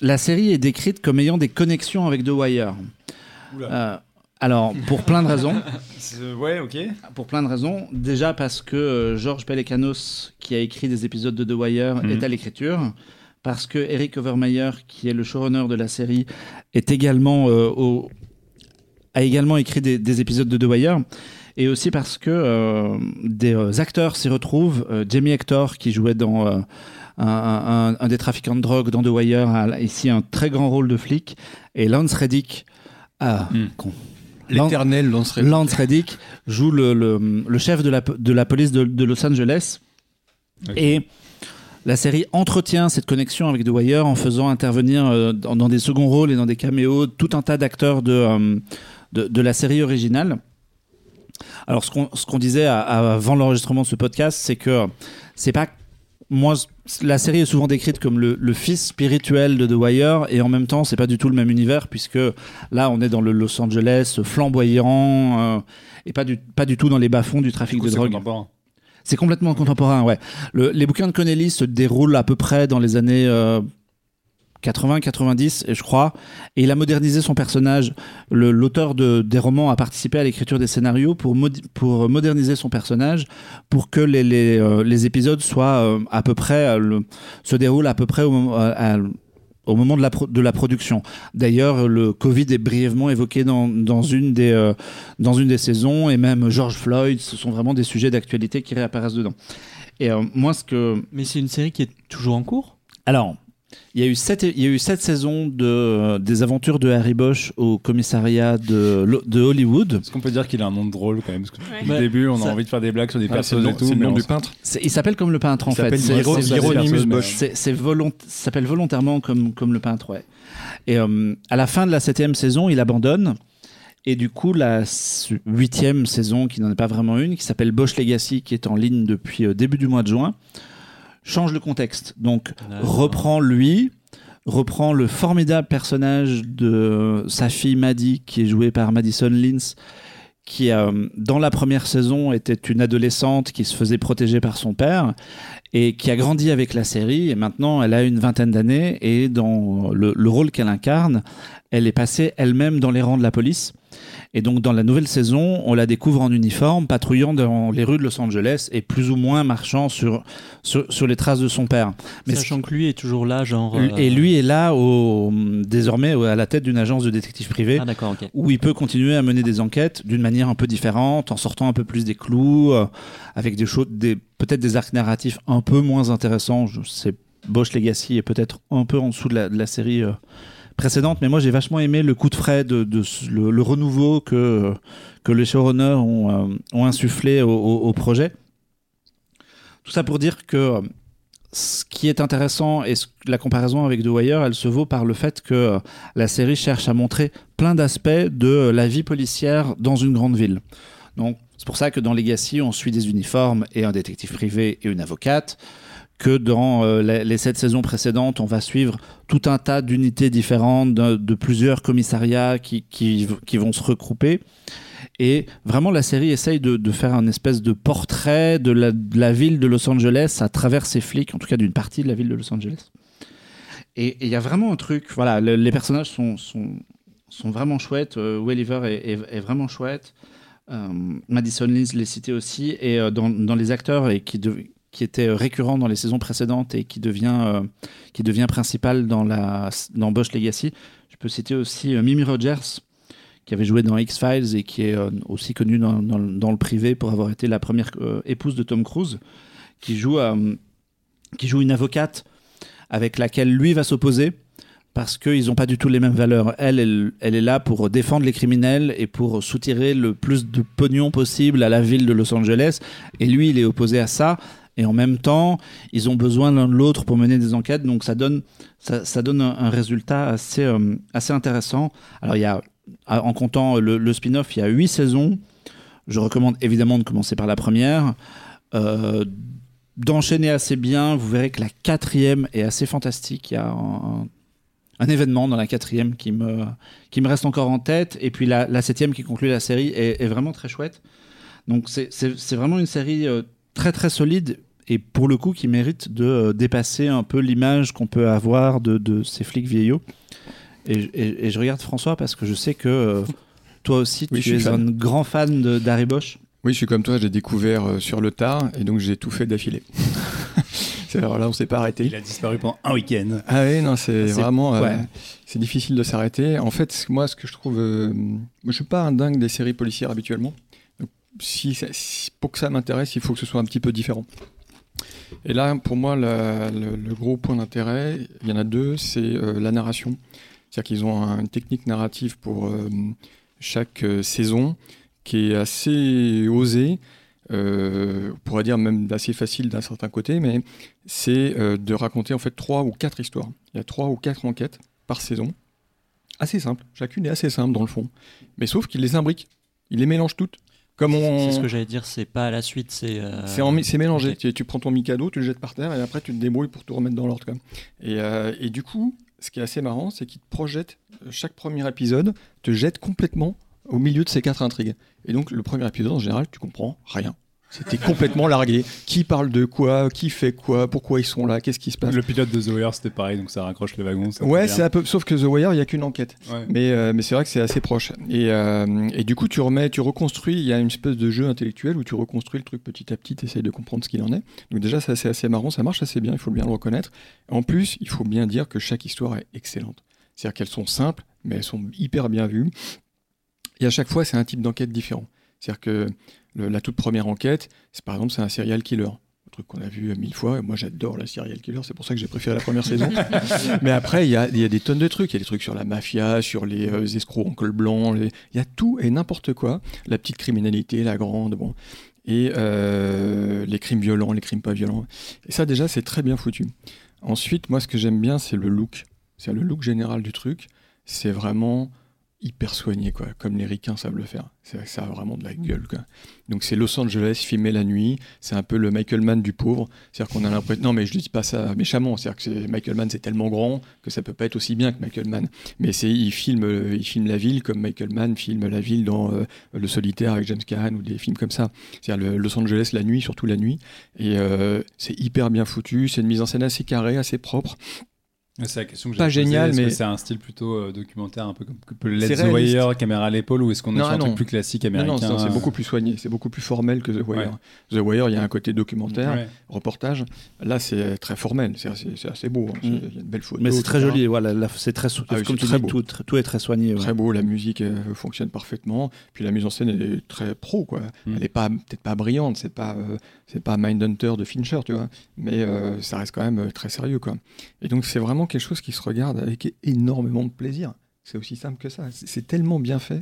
la série est décrite comme ayant des connexions avec The Wire. Euh, alors, pour plein de raisons. Ouais, ok. Pour plein de raisons. Déjà parce que euh, Georges Pelecanos, qui a écrit des épisodes de The Wire, Mhm. est à l'écriture. Parce que Eric Overmeyer, qui est le showrunner de la série, est également, euh, au- a également écrit des, des épisodes de The Wire. Et aussi parce que euh, des euh, acteurs s'y retrouvent. Euh, Jamie Hector, qui jouait dans un, un- un des trafiquants de drogue dans The Wire, a ici un très grand rôle de flic. Et Lance Reddick, ah, Mhm. con. L'éternel lancerait. Lance Reddick joue le, le- le chef de la, de la police de, de Los Angeles. Et la série entretient cette connexion avec The Wire en faisant intervenir dans, dans des seconds rôles et dans des caméos tout un tas d'acteurs de, de, de la série originale. Alors, ce qu'on ce qu'on disait à- à- avant l'enregistrement de ce podcast, c'est que c'est pas. Moi, la série est souvent décrite comme le, le fils spirituel de The Wire, et en même temps, c'est pas du tout le même univers, puisque là, on est dans le Los Angeles flamboyant, euh, et pas du, pas du tout dans les bas-fonds du trafic de drogue. C'est complètement contemporain, ouais. Le- les bouquins de Connelly se déroulent à peu près dans les années 80-90, je crois. Et il a modernisé son personnage. L'auteur de, des romans a participé à l'écriture des scénarios pour, pour moderniser son personnage, pour que les, les, euh, les épisodes soient euh, à peu près, euh, le- se déroulent à peu près au moment, à- à- au moment de, la pro- de la production. D'ailleurs, le Covid est brièvement évoqué dans, dans, une des, euh, dans une des saisons, et même George Floyd, ce sont vraiment des sujets d'actualité qui réapparaissent dedans. Et euh, moi, ce que. Mais c'est une série qui est toujours en cours? Alors, il y a eu sept, il y a eu sept saisons de, euh, des aventures de Harry Bosch au commissariat de, lo- de Hollywood. Est-ce qu'on peut dire qu'il a un nom de drôle quand même Parce que Ouais. depuis Ouais. le début, on a Ça- envie de faire des blagues sur des Ah, c'est personnes et tout. c'est le mais nom on du peintre. C'est- Il s'appelle comme le peintre en Il fait. s'appelle C'est- Hiro- c'est- Hieronymus c'est- Bosch. C'est c'est volont- ça s'appelle volontairement comme, comme le peintre, ouais. Et euh, à la fin de la septième saison, il abandonne. Et du coup, la s- huitième saison, qui n'en est pas vraiment une, qui s'appelle Bosch Legacy, qui est en ligne depuis euh, début du mois de juin, change le contexte. Donc, reprend lui, reprend le formidable personnage de sa fille Maddie, qui est jouée par Madison Lins, qui euh, dans la première saison était une adolescente qui se faisait protéger par son père et qui a grandi avec la série et maintenant elle a une vingtaine d'années et dans le, le rôle qu'elle incarne, elle est passée elle-même dans les rangs de la police. Et donc dans la nouvelle saison, on la découvre en uniforme, patrouillant dans les rues de Los Angeles et plus ou moins marchant sur, sur, sur les traces de son père. Mais Sachant que lui est toujours là, genre. euh, et lui est là au, désormais à la tête d'une agence de détective privé Ah, d'accord, ok. où il peut continuer à mener des enquêtes d'une manière un peu différente, en sortant un peu plus des clous, euh, avec des choses, des, peut-être des arcs narratifs un peu moins intéressants. Je sais, Bosch Legacy est peut-être un peu en dessous de la, de la série euh, précédente, mais moi j'ai vachement aimé le coup de frais, le, renouveau que, les showrunners ont, euh, insufflé au, projet. Tout ça pour dire que euh, ce qui est intéressant et la comparaison avec The Wire, elle se vaut par le fait que euh, la série cherche à montrer plein d'aspects de la vie policière dans une grande ville. Donc, c'est pour ça que dans Legacy, on suit des uniformes et un détective privé et une avocate. Que dans euh, les, sept saisons précédentes, on va suivre tout un tas d'unités différentes, de, plusieurs commissariats qui, qui, vont se regrouper. Et vraiment, la série essaye de, faire un espèce de portrait de la, ville de Los Angeles à travers ses flics, en tout cas d'une partie de la ville de Los Angeles. Et il y a vraiment un truc, voilà, le- les personnages sont, sont, vraiment chouettes. Euh, Welliver est, vraiment chouette. Euh, Madison Lins les citait aussi. Et euh, dans, dans les acteurs et qui, de- qui étaient récurrents dans les saisons précédentes et qui devient, euh, qui devient principal dans, la, dans Bosch Legacy, je peux citer aussi euh, Mimi Rogers qui avait joué dans X-Files et qui est euh, aussi connue dans, le- privé pour avoir été la première épouse de Tom Cruise, qui joue, qui joue une avocate avec laquelle lui va s'opposer parce qu'ils n'ont pas du tout les mêmes valeurs. Elle, elle, elle est là pour défendre les criminels et pour soutirer le plus de pognon possible à la ville de Los Angeles. Et lui, il est opposé à ça. Et en même temps, ils ont besoin l'un de l'autre pour mener des enquêtes. Donc ça donne, ça, donne un, résultat assez, euh, assez intéressant. Alors il y a, en comptant le, spin-off, il y a huit saisons. Je recommande évidemment de commencer par la première. Euh, d'enchaîner assez bien. Vous verrez que la quatrième est assez fantastique. Il y a un, événement dans la quatrième qui me, qui me reste encore en tête. Et puis la, septième qui conclut la série est, est vraiment très chouette. Donc c'est vraiment une série euh, très très solide et pour le coup qui mérite de euh, dépasser un peu l'image qu'on peut avoir de, de ces flics vieillots. Et, et- et je regarde François parce que je sais que euh, toi aussi Oui, tu es fan. un grand fan de- d'Harry Bosch. Oui, je suis comme toi, j'ai découvert euh, sur le tard et donc j'ai tout fait d'affilée. C'est- Alors là, on s'est pas arrêté. Il a disparu pendant un week-end. Ah oui, non, c'est vraiment. euh, ouais. C'est difficile de s'arrêter. En fait, moi, ce que je trouve. euh, je suis pas un dingue des séries policières habituellement. Si, pour que ça m'intéresse, il faut que ce soit un petit peu différent. Et là, pour moi, le, gros point d'intérêt, il y en a deux, c'est euh, la narration. C'est-à-dire qu'ils ont un- une technique narrative pour euh, chaque euh, saison qui est assez osée, on pourrait dire même assez facile d'un certain côté, mais c'est de raconter en fait trois ou quatre histoires. Il y a trois ou quatre enquêtes par saison, assez simple. Chacune est assez simple dans le fond, mais sauf qu'il les imbrique, il les mélange toutes. Comme on, C'est ce que j'allais dire, c'est pas à la suite, c'est. euh, c'est en- c'est mélangé. Tu, tu prends ton Mikado, tu le jettes par terre et après tu te débrouilles pour tout remettre dans l'ordre. Et, euh, et du coup, ce qui est assez marrant, c'est qu'il te projette euh, chaque premier épisode, te jette complètement au milieu de ces quatre intrigues. Et donc le premier épisode, en général, tu comprends rien. C'était complètement largué. Qui parle de quoi Qui fait quoi Pourquoi ils sont là Qu'est-ce qui se passe Le pilote de The Wire, c'était pareil, donc ça raccroche le wagon. ça Ouais, c'est un peu. Sauf que The Wire, il n'y a qu'une enquête. Ouais. Mais, euh, mais c'est vrai que c'est assez proche. Et, euh, et du coup, tu remets, tu reconstruis. Il y a une espèce de jeu intellectuel où tu reconstruis le truc petit à petit, tu essayes de comprendre ce qu'il en est. Donc, déjà, c'est assez marrant. Ça marche assez bien, il faut bien le reconnaître. En plus, il faut bien dire que chaque histoire est excellente. C'est-à-dire qu'elles sont simples, mais elles sont hyper bien vues. Et à chaque fois, c'est un type d'enquête différent. C'est-à-dire que le- la toute première enquête, c'est par exemple, c'est un serial killer. Un truc qu'on a vu mille fois. Et Moi, j'adore la serial killer. C'est pour ça que j'ai préféré la première saison. Mais après, il y a, il y a des tonnes de trucs. Il y a des trucs sur la mafia, sur les euh, escrocs en col blanc. Il y a tout et n'importe quoi. La petite criminalité, la grande, bon. Et euh, les crimes violents, les crimes pas violents. Et ça, déjà, c'est très bien foutu. Ensuite, moi, ce que j'aime bien, c'est le look. C'est le look général du truc. C'est vraiment hyper soigné, quoi. Comme les ricains savent le faire. Ça a vraiment de la gueule. Donc, c'est Los Angeles filmé la nuit. C'est un peu le Michael Mann du pauvre. C'est-à-dire qu'on a l'impression. Non, mais je ne dis pas ça méchamment. C'est-à-dire que Michael Mann, c'est tellement grand que ça peut pas être aussi bien que Michael Mann. Mais il filme, euh, il filme la ville comme Michael Mann filme la ville dans euh, Le Solitaire avec James Caan ou des films comme ça. C'est-à-dire Los Angeles la nuit, surtout la nuit. Et euh, c'est hyper bien foutu. C'est une mise en scène assez carrée, assez propre. C'est la question que Pas j'ai posée. génial, mais- c'est un style plutôt euh, documentaire, un peu comme peut l'être The. Wire, caméra à l'épaule, ou est-ce qu'on est Non, sur un non. truc plus classique Non, américain non, c'est, c'est euh, beaucoup plus soigné, c'est beaucoup plus formel que The Wire. Ouais. The Wire, il y a un côté documentaire, Ouais. reportage. Là, c'est très formel. C'est assez, c'est assez beau. hein. Mm. Il y a une belle photo. Mais c'est très joli, voilà, c'est très, Ah oui, comme tu très dis, beau. tout, est très soigné. ouais. Très beau, la musique euh, fonctionne parfaitement. Puis la mise en scène est très pro, quoi. Mm. Elle est pas peut-être pas brillante, c'est pas euh, c'est pas Mindhunter de Fincher, tu vois, mais euh, ça reste quand même très sérieux, quoi. Et donc c'est vraiment quelque chose qui se regarde avec énormément de plaisir. C'est aussi simple que ça. C'est tellement bien fait.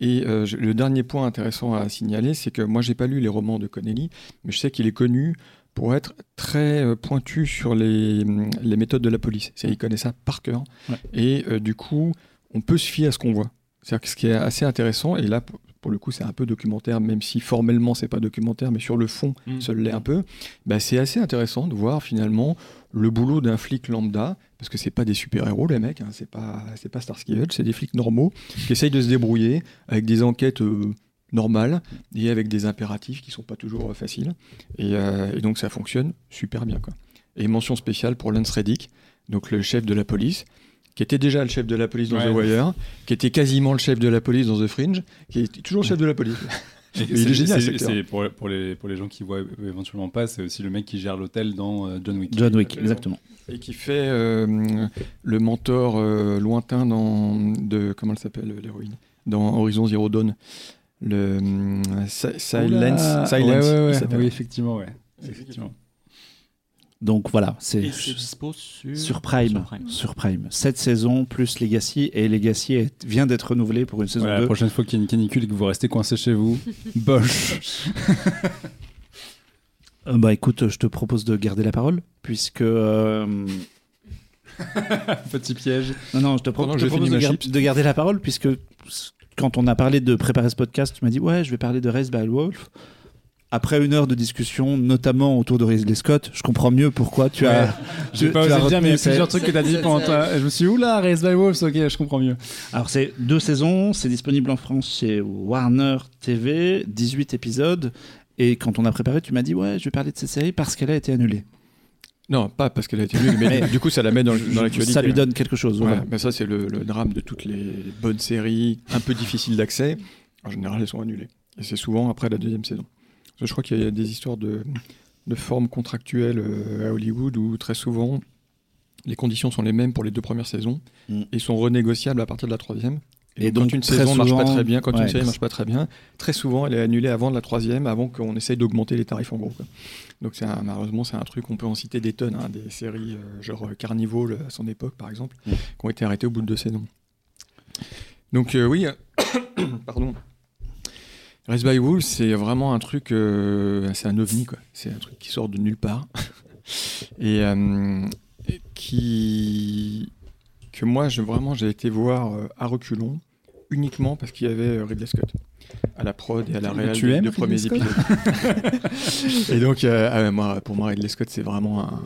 Et euh, je- le dernier point intéressant à signaler, c'est que moi j'ai pas lu les romans de Connelly, mais je sais qu'il est connu pour être très euh, pointu sur les, hum, les méthodes de la police. C'est il connaît ça par cœur. Ouais. Et euh, du coup, on peut se fier à ce qu'on voit. C'est-à-dire que ce qui est assez intéressant, et là, pour, le coup, c'est un peu documentaire, même si formellement, c'est pas documentaire, mais sur le fond, Mm. ça l'est un peu, bah, c'est assez intéressant de voir finalement le boulot d'un flic lambda, parce que c'est pas des super-héros, les mecs, hein, c'est pas, c'est pas Starsky Hutch, c'est des flics normaux qui essayent de se débrouiller avec des enquêtes euh, normales et avec des impératifs qui sont pas toujours euh, faciles. Et, euh, et donc, ça fonctionne super bien. Quoi. Et mention spéciale pour Lance Reddick, donc le chef de la police, qui était déjà le chef de la police dans Ouais. The Wire, qui était quasiment le chef de la police dans The Fringe, qui est toujours le chef de la police. Il c'est- est génial, c'est- pour, pour, les, pour les gens qui voient éventuellement pas, c'est aussi le mec qui gère l'hôtel dans euh, John Wick. John Wick, exactement. Et qui fait euh, le mentor euh, lointain dans, de. Comment elle s'appelle, l'héroïne? Dans Horizon Zero Dawn. Le euh, Si- Silence. Oula. Silence, Ouais, ouais, il ouais. s'appelle. Oui, effectivement, ouais. Effectivement. Donc voilà, c'est sur, sur Prime. sur Prime. Sur Prime. Cette saison plus Legacy et Legacy est- vient d'être renouvelé pour une saison Voilà, 2. la prochaine fois qu'il y a une canicule et que vous restez coincé chez vous, boche. Euh, bah écoute, je te propose de garder la parole puisque euh, Petit piège. non non, je te, pro- je propose gar- de garder la parole puisque quand on a parlé de préparer ce podcast, tu m'as dit ouais, je vais parler de Race by Wolf. Après une heure de discussion, notamment autour de Ridley Scott, je comprends mieux pourquoi tu as. J'ai tu- pas tu as osé le dire, mais il y a plusieurs trucs que t'as dit pendant ta... Je me suis dit, oula, Race by Wolves, ok, je comprends mieux. Alors c'est deux saisons, c'est disponible en France chez Warner TV, 18 épisodes. Et quand on a préparé, tu m'as dit ouais, je vais parler de cette série parce qu'elle a été annulée. Non, pas parce qu'elle a été nulle, mais, du coup, ça la met dans, dans l'actualité. Ça lui donne quelque chose. Ouais, mais ça, c'est le, le drame de toutes les bonnes séries un peu difficiles d'accès. En général, elles sont annulées. Et c'est souvent après la deuxième saison. Je crois qu'il y a des histoires de, de formes contractuelles euh, à Hollywood où très souvent les conditions sont les mêmes pour les deux premières saisons Mm. et sont renégociables à partir de la troisième. Et, Et donc, donc, quand une saison marche pas très bien, quand ouais. une série marche pas très bien, très souvent elle est annulée avant de la troisième, avant qu'on essaye d'augmenter les tarifs en gros. quoi. Donc un- malheureusement c'est un truc, on peut en citer des tonnes, hein, des séries euh, genre euh, Carnival à son époque par exemple, Mm. qui ont été arrêtées au bout de deux saisons. Donc euh, oui, pardon. Race by Wolves, c'est vraiment un truc, euh, c'est un ovni quoi. C'est un truc qui sort de nulle part et euh, et qui que moi je, vraiment j'ai été voir euh, à reculons uniquement parce qu'il y avait Ridley Scott à la prod et à la réal tu des aimes deux Ridley premiers épisodes. et donc euh, ah moi, pour moi Ridley Scott c'est vraiment un,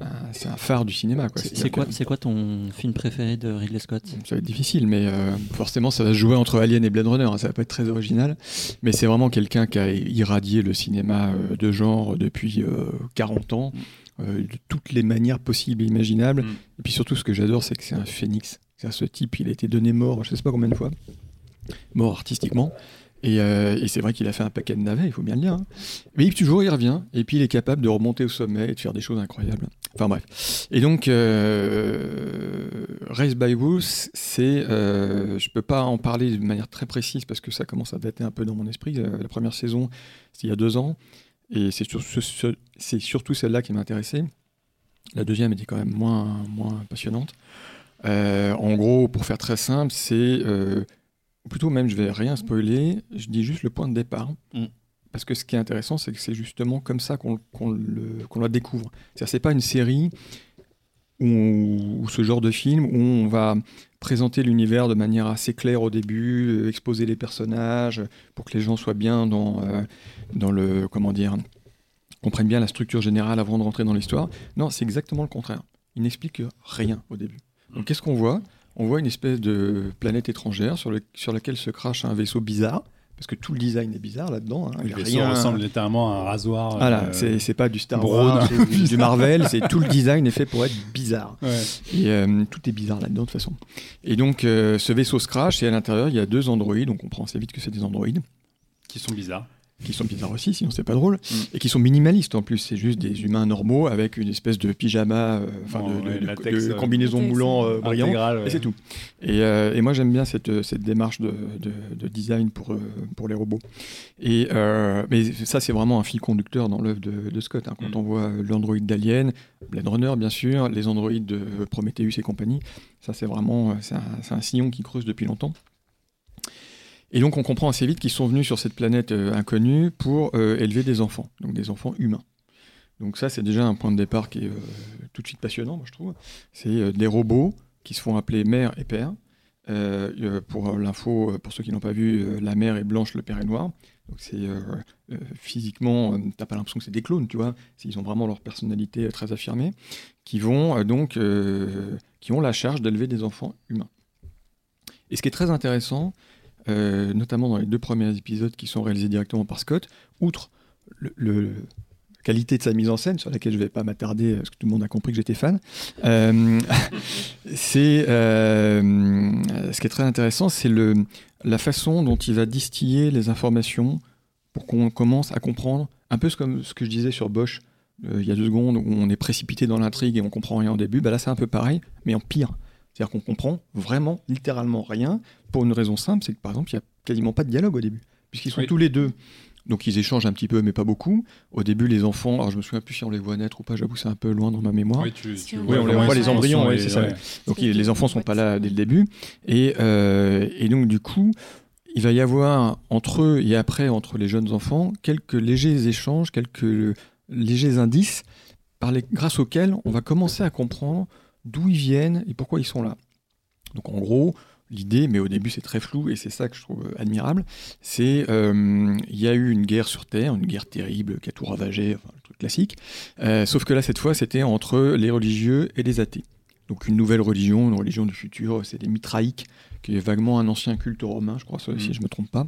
un- c'est un phare du cinéma quoi. C'est c'est quoi, c'est ton film préféré de Ridley Scott? Ça va être difficile, mais euh, forcément, ça va se jouer entre Alien et Blade Runner. hein, ça va pas être très original, mais c'est vraiment quelqu'un qui a irradié le cinéma euh, de genre depuis euh, 40 ans, euh, de toutes les manières possibles et imaginables. Mm. Et puis surtout, ce que j'adore, c'est que c'est un phénix. C'est-à-dire, ce type, il a été donné mort, je sais pas combien de fois, mort artistiquement. Et, euh, et c'est vrai qu'il a fait un paquet de navets, il faut bien le dire. hein. Mais toujours, il revient, et puis il est capable de remonter au sommet et de faire des choses incroyables. Enfin bref. Et donc, euh, Race by Wolves, c'est, euh, je peux pas en parler de manière très précise parce que ça commence à dater un peu dans mon esprit. Euh, La première saison, c'était il y a deux ans, et c'est sur- ce- ce- c'est surtout celle-là qui m'intéressait. La deuxième était quand même moins, moins passionnante. Euh, en gros, pour faire très simple, c'est, plutôt même, je vais rien spoiler, je dis juste le point de départ. Mm. Parce que ce qui est intéressant, c'est que c'est justement comme ça qu'on qu'on la découvre. C'est-à-dire, c'est pas une série ou ce genre de film où on va présenter l'univers de manière assez claire au début, euh, exposer les personnages pour que les gens soient bien dans, euh, dans le comment dire, comprennent bien la structure générale avant de rentrer dans l'histoire. Non, c'est exactement le contraire. Il n'explique rien au début. Donc qu'est-ce qu'on voit? On voit une espèce de planète étrangère sur, le- sur laquelle se crache un vaisseau bizarre, parce que tout le design est bizarre là-dedans. hein. Il rien- ressemble littéralement à un rasoir. voilà, euh, c'est pas du Star. Wars, c'est du, du Marvel, c'est tout le design est fait pour être bizarre. ouais. Et euh, tout est bizarre là-dedans de toute façon. Et donc euh, ce vaisseau se crache et à l'intérieur il y a deux androïdes, on comprend assez vite que c'est des androïdes Qui sont bizarres. Qui sont bizarres aussi, sinon c'est pas drôle, Mm. et qui sont minimalistes en plus. C'est juste des humains normaux avec une espèce de pyjama, euh, enfin de, de- ouais, de- latex, de euh, combinaison latex, moulant euh, brillant. Intégral, ouais. Et c'est tout. Et, euh, et moi j'aime bien cette, cette démarche de, de- de design pour, euh, pour les robots. Et, euh, mais ça c'est vraiment un fil conducteur dans l'œuvre de, de Scott. hein. Quand Mm. on voit l'Android d'Alien, Blade Runner bien sûr, les androïdes de Prometheus et compagnie, ça c'est vraiment euh, c'est un, c'est un sillon qui creuse depuis longtemps. Et donc on comprend assez vite qu'ils sont venus sur cette planète euh, inconnue pour euh, élever des enfants, donc des enfants humains. Donc ça c'est déjà un point de départ qui est euh, tout de suite passionnant, moi je trouve. C'est des robots qui se font appeler mère et père. Pour l'info, pour ceux qui n'ont pas vu, la mère est blanche, le père est noir. Donc c'est euh, euh, physiquement, t'as pas l'impression que c'est des clones, tu vois. Ils ont vraiment leur personnalité très affirmée, qui vont donc, qui ont la charge d'élever des enfants humains. Et ce qui est très intéressant, euh, notamment dans les deux premiers épisodes qui sont réalisés directement par Scott, outre le, le- la qualité de sa mise en scène, sur laquelle je ne vais pas m'attarder, parce que tout le monde a compris que j'étais fan, euh, c'est euh, ce qui est très intéressant, c'est la façon dont il va distiller les informations pour qu'on commence à comprendre, un peu comme ce que je disais sur Bosch euh, il y a deux secondes, où on est précipité dans l'intrigue et on comprend rien au début, bah là c'est un peu pareil, mais en pire. C'est-à-dire qu'on comprend vraiment, littéralement rien, pour une raison simple, c'est que par exemple, il n'y a quasiment pas de dialogue au début, puisqu'ils sont Oui. tous les deux Donc ils échangent un petit peu, mais pas beaucoup. Au début, les enfants, alors je me souviens plus si on les voit naître ou pas, j'avoue, c'est un peu loin dans ma mémoire. Oui, tu, tu Oui, on les voit les embryons, ouais, c'est ça. ouais. Donc les enfants sont pas là dès le début. Et, euh, et donc du coup, il va y avoir entre eux et après entre les jeunes enfants quelques légers échanges, quelques légers indices par les, grâce auxquels on va commencer à comprendre d'où ils viennent et pourquoi ils sont là. Donc en gros, l'idée, mais au début c'est très flou et c'est ça que je trouve admirable, c'est euh, il y a eu une guerre sur Terre, une guerre terrible qui a tout ravagé, enfin, le truc classique. Euh, sauf que là cette fois c'était entre les religieux et les athées. Donc une nouvelle religion, une religion du futur, c'est les Mitraïques, qui est vaguement un ancien culte romain, je crois, si Mhm. je ne me trompe pas,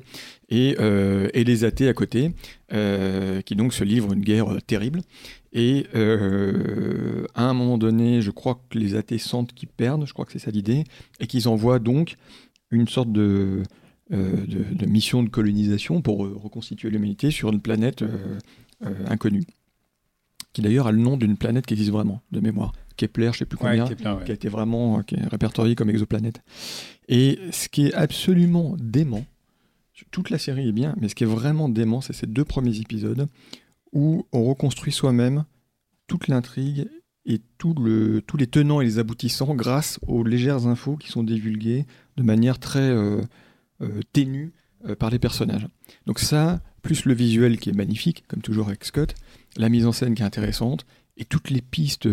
et, euh, et les athées à côté, euh, qui donc se livrent une guerre euh, terrible. Et euh, à un moment donné, je crois que les athées sentent qu'ils perdent, je crois que c'est ça l'idée, et qu'ils envoient donc une sorte de, euh, de, de mission de colonisation pour euh, reconstituer l'humanité sur une planète inconnue, qui d'ailleurs a le nom d'une planète qui existe vraiment, de mémoire. Kepler, je sais plus Ouais, combien, Kepler, ouais. qui a été vraiment qui est répertorié comme exoplanète. Et ce qui est absolument dément, toute la série est bien, mais ce qui est vraiment dément, c'est ces deux premiers épisodes où on reconstruit soi-même toute l'intrigue et tous les tenants et les aboutissants grâce aux légères infos qui sont divulguées de manière très euh, euh, ténue euh, par les personnages. Donc ça, plus le visuel qui est magnifique, comme toujours avec Scott, la mise en scène qui est intéressante, et toutes les pistes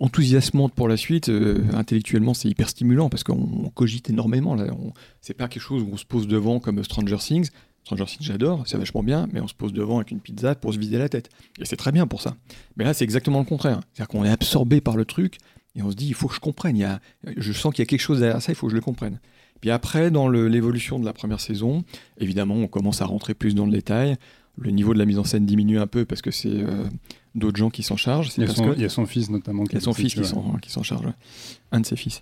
enthousiasmantes pour la suite, intellectuellement c'est hyper stimulant parce qu'on on cogite énormément. C'est pas quelque chose où on se pose devant comme Stranger Things. Stranger Things j'adore, c'est vachement bien, mais on se pose devant avec une pizza pour se vider la tête. Et c'est très bien pour ça. Mais là c'est exactement le contraire. C'est-à-dire qu'on est absorbé par le truc et on se dit il faut que je comprenne. Y a, je sens qu'il y a quelque chose derrière ça, il faut que je le comprenne. Puis après, dans l'évolution de la première saison, évidemment, on commence à rentrer plus dans le détail. Le niveau de la mise en scène diminue un peu parce que c'est euh, d'autres gens qui s'en chargent. Il y, a parce son, que il y a son fils notamment. il y a son fils qui s'en qui s'en charge, ouais. un de ses fils.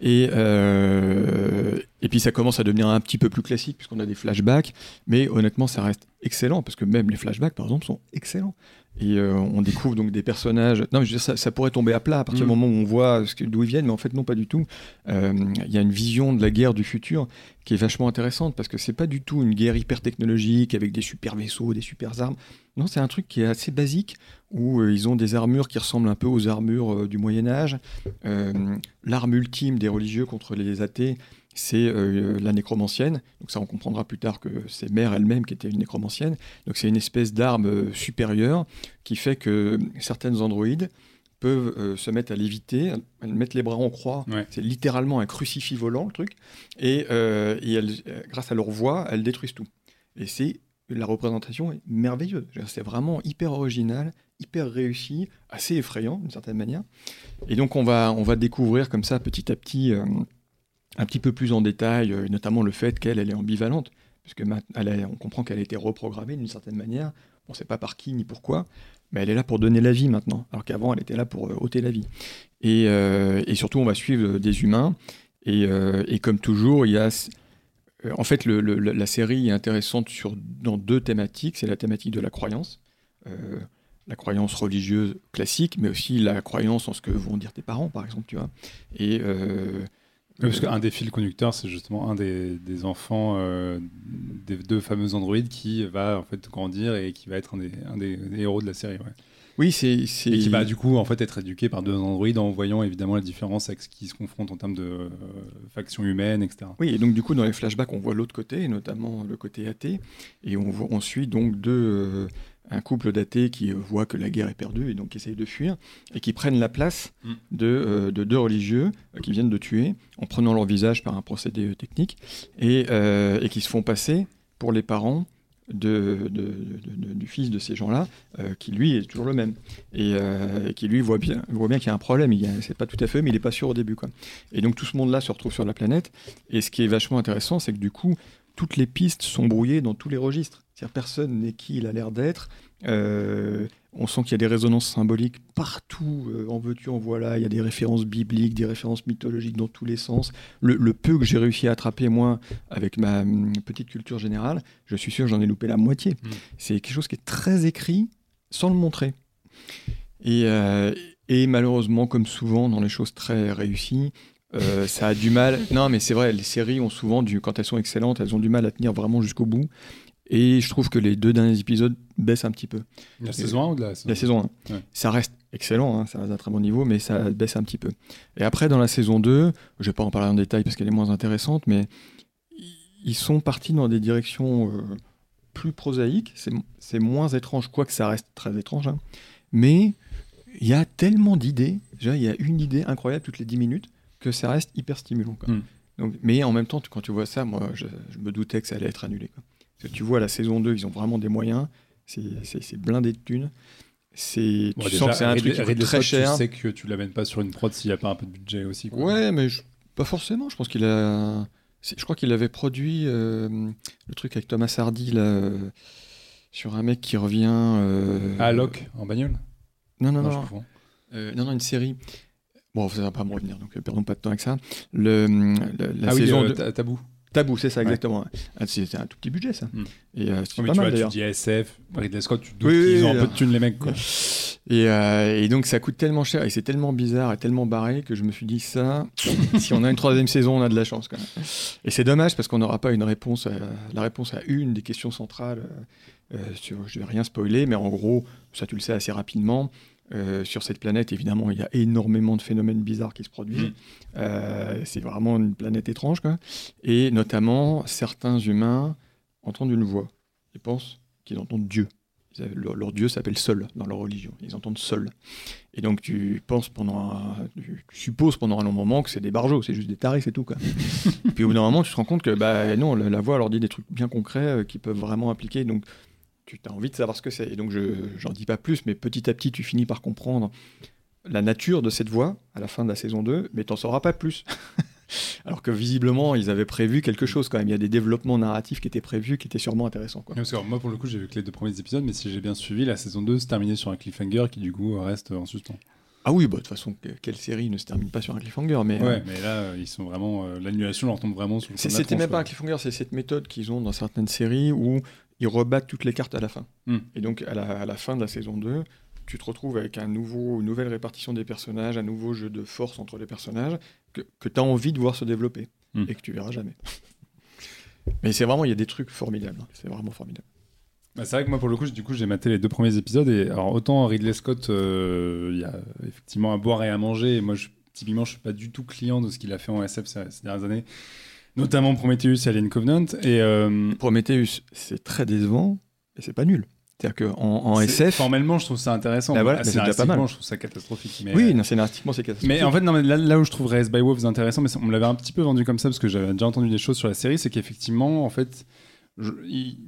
Et, euh, et puis ça commence à devenir un petit peu plus classique puisqu'on a des flashbacks, mais honnêtement ça reste excellent parce que même les flashbacks par exemple sont excellents. Et euh, on découvre donc des personnages. Non, mais je veux dire, ça, ça pourrait tomber à plat à partir Mm. du moment où on voit d'où ils viennent, mais en fait non pas du tout. Euh, Il y a une vision de la guerre du futur qui est vachement intéressante parce que c'est pas du tout une guerre hyper technologique avec des super vaisseaux, des super armes. Non, c'est un truc qui est assez basique où euh, ils ont des armures qui ressemblent un peu aux armures du Moyen Âge. Euh, L'arme ultime des religieux contre les athées, c'est euh, la nécromancienne. Donc ça, on comprendra plus tard que c'est Mère elle-même qui était une nécromancienne. Donc c'est une espèce d'arme euh, supérieure qui fait que certaines androïdes peuvent euh, se mettre à léviter, elles mettent les bras en croix. Ouais. C'est littéralement un crucifix volant, le truc. Et, euh, et elles, euh, grâce à leur voix, elles détruisent tout. Et c'est la représentation est merveilleuse. C'est vraiment hyper original, hyper réussi, assez effrayant d'une certaine manière. Et donc on va, on va découvrir comme ça petit à petit, euh, un petit peu plus en détail, euh, notamment le fait qu'elle elle est ambivalente, puisque on comprend qu'elle a été reprogrammée d'une certaine manière. On ne sait pas par qui ni pourquoi, mais elle est là pour donner la vie maintenant, alors qu'avant elle était là pour euh, ôter la vie. Et, euh, et surtout on va suivre des humains. Et, comme toujours, il y a en fait, la série est intéressante sur, dans deux thématiques. C'est la thématique de la croyance, la croyance religieuse classique, mais aussi la croyance en ce que vont dire tes parents, par exemple, tu vois. Et Oui, parce qu'un des fils conducteurs, c'est justement un des, des enfants euh, des deux fameux androïdes qui va en fait grandir et qui va être un des, un des- des héros de la série. ouais. oui, c'est Et qui va du coup en fait être éduqué par deux androïdes en voyant évidemment la différence avec ce qui se confronte en termes de euh, factions humaines, etc. Oui, et donc du coup, dans les flashbacks, on voit l'autre côté, et notamment le côté athée, et on, voit- on suit donc deux, euh, un couple d'athées qui voit que la guerre est perdue et donc qui essayent de fuir, et qui prennent la place Mm. de, euh, de deux religieux euh, qui viennent de tuer, en prenant leur visage par un procédé euh, technique, et, euh, et qui se font passer pour les parents de, de- de- de- du fils de ces gens-là, euh, qui lui est toujours le même, et euh, qui lui voit bien, voit bien qu'il y a un problème, il c'est pas tout à fait, mais il n'est pas sûr au début. Quoi. Et donc tout ce monde-là se retrouve sur la planète, et ce qui est vachement intéressant, c'est que du coup, toutes les pistes sont brouillées dans tous les registres. C'est-à-dire personne n'est qui il a l'air d'être. Euh, on sent qu'il y a des résonances symboliques partout, euh, en veux-tu, en voilà. Il y a des références bibliques, des références mythologiques dans tous les sens. Le, le peu que j'ai réussi à attraper, moi, avec ma hum, petite culture générale, je suis sûr que j'en ai loupé la moitié. Mm. C'est quelque chose qui est très écrit sans le montrer. Et, euh, et malheureusement, comme souvent dans les choses très réussies, euh, ça a du mal. Non, mais c'est vrai, les séries ont souvent, du, quand elles sont excellentes, elles ont du mal à tenir vraiment jusqu'au bout. Et je trouve que les deux derniers épisodes baissent un petit peu. La saison 1 ou de la saison La saison 1. Ouais. Ça reste excellent, hein, ça reste à un très bon niveau, mais ça baisse un petit peu. Et après, dans la saison 2, je vais pas en parler en détail parce qu'elle est moins intéressante, mais ils sont partis dans des directions euh, plus prosaïques. C'est c'est moins étrange, quoique ça reste très étrange. hein. Mais il y a tellement d'idées. Déjà, il y a une idée incroyable toutes les 10 minutes que ça reste hyper stimulant. quoi. Mm. Donc, mais en même temps, tu- quand tu vois ça, moi, je, je me doutais que ça allait être annulé. quoi. Parce que tu vois, la saison 2, ils ont vraiment des moyens. C'est blindé de thunes. C'est, Bon, tu déjà, sens que c'est un truc qui coûte très cher. Tu sais que tu l'amènes pas sur une prod s'il n'y a pas un peu de budget aussi. quoi. Ouais, mais je- pas forcément. Je pense qu'il a. Je crois qu'il avait produit euh, le truc avec Thomas Hardy là, euh, sur un mec qui revient. euh, Ah, Locke, en bagnole? Non, non, Non. Euh, non, non, une série. Bon, ça va pas me revenir, donc euh, perdons pas de temps avec ça. Le, le- la ah oui, saison euh, de Ta- Tabou. Tabou, c'est ça Ouais. exactement. Ah, C'était un tout petit budget ça. Hmm. Et euh, Oui, pas tu mal vois, tu d'ailleurs. dis SF, Ridley Scott, tu te doutes Oui, qu'ils oui, ont un peu de thunes les mecs. Quoi. Et, euh, et donc ça coûte tellement cher et c'est tellement bizarre et tellement barré que je me suis dit ça, si on a une troisième saison, on a de la chance quand même. Et c'est dommage parce qu'on n'aura pas une réponse, à, la réponse à une des questions centrales. euh, euh, sur, je vais rien spoiler, mais en gros, ça tu le sais assez rapidement. Euh, sur cette planète, évidemment, il y a énormément de phénomènes bizarres qui se produisent. Mhm. Euh, c'est vraiment une planète étrange, quoi. Et notamment, certains humains entendent une voix. Ils pensent qu'ils entendent Dieu. Ils Leur, leur Dieu s'appelle Sol dans leur religion. Ils entendent Sol. Et donc tu penses pendant un, tu, tu supposes pendant un long moment que c'est des barjots, c'est juste des tarés, c'est tout. Quoi. Puis au bout d'un moment, tu te rends compte que bah, non, la, la voix leur dit des trucs bien concrets euh, qui peuvent vraiment appliquer. Donc tu as envie de savoir ce que c'est. Et donc je j'en dis pas plus, mais petit à petit, tu finis par comprendre la nature de cette voix à la fin de la saison 2, mais t'en sauras pas plus. Alors que visiblement, ils avaient prévu quelque chose quand même. Il y a des développements narratifs qui étaient prévus, qui étaient sûrement intéressants. Quoi. Parce que moi, pour le coup, j'ai vu que les deux premiers épisodes, mais si j'ai bien suivi, la saison 2 se terminait sur un cliffhanger qui, du coup, reste en suspens. Ah oui, bah, de toute façon, que- quelle série ne se termine pas sur un cliffhanger mais, euh, Ouais, mais là, euh, ils sont vraiment. euh, L'annulation leur tombe vraiment sur le C'était même pas un cliffhanger, c'est cette méthode qu'ils ont dans certaines séries où ils rebattent toutes les cartes à la fin. Hmm. Et donc à la, à la fin de la saison 2, tu te retrouves avec un nouveau, une nouvelle répartition des personnages, un nouveau jeu de force entre les personnages que, tu as envie de voir se développer Hmm. et que tu verras jamais. Mais c'est vraiment, il y a des trucs formidables. hein. C'est vraiment formidable. Bah, c'est vrai que moi, pour le coup, du coup, j'ai maté les deux premiers épisodes. Et alors, autant Ridley Scott, euh, il y a effectivement à boire et à manger. Et moi, je, typiquement, je suis pas du tout client de ce qu'il a fait en SF ces, ces dernières années, notamment Prometheus et Alien Covenant. Et euh, Prometheus, c'est très décevant, mais c'est pas nul. C'est-à-dire qu'en en SF. formellement, je trouve ça intéressant. Bah mais voilà, mais c'est déjà pas mal. je trouve ça catastrophique. Mais, Oui, non, scénaristiquement, c'est catastrophique. Mais en fait, non, mais là, là où je trouve Race by Wolves intéressant, mais on me l'avait un petit peu vendu comme ça parce que j'avais déjà entendu des choses sur la série, c'est qu'effectivement, en fait, je-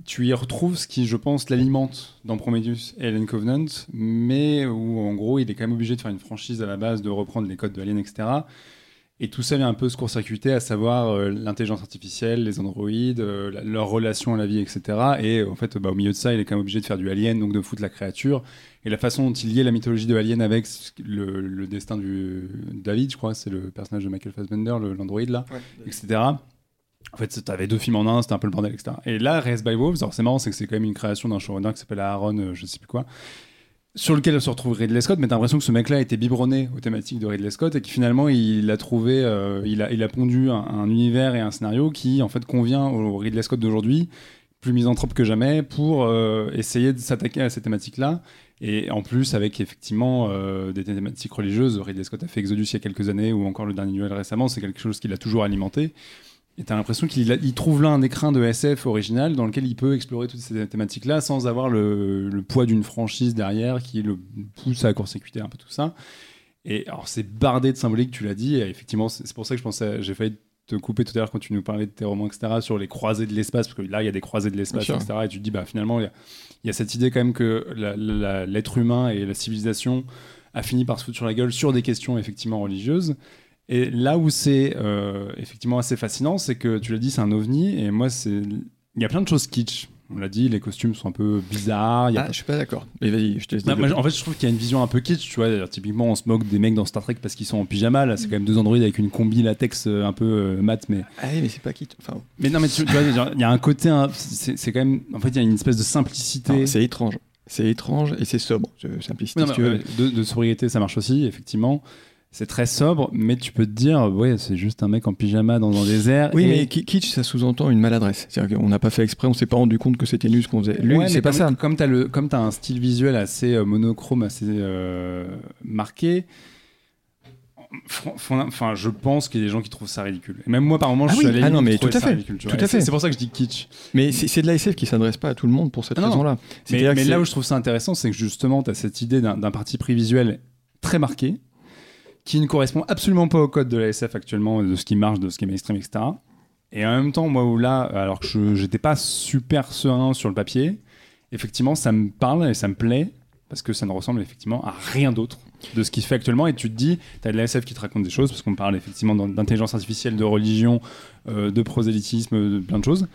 tu y retrouves ce qui, je pense, l'alimente dans Prometheus et Alien Covenant, mais où en gros, il est quand même obligé de faire une franchise à la base, de reprendre les codes de Alien, etc. Et tout ça vient un peu se court-circuiter, à savoir euh, l'intelligence artificielle, les androïdes, euh, la- leur relation à la vie, etc. Et euh, en fait, bah, au milieu de ça, il est quand même obligé de faire du Alien, donc de foutre la créature. Et la façon dont il liait la mythologie de Alien avec le, le destin du David, je crois, c'est le personnage de Michael Fassbender, l'androïde là, Ouais. etc. En fait, t'avais deux films en un, c'était un peu le bordel, etc. Et là, Race by Wolves, alors c'est marrant, c'est que c'est quand même une création d'un showrunner qui s'appelle Aaron, euh, je sais plus quoi, sur lequel se retrouve Ridley Scott, mais t'as l'impression que ce mec-là était biberonné aux thématiques de Ridley Scott et que finalement il a trouvé, euh, il, a, il a pondu un, un univers et un scénario qui en fait convient au Ridley Scott d'aujourd'hui, plus misanthrope que jamais, pour euh, essayer de s'attaquer à ces thématiques-là. Et en plus, avec effectivement euh, des thématiques religieuses, Ridley Scott a fait Exodus il y a quelques années, ou encore le dernier Noël récemment, c'est quelque chose qu'il a toujours alimenté. Et t'as l'impression qu'il il trouve là un écrin de SF original dans lequel il peut explorer toutes ces thématiques-là sans avoir le, le poids d'une franchise derrière qui le pousse à court-circuiter un peu tout ça. Et alors c'est bardé de symbolique, tu l'as dit, et effectivement c'est pour ça que je pensais, j'ai failli te couper tout à l'heure quand tu nous parlais de tes romans, etc., sur les croisées de l'espace, parce que là il y a des croisées de l'espace, etc., et tu te dis, bah finalement il y a, il y a cette idée quand même que l'être humain et la civilisation a fini par se foutre sur la gueule sur des questions effectivement religieuses. Et là où c'est euh, effectivement assez fascinant, c'est que tu l'as dit, c'est un ovni. Et moi, c'est il y a plein de choses kitsch. On l'a dit, les costumes sont un peu bizarres. il y a Ah, je suis pas d'accord. Mais vas-y, je te laisse non, moi, développer. en fait, je trouve qu'il y a une vision un peu kitsch, tu vois. D'ailleurs, Typiquement, on se moque des mecs dans Star Trek parce qu'ils sont en pyjama. Là, c'est quand même deux androïdes avec une combi latex euh, un peu euh, mat, mais. Ah oui, mais c'est pas qui. Enfin, Mais non, mais tu, tu vois, il y a un côté, un- c'est quand même. En fait, il y a une espèce de simplicité. c'est étrange. C'est étrange et c'est sobre. Simplicité, Non, si mais, tu veux. de, de sobriété, ça marche aussi, effectivement. C'est très sobre, mais tu peux te dire, ouais, c'est juste un mec en pyjama dans un désert. Oui, et- mais ki- kitsch, ça sous-entend une maladresse. C'est-à-dire qu'on n'a pas fait exprès, on s'est pas rendu compte que c'était nul ce qu'on faisait. Lui, Ouais, c'est pas comme- ça. Comme tu as, un style visuel assez euh, monochrome, assez euh, marqué, enfin, je pense qu'il y a des gens qui trouvent ça ridicule. Et même moi, par moment, Ah je oui, suis allé ah non, mais tout à fait, ridicule, tout à c'est- fait. C'est pour ça que je dis kitsch. Mais c'est c'est de la SF qui s'adresse pas à tout le monde pour cette Ah raison-là. Mais, là c'est- où je trouve ça intéressant, c'est que justement, tu as cette idée d'un parti pris visuel très marqué, qui ne correspond absolument pas au code de la SF actuellement, de ce qui marche, de ce qui est mainstream, etc. Et en même temps, moi, où là, alors que je j'étais pas super serein sur le papier, effectivement, ça me parle et ça me plaît, parce que ça ne ressemble effectivement à rien d'autre de ce qui se fait actuellement. Et tu te dis, tu as de la SF qui te raconte des choses, parce qu'on parle effectivement d'in- d'intelligence artificielle, de religion, euh, de prosélytisme, de plein de choses.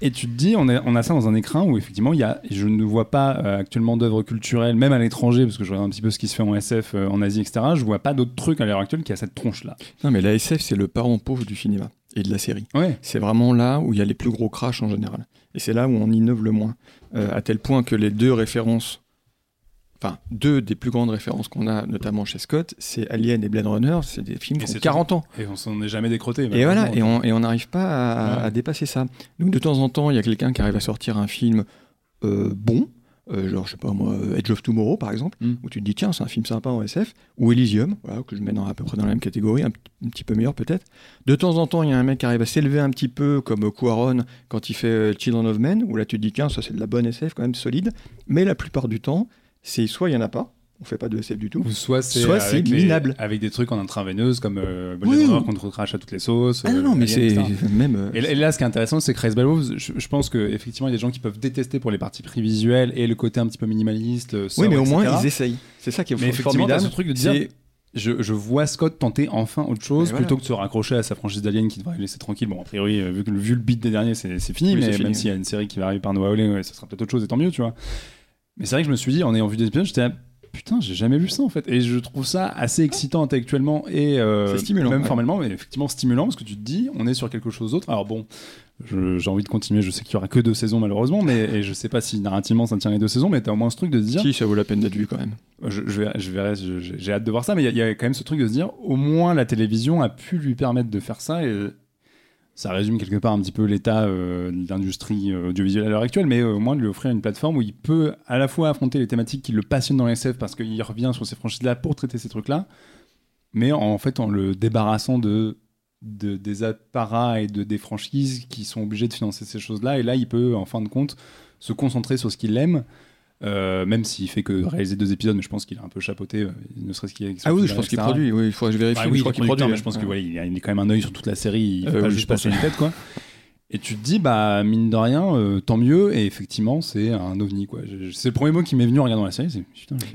Et tu te dis, on a, on a ça dans un écrin où effectivement, il y a, je ne vois pas euh, actuellement d'œuvres culturelles, même à l'étranger, parce que je regarde un petit peu ce qui se fait en SF euh, en Asie, etc. Je vois pas d'autres trucs à l'heure actuelle qui a cette tronche-là. Non, mais la SF, c'est le parent pauvre du cinéma et de la série. Ouais. C'est vraiment là où il y a les plus gros crashs en général. Et c'est là où on innove le moins. Euh, à tel point que les deux références, enfin, deux des plus grandes références qu'on a, notamment chez Scott, c'est Alien et Blade Runner, c'est des films Et qui ont c'est 40 ans. Et on s'en est jamais décroté. Et voilà, et on n'arrive pas à, Ouais. à dépasser ça. Donc de temps en temps, il y a quelqu'un qui arrive à sortir un film euh, bon, euh, genre je sais pas moi, Edge of Tomorrow par exemple, Mm. où tu te dis tiens c'est un film sympa en SF, ou Elysium, voilà, que je mets dans, à peu près dans la même catégorie, un, petit peu meilleur peut-être. De temps en temps, il y a un mec qui arrive à s'élever un petit peu, comme Cuaron quand il fait euh, Children of Men, où là tu te dis tiens ça c'est de la bonne SF quand même solide, mais la plupart du temps, c'est soit il y en a pas, on fait pas de SF du tout, Ou soit c'est Soit avec c'est les- minable. avec des trucs en intraveineuse comme euh, Oui, contre crash à toutes les sauces. ah non, euh, non mais Alien, c'est etc. même euh, Et là, et là, ce qui est intéressant, c'est que Race Wolves, je, je pense qu'effectivement, il y a des gens qui peuvent détester pour les parties pris visuelles et le côté un petit peu minimaliste. oui mais au moins ils essayent. C'est ça qui est Mais formidable. ce truc de dire, c'est- je, je vois Scott tenter enfin autre chose voilà. plutôt que de se raccrocher à sa franchise d'Alien qui devrait laisser tranquille. Bon, a priori, euh, vu, que, vu le beat des derniers, c'est c'est fini, Oui, mais fini, même s'il y a une série qui va arriver par Noah ouais, ça sera peut-être autre chose et tant mieux, tu vois. Mais c'est vrai que je me suis dit, en ayant vu des épisodes, j'étais là, putain, j'ai jamais vu ça en fait. Et je trouve ça assez excitant intellectuellement et euh, stimulant, même ouais. formellement, mais effectivement stimulant parce que tu te dis, on est sur quelque chose d'autre. Alors bon. J'ai envie de continuer, je sais qu'il y aura que deux saisons malheureusement, mais et je sais pas si narrativement ça tient les deux saisons, mais t'as au moins ce truc de se dire, Si, ça vaut la peine d'être vu quand même. je, je verrai, je j'ai hâte de voir ça, mais il y y, a quand même ce truc de se dire, au moins la télévision a pu lui permettre de faire ça, et ça résume quelque part un petit peu l'état euh, de l'industrie euh, audiovisuelle à l'heure actuelle, mais euh, au moins de lui offrir une plateforme où il peut à la fois affronter les thématiques qui le passionnent dans la SF parce qu'il revient sur ces franchises-là pour traiter ces trucs-là, mais en, fait en le débarrassant de, de- des apparats et de, des franchises qui sont obligés de financer ces choses-là, et là il peut en fin de compte se concentrer sur ce qu'il aime. Euh, même s'il fait que réaliser deux épisodes, mais je pense qu'il a un peu chapeauté, euh, ne serait-ce qu'il Ah oui, je pense qu'il produit. Oui, il faudrait que je vérifie. ah oui, je crois qu'il produit. mais je pense ouais. que voilà, il a, quand même un œil sur toute la série, il Euh, pas oui, juste passer une tête quoi. Et tu te dis bah mine de rien, euh, tant mieux. Et effectivement, c'est un ovni quoi. C'est le premier mot qui m'est venu en regardant la série. C'est.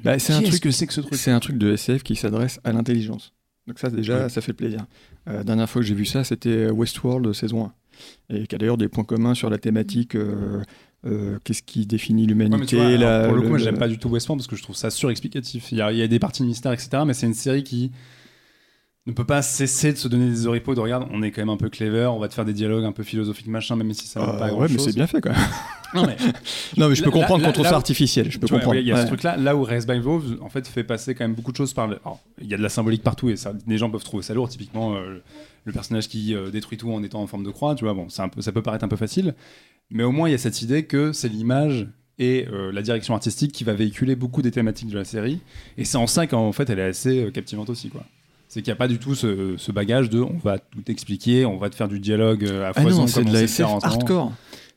Bah, un truc- que c'est que ce truc? C'est un truc de SF qui s'adresse à l'intelligence. Donc ça déjà, ça fait plaisir. Euh, dernière fois que j'ai vu ça, c'était Westworld saison 1. Et qui a d'ailleurs des points communs sur la thématique euh, euh, qu'est-ce qui définit l'humanité. pour le coup, moi, j'aime pas du tout Westworld parce que je trouve ça surexplicatif. Il y, a, il y a des parties de mystère, etc. Mais c'est une série qui ne peut pas cesser de se donner des oripeaux de regarde, on est quand même un peu clever, on va te faire des dialogues un peu philosophiques, machin, même si ça ne Euh, va pas à ouais, grand mais c'est bien fait quand même. Non, mais Non, mais je peux Là- comprendre qu'on trouve ça artificiel. Je peux vois, comprendre. ouais, Il y a ce truc-là, là où Race by Wolves, en fait, fait passer quand même beaucoup de choses par le. il y a de la symbolique partout et ça, les gens peuvent trouver ça lourd. Typiquement, euh, le personnage qui euh, détruit tout en étant en forme de croix, tu vois, bon, c'est un peu, ça peut paraître un peu facile, mais au moins il y a cette idée que c'est l'image et euh, la direction artistique qui va véhiculer beaucoup des thématiques de la série. Et c'est en ça qu'en fait, elle est assez euh, captivante aussi, quoi. C'est qu'il n'y a pas du tout ce, ce bagage de on va tout expliquer, on va te faire du dialogue euh, à Ah foison. c'est de la SF hardcore.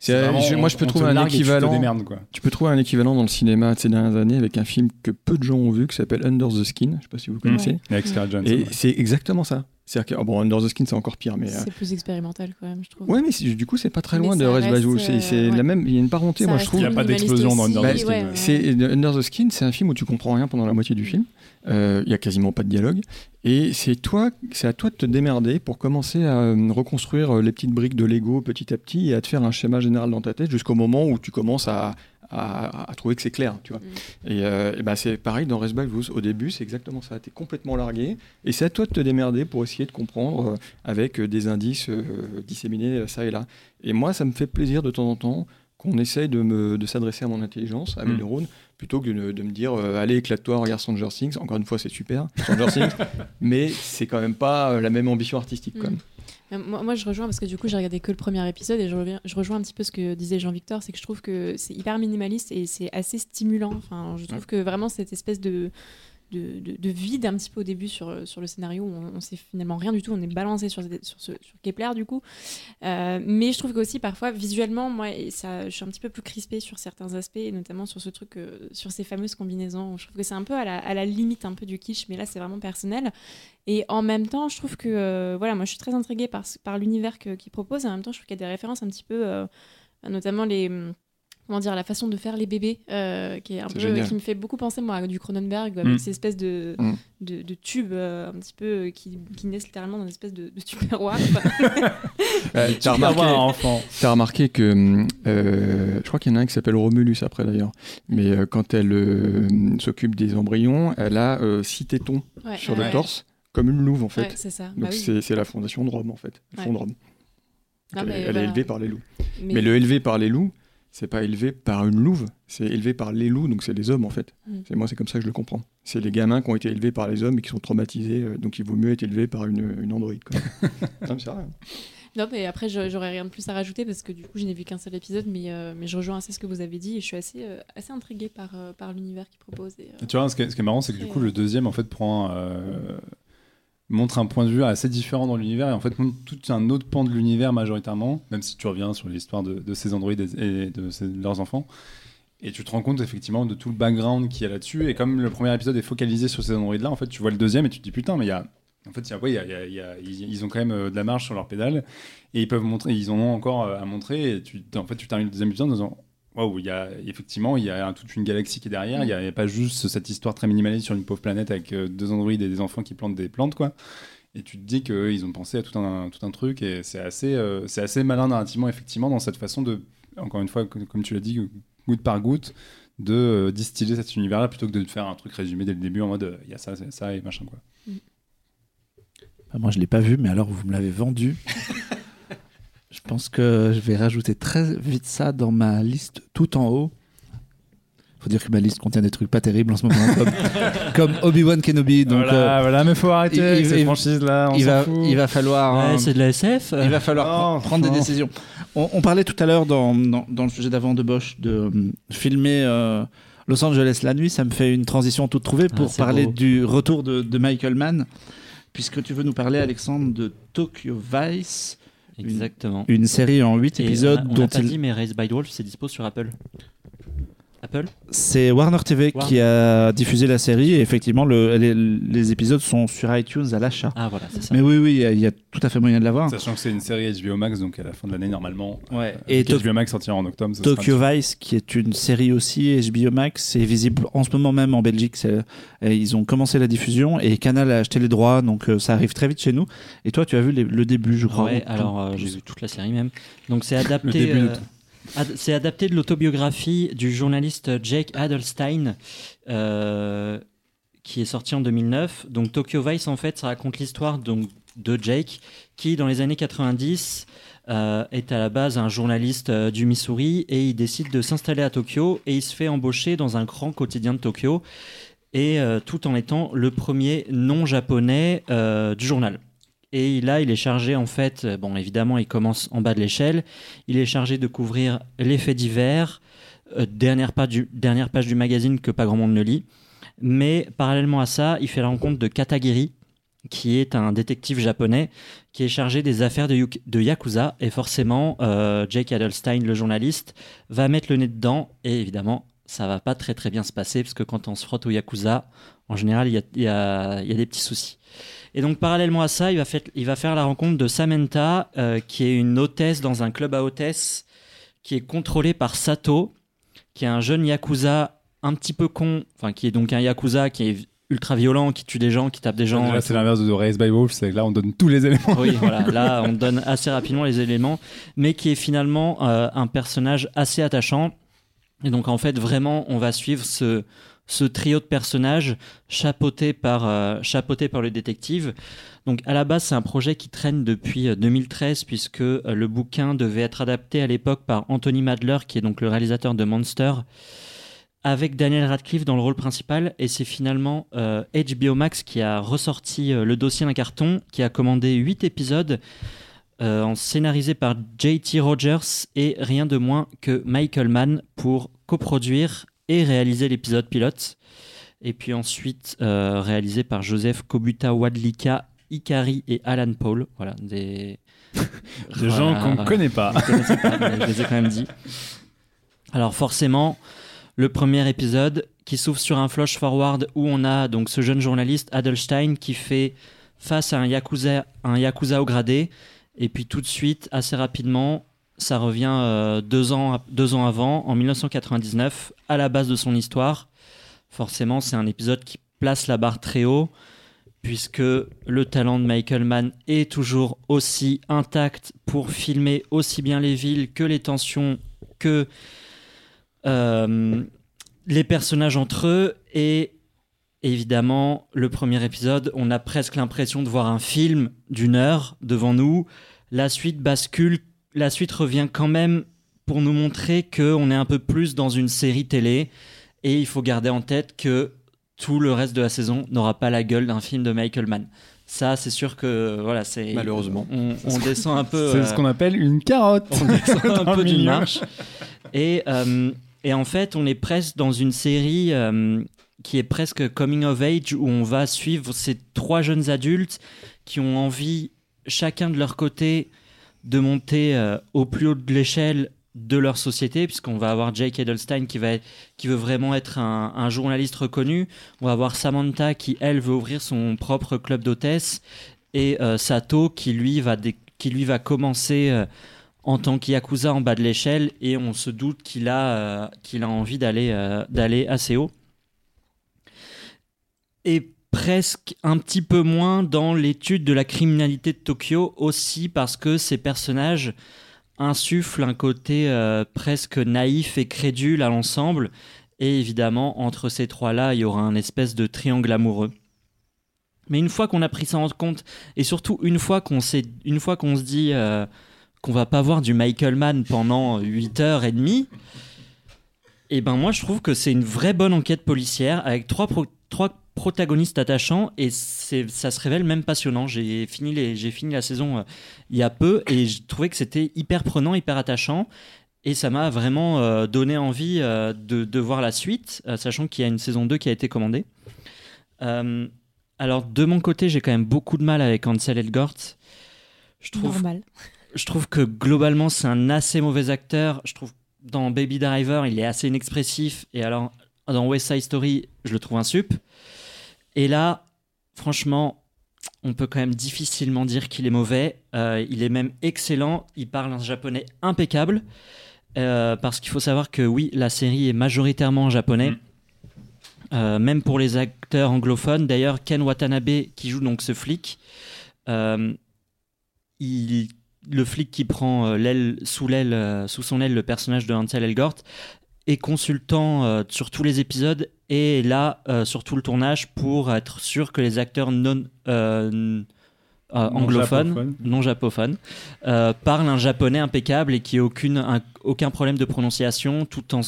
Vraiment, je- moi, je peux trouver un et tu équivalent. démerdes. Tu peux trouver un équivalent dans le cinéma de ces dernières années avec un film que peu de gens ont vu qui s'appelle Under the Skin. Je sais pas si vous connaissez. Avec Scarlett Johansson, Et ouais. c'est exactement ça. C'est-à-dire que, oh, bon, Under the Skin, c'est encore pire, mais. euh, C'est plus expérimental quand même, je trouve. Ouais, mais du coup, c'est pas très Mais loin de reste, Wolf. C'est euh, la même. Il y a une parenté, Ça moi, je trouve. Il y a pas d'explosion dans Under the Skin, ouais. ouais. Under the Skin, c'est un film où tu comprends rien pendant la moitié du film. Euh, Il y a quasiment pas de dialogue. Et c'est toi, c'est à toi de te démerder pour commencer à euh, reconstruire euh, les petites briques de Lego petit à petit et à te faire un schéma général dans ta tête jusqu'au moment où tu commences à, à, à trouver que c'est clair, tu vois. Mm. Et, euh, et ben c'est pareil dans by Wolves. Au début, c'est exactement ça. Tu es complètement largué et c'est à toi de te démerder pour essayer de comprendre euh, avec euh, des indices euh, disséminés ça et là. Et moi, ça me fait plaisir de temps en temps qu'on essaye de, me, de s'adresser à mon intelligence, à mes Mm. neurones, plutôt que de, de me dire euh, allez éclate-toi, regarde Stranger Things. Encore une fois, c'est super, Stranger Things, mais c'est quand même pas euh, la même ambition artistique. Quand Mm. même. Euh, Moi, moi, je rejoins parce que du coup, j'ai regardé que le premier épisode et je, reviens, je rejoins un petit peu ce que disait Jean-Victor, c'est que je trouve que c'est hyper minimaliste et c'est assez stimulant. Enfin, je trouve que vraiment cette espèce de, de, de- de vide un petit peu au début sur, sur le scénario, où on, on sait finalement rien du tout, on est balancé sur, sur, ce, sur Kepler du coup. Euh, mais je trouve qu'aussi parfois visuellement, moi, et ça, je suis un petit peu plus crispée sur certains aspects, et notamment sur ce truc, euh, sur ces fameuses combinaisons. Je trouve que c'est un peu à la, à la limite un peu du kitsch, mais là c'est vraiment personnel. Et en même temps, je trouve que euh, voilà, moi je suis très intriguée par, par l'univers qu'il propose. Et en même temps, je trouve qu'il y a des références un petit peu, euh, notamment les hum, comment dire, la façon de faire les bébés, euh, qui est un peu, génial. qui me fait beaucoup penser moi à du Cronenberg avec Mm. ces espèces de Mm. de, de tubes euh, un petit peu qui, qui naissent littéralement dans une espèce de, de tupperware. T'as Avoir un remarqué, enfant. t'as remarqué que hum, euh, je crois qu'il y en a un qui s'appelle Romulus après d'ailleurs, mais euh, quand elle euh, s'occupe des embryons, elle a euh, six tétons Ouais, sur ouais, le torse, comme une louve en fait. Ouais, c'est ça. Donc Bah oui. c'est, c'est la fondation de Rome en fait, le fond de Rome. Non, elle mais elle est voilà. élevée par les loups. Mais- Mais le élevé par les loups, c'est pas élevé par une louve, c'est élevé par les loups, donc c'est les hommes en fait. Mm. C'est moi, c'est comme ça que je le comprends. C'est les gamins qui ont été élevés par les hommes et qui sont traumatisés, euh, donc il vaut mieux être élevé par une, une androïde. quoi. non, mais. Non, mais après, j'aurais rien de plus à rajouter parce que du coup, je n'ai vu qu'un seul épisode, mais, euh, mais je rejoins assez ce que vous avez dit et je suis assez, euh, assez intriguée par, euh, par l'univers qu'il propose. Et, euh, Et Tu vois, ce qui est, ce qui est marrant, c'est que du coup, le deuxième, en fait, prend. euh, montre un point de vue assez différent dans l'univers et en fait montre tout un autre pan de l'univers majoritairement, même si tu reviens sur l'histoire de, ces androïdes et de, leurs enfants. Et tu te rends compte effectivement de tout le background qu'il y a là-dessus. Et comme le premier épisode est focalisé sur ces androïdes-là, en fait, tu vois le deuxième et tu te dis putain, mais il y a. En fait, y a- ils, ont quand même euh, de la marge sur leurs pédales et ils peuvent montrer, ils en ont encore euh, à montrer. Et tu, en fait, tu termines le deuxième épisode en disant waouh, il y a effectivement, il y a toute une galaxie qui est derrière. Il n'y a, pas juste cette histoire très minimaliste sur une pauvre planète avec euh, deux androïdes et des enfants qui plantent des plantes, quoi. Et tu te dis qu'ils ont pensé à tout un, tout un truc et c'est assez, euh, c'est assez malin narrativement, effectivement, dans cette façon de, encore une fois, comme comme tu l'as dit, goutte par goutte, de euh, distiller cet univers-là plutôt que de faire un truc résumé dès le début en mode euh, il y a ça, c'est ça et machin, quoi. Bah, moi, je l'ai pas vu, mais alors vous me l'avez vendu. je pense que je vais rajouter très vite ça dans ma liste tout en haut. Faut dire que ma liste contient des trucs pas terribles en ce moment, comme, comme Obi-Wan Kenobi. Donc, voilà, euh, voilà, mais faut arrêter il- avec ces il- franchises-là, on il, va, il va falloir. Ouais, hein, c'est de la SF. il va falloir prendre des décisions. On, on parlait tout à l'heure dans, dans, dans le sujet d'avant de Bosch de euh, filmer euh, Los Angeles la nuit. Ça me fait une transition toute trouvée pour Ah, parler beau. du retour de, de Michael Mann, puisque tu veux nous parler, Alexandre, de Tokyo Vice, Exactement. une série en 8 Et épisodes on a, on dont pas il... dit, mais Raised by Wolf, c'est dispo sur Apple. Apple C'est Warner TV Warner. qui a diffusé la série et effectivement le- les, les épisodes sont sur iTunes à l'achat. Ah voilà, c'est ça. Mais oui, oui, il y a- il y, a tout à fait moyen de l'avoir. Sachant que c'est une série HBO Max, donc à la fin de l'année, normalement. Ouais. Et Et HBO Max sortira en octobre. ça Tokyo. Vice, qui est une série aussi HBO Max, c'est visible en ce moment même en Belgique. ils ont commencé la diffusion et Canal a acheté les droits, donc euh, ça arrive très vite chez nous. Et toi, tu as vu les- le début, je crois. Ouais, ou- alors euh, j'ai vu toute la série même. Donc c'est adapté. début de euh, ad- c'est adapté de l'autobiographie du journaliste Jake Adelstein, euh, qui est sorti en 2009. Donc Tokyo Vice en fait, ça raconte l'histoire de Jake, qui dans les années 90 euh, est à la base un journaliste euh, du Missouri et il décide de s'installer à Tokyo et il se fait embaucher dans un grand quotidien de Tokyo et tout en étant le premier non japonais du journal. Et là, il est chargé, en fait, euh, bon, évidemment, il commence en bas de l'échelle. Il est chargé de couvrir les faits divers, euh, dernière, page du, dernière page du magazine que pas grand monde ne lit. Mais parallèlement à ça, il fait la rencontre de Katagiri, qui est un détective japonais qui est chargé des affaires de, Yakuza. Et forcément, euh, Jake Adelstein, le journaliste, va mettre le nez dedans. Et évidemment, ça va pas très très bien se passer, parce que quand on se frotte au Yakuza, en général, il y a, il y a- il y a des petits soucis. Et donc, parallèlement à ça, il va, faire, il va faire la rencontre de Samantha, euh, qui est une hôtesse dans un club à hôtesse, qui est contrôlé par Sato, qui est un jeune Yakuza un petit peu con, enfin, qui est donc un Yakuza qui est ultra violent, qui tue des gens, qui tape des gens. Là, c'est l'inverse de Race by Wolf, c'est que là, on donne tous les éléments. Oui, voilà, là on donne assez rapidement les éléments, mais qui est finalement euh, un personnage assez attachant. Et donc en fait, vraiment, on va suivre ce, ce trio de personnages chapeauté par, chapeauté par le détective. Donc à la base, c'est un projet qui traîne depuis 2013 puisque le bouquin devait être adapté à l'époque par Anthony Madler, qui est donc le réalisateur de Monster, avec Daniel Radcliffe dans le rôle principal. Et c'est finalement HBO Max qui a ressorti le dossier d'un carton, qui a commandé 8 épisodes euh, en scénarisé par J.T. Rogers et rien de moins que Michael Mann pour coproduire et réaliser l'épisode pilote. Et puis ensuite euh, réalisé par Joseph Kobuta Wadlika, Ikari et Alan Paul. Voilà, des, des gens qu'on ne connaît pas. je les ai quand même dit. Alors forcément, le premier épisode qui s'ouvre sur un flash forward où on a donc ce jeune journaliste Adelstein qui fait face à un yakuza, un yakuza au gradé et puis tout de suite, assez rapidement, ça revient euh, deux, ans, deux ans avant, en 1999, à la base de son histoire. Forcément, c'est un épisode qui place la barre très haut, puisque le talent de Michael Mann est toujours aussi intact pour filmer aussi bien les villes que les tensions, que euh, les personnages entre eux. Et évidemment, le premier épisode, on a presque l'impression de voir un film d'une heure devant nous. La suite bascule, la suite revient quand même pour nous montrer qu'on est un peu plus dans une série télé. Et il faut garder en tête que tout le reste de la saison n'aura pas la gueule d'un film de Michael Mann. Ça, c'est sûr que voilà, c'est malheureusement. On, descend un peu. c'est ce qu'on appelle une carotte. On descend un peu d'une marche. Et, euh, et en fait, on est presque dans une série euh, qui est presque coming of age où on va suivre ces trois jeunes adultes qui ont envie, chacun de leur côté, de monter euh, au plus haut de l'échelle de leur société, puisqu'on va avoir Jake Edelstein qui, veut vraiment être un, journaliste reconnu. On va avoir Samantha qui, elle, veut ouvrir son propre club d'hôtesse. Et euh, Sato qui lui, va commencer euh, en tant qu'Yakuza en bas de l'échelle. Et on se doute qu'il a, qu'il a envie d'aller d'aller assez haut et presque un petit peu moins dans l'étude de la criminalité de Tokyo aussi parce que ces personnages insufflent un côté euh, presque naïf et crédule à l'ensemble et évidemment entre ces trois-là il y aura un espèce de triangle amoureux. Mais une fois qu'on a pris ça en compte et surtout une fois qu'on une fois qu'on se dit euh, qu'on va pas voir du Michael Mann pendant 8 heures et demie, et eh ben moi je trouve que c'est une vraie bonne enquête policière avec trois, trois protagoniste attachant et ça se révèle même passionnant. J'ai fini, les, fini la saison euh, il y a peu et je trouvais que c'était hyper prenant, hyper attachant. Et ça m'a vraiment euh, donné envie euh, de, voir la suite, sachant qu'il y a une saison 2 qui a été commandée. alors, de mon côté, j'ai quand même beaucoup de mal avec Ansel Elgort. Je trouve, Normal. Je trouve que globalement, c'est un assez mauvais acteur. Je trouve dans Baby Driver, il est assez inexpressif. Et alors, dans West Side Story, je le trouve un sup. Et là, franchement, on peut quand même difficilement dire qu'il est mauvais. Euh, il est même excellent. Il parle un japonais impeccable. Euh, parce qu'il faut savoir que oui, la série est majoritairement en japonais. Mm. Euh, même pour les acteurs anglophones. D'ailleurs, Ken Watanabe, qui joue donc ce flic, il, le flic qui prend l'aile sous l'aile, sous son aile, le personnage de Hansel Elgort, est consultant sur tous les épisodes et là euh, sur tout le tournage pour être sûr que les acteurs non euh, euh, anglophones, non japophones, parlent un japonais impeccable et qui ait aucune, aucun problème de prononciation tout en